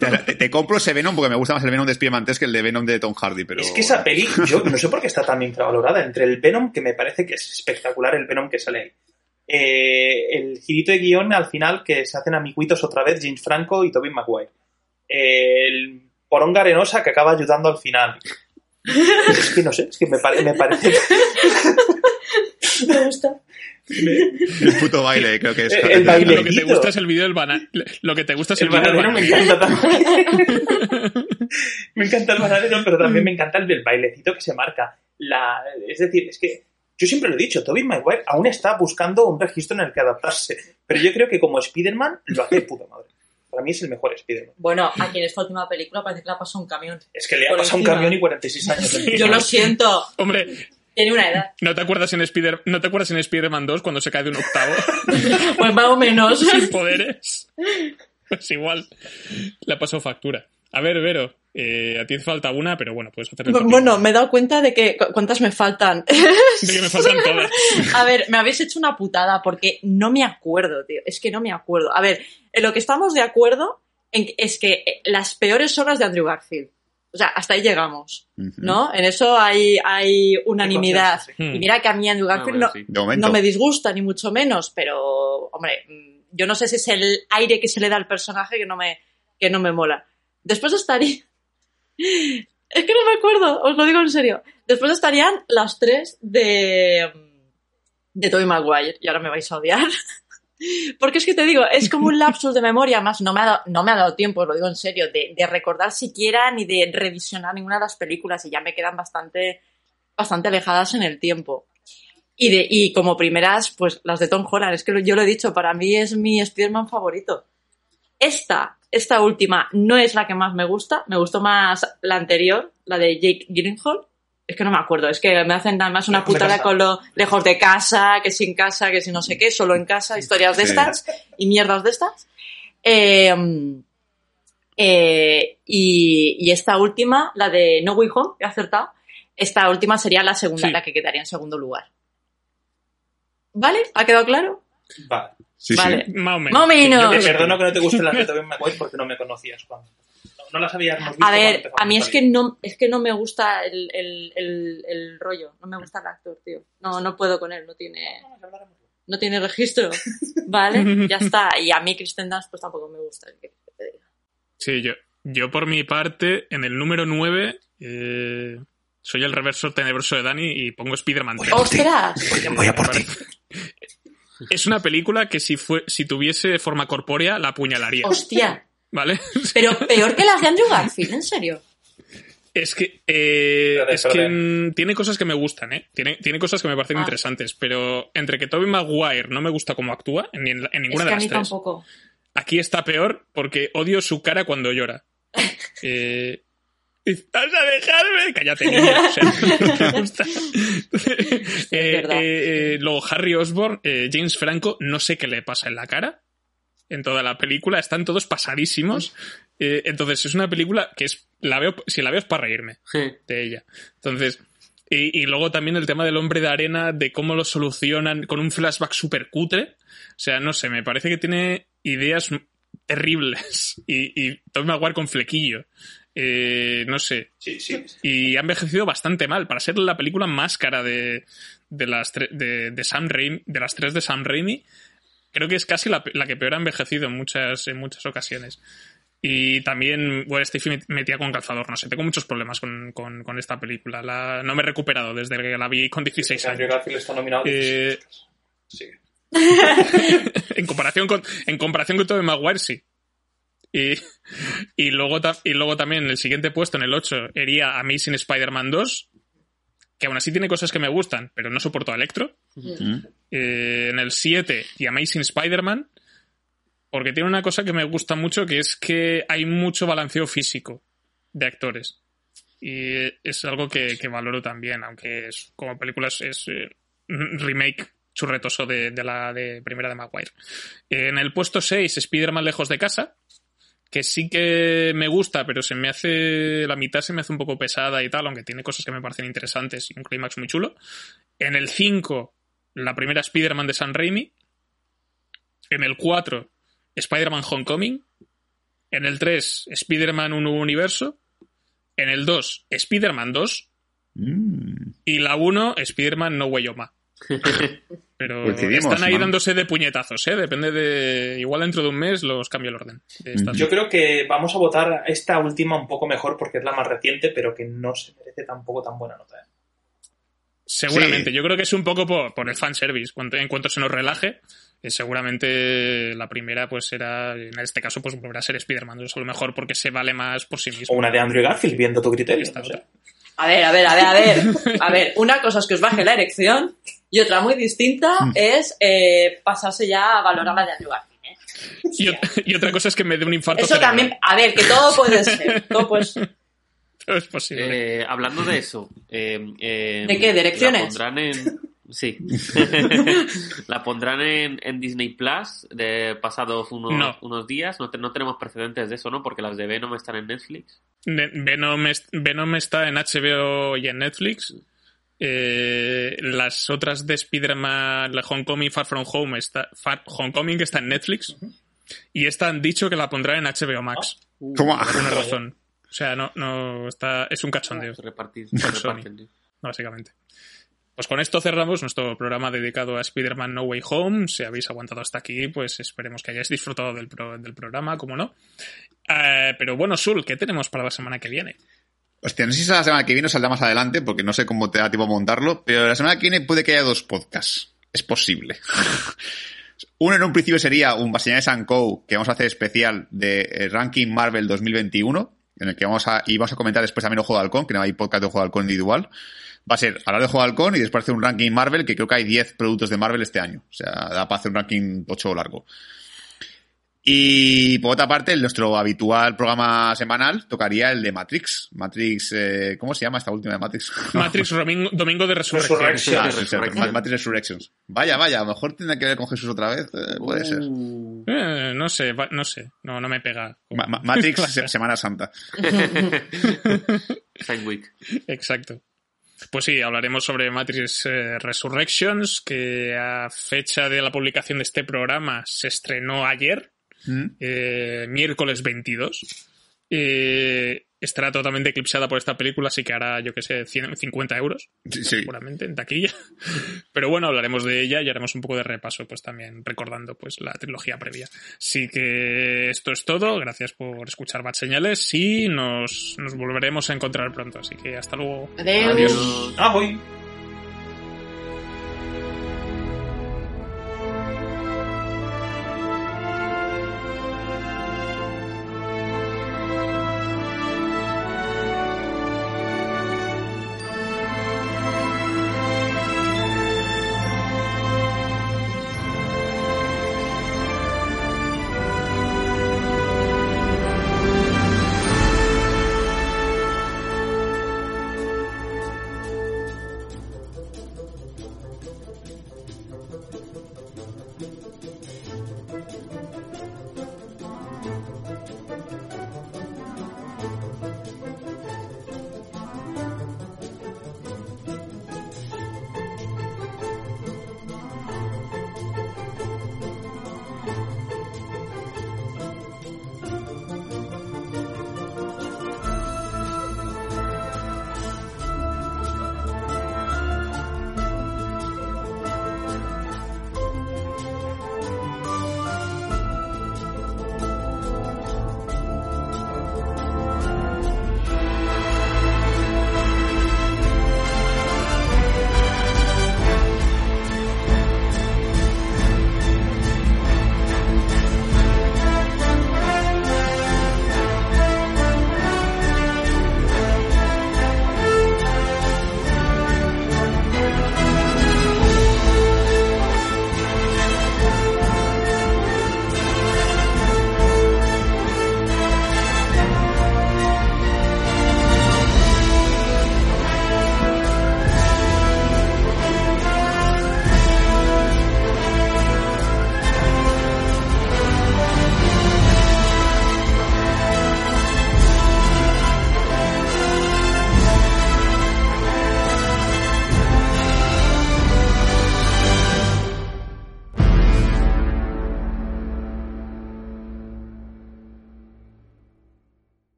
te, te, te, compro ese Venom porque me gusta más el Venom de Spider-Man 3 que el de Venom de Tom Hardy, pero... Es que esa peli, yo no sé por qué está tan infravalorada. Entre el Venom, que me parece que es espectacular el Venom que sale ahí. Eh, el girito de guion al final que se hacen amiguitos otra vez James Franco y Tobey Maguire. Eh, el Poronga Arenosa que acaba ayudando al final. Es que no sé, es que me, pare, me parece. *laughs* me gusta. El puto baile, creo que es. El, el baile. Lo que te gusta es el vídeo del banano. Lo que te gusta es el, el del bananero. Me encanta *laughs* también. *laughs* me encanta el bananero, pero también me encanta el del bailecito que se marca. La, es decir, es que yo siempre lo he dicho, Tobey Maguire aún está buscando un registro en el que adaptarse. Pero yo creo que como Spider-Man lo hace de puta madre. Para mí es el mejor Spider-Man. Bueno, aquí en esta última película parece que le ha pasado un camión. Es que le ha pasado un camión y 46 años. Yo lo siento. Hombre, tiene una edad. ¿No te acuerdas en Spider ¿No te acuerdas en Spider-Man 2 cuando se cae de un octavo? *laughs* pues más o menos. Sin poderes. Pues igual. Le ha pasado factura. A ver, Vero, eh, a ti te falta una, pero bueno, puedes hacer Bueno, me he dado cuenta de que cuántas me faltan. De que me faltan *laughs* todas. A ver, me habéis hecho una putada porque no me acuerdo, tío. Es que no me acuerdo. A ver, en lo que estamos de acuerdo en, es que las peores obras de Andrew Garfield. O sea, hasta ahí llegamos, uh -huh. ¿no? En eso hay, hay unanimidad. Sí. Y mira que a mí Andrew Garfield Ah, bueno, no, sí. no me disgusta, ni mucho menos, pero, hombre, yo no sé si es el aire que se le da al personaje que no me, que no me mola. Después estaría... Es que no me acuerdo, os lo digo en serio. Después estarían las tres de... de Tobey Maguire. Y ahora me vais a odiar. *laughs* Porque es que te digo, es como un lapsus de memoria, más no me ha dado, no me ha dado tiempo, os lo digo en serio, de, recordar siquiera ni de revisionar ninguna de las películas y ya me quedan bastante, bastante alejadas en el tiempo. Y, de, y como primeras, pues las de Tom Holland, es que yo lo he dicho, para mí es mi Spider-Man favorito. Esta, esta última, no es la que más me gusta, me gustó más la anterior, la de Jake Gyllenhaal, es que no me acuerdo, es que me hacen nada más una putada con lo lejos de casa, que sin casa, que si no sé qué, solo en casa, historias de Sí. estas y mierdas de estas. Eh, eh, y, y esta última, la de No Way Home, he acertado, esta última sería la segunda, Sí. la que quedaría en segundo lugar. ¿Vale? ¿Ha quedado claro? Vale. Sí, vale. sí. Más o menos. Más o menos. Yo Te creo que- perdono que no te gusten las de Tobey Maguire porque no me conocías cuando. No, no las habíamos visto. A ver, a mí es que no, es que no me gusta el, el, el, el rollo, no me gusta el actor, tío. No, no puedo con él, no tiene, no tiene registro. Vale, *laughs* ya está. Y a mí Kristen Dunst pues tampoco me gusta. ¿qué quieres que te diga? Sí, yo, yo por mi parte, en el número 9, eh, soy el reverso tenebroso de Dani y pongo Spider-Man 3. ¡Ostras! Voy a por ti. Es una película que si, fue, si tuviese forma corpórea la apuñalaría, ¡Hostia! ¿vale? Pero *laughs* peor que las de Andrew Garfield, en serio. Es que, eh, es que mm, tiene cosas que me gustan, ¿eh? Tiene, tiene cosas que me parecen Ah. interesantes, pero entre que Tobey Maguire no me gusta cómo actúa en, en Es ninguna que de a las mí tres. tampoco. Aquí está peor porque odio su cara cuando llora. *laughs* Eh, ¿Vas a dejarme? Cállate, niño. O sea, *laughs* no me gusta. Eh, eh, eh, luego, Harry Osborn, eh, James Franco, no sé qué le pasa en la cara. En toda la película están todos pasadísimos. Eh, entonces, es una película que es. La veo, si la veo es para reírme de ella. Entonces, y, y luego también el tema del hombre de arena, de cómo lo solucionan con un flashback súper cutre. O sea, no sé, me parece que tiene ideas terribles. *laughs* Y, y Tobey Maguire con flequillo. Eh, no sé. Sí, sí. Y ha envejecido bastante mal. Para ser la película más cara de, de las de, de Sam Raimi, de las tres de Sam Raimi, creo que es casi la, la que peor ha envejecido en muchas, en muchas ocasiones. Y también, bueno, Steve me metía con calzador, no sé, tengo muchos problemas con, con, con esta película. La, no me he recuperado desde que la vi con 16 Andrew años. Garfield está nominado. Eh, Sí. *laughs* *laughs* en comparación con en comparación con Tobey Maguire sí y, y luego y luego también en el siguiente puesto en el 8 iría Amazing Spider-Man 2 que aún así tiene cosas que me gustan pero no soporto a Electro Mm. Eh, en el 7 y Amazing Spider-Man porque tiene una cosa que me gusta mucho que es que hay mucho balanceo físico de actores y es algo que, que valoro también aunque es, como película es, es, eh, remake churretoso de, de la de primera de Maguire. Eh, En el puesto 6, Spider-Man lejos de casa, que sí que me gusta, pero se me hace, la mitad se me hace un poco pesada y tal, aunque tiene cosas que me parecen interesantes y un clímax muy chulo. En el 5, la primera Spider-Man de San Raimi. En el 4, Spider-Man Homecoming. En el 3, Spider-Man Un Nuevo Universo. En el 2, Spider-Man 2. Mm. Y la 1, Spider-Man No Way Home. *laughs* Pero están ahí ¿no? dándose de puñetazos, ¿eh? Depende de... Igual dentro de un mes los cambio el orden. Yo creo que vamos a votar esta última un poco mejor porque es la más reciente, pero que no se merece tampoco tan buena nota. ¿eh? Seguramente. Sí. Yo creo que es un poco por, por el fanservice. En cuanto se nos relaje, eh, seguramente la primera pues será, en este caso, pues volverá a ser Spider-Man 2, a lo mejor porque se vale más por sí O mismo. una de Andrew Garfield, viendo tu criterio. Esta no sé. A ver, a ver, a ver, a ver. A ver, una cosa es que os baje la erección y otra muy distinta es eh, pasarse ya a valorar la de Andrew Garfield. ¿eh? Y, ot- y otra cosa es que me dé un infarto Eso cerebral. también, a ver, que todo puede *laughs* ser. Todo puede ser. Todo es posible. Eh, hablando de eso. eh, eh, ¿De qué? ¿De erecciones? La pondrán en. Sí. *laughs* la pondrán en, en Disney Plus de pasados unos, No. unos días. No, te- no tenemos precedentes de eso, ¿no? Porque las de Venom están en Netflix. Ne- Venom, es- Venom está en HBO y en Netflix. Eh, las otras de Spider-Man, la Homecoming, Far From Home, está, Far Homecoming está en Netflix. Y esta han dicho que la pondrán en HBO Max. ¿Cómo? Por una razón. O sea, no, no, está, es un cachondeo, Se repartir- *laughs* se Sony. reparten. básicamente. Pues con esto cerramos nuestro programa dedicado a Spider-Man No Way Home. Si habéis aguantado hasta aquí, pues esperemos que hayáis disfrutado del, pro- del programa, como no. Eh, pero bueno, Sul, ¿qué tenemos para la semana que viene? Hostia, no sé si la semana que viene o saldrá más adelante, porque no sé cómo te da tiempo a montarlo, pero la semana que viene puede que haya dos podcasts. es posible. *laughs* Uno en un principio sería un Señales Co. que vamos a hacer especial de eh, Ranking Marvel 2021, en el que vamos a, y vamos a comentar después también Juego de Halcón, que no hay podcast de Juego de Halcón individual. Va a ser hablar de Juego de Halcón y después hacer un ranking Marvel, que creo que hay 10 productos de Marvel este año. O sea, da para hacer un ranking 8 largo. Y por otra parte, en nuestro habitual programa semanal tocaría el de Matrix. Matrix, eh, ¿cómo se llama esta última de Matrix? *laughs* Matrix Domingo, Domingo de Resurrección. Ah, Matrix Resurrections. Vaya, vaya, a lo mejor tendrá que ver con Jesús otra vez. eh, puede ser. Uh, Eh, no sé, no sé. No, no me pega. Ma- Ma- Matrix *laughs* Se- Semana Santa. *laughs* Week. Exacto. Pues sí, hablaremos sobre Matrix eh, Resurrections, que a fecha de la publicación de este programa se estrenó ayer, ¿Mm? eh, miércoles 22. Eh, estará totalmente eclipsada por esta película, así que hará, yo que sé, 100 50 euros, Sí, sí. seguramente, en taquilla. *laughs* Pero bueno, hablaremos de ella y haremos un poco de repaso, pues también recordando pues la trilogía previa. Así que esto es todo, gracias por escuchar Bad Señales y nos, nos volveremos a encontrar pronto, así que hasta luego. Adiós. Ahoy.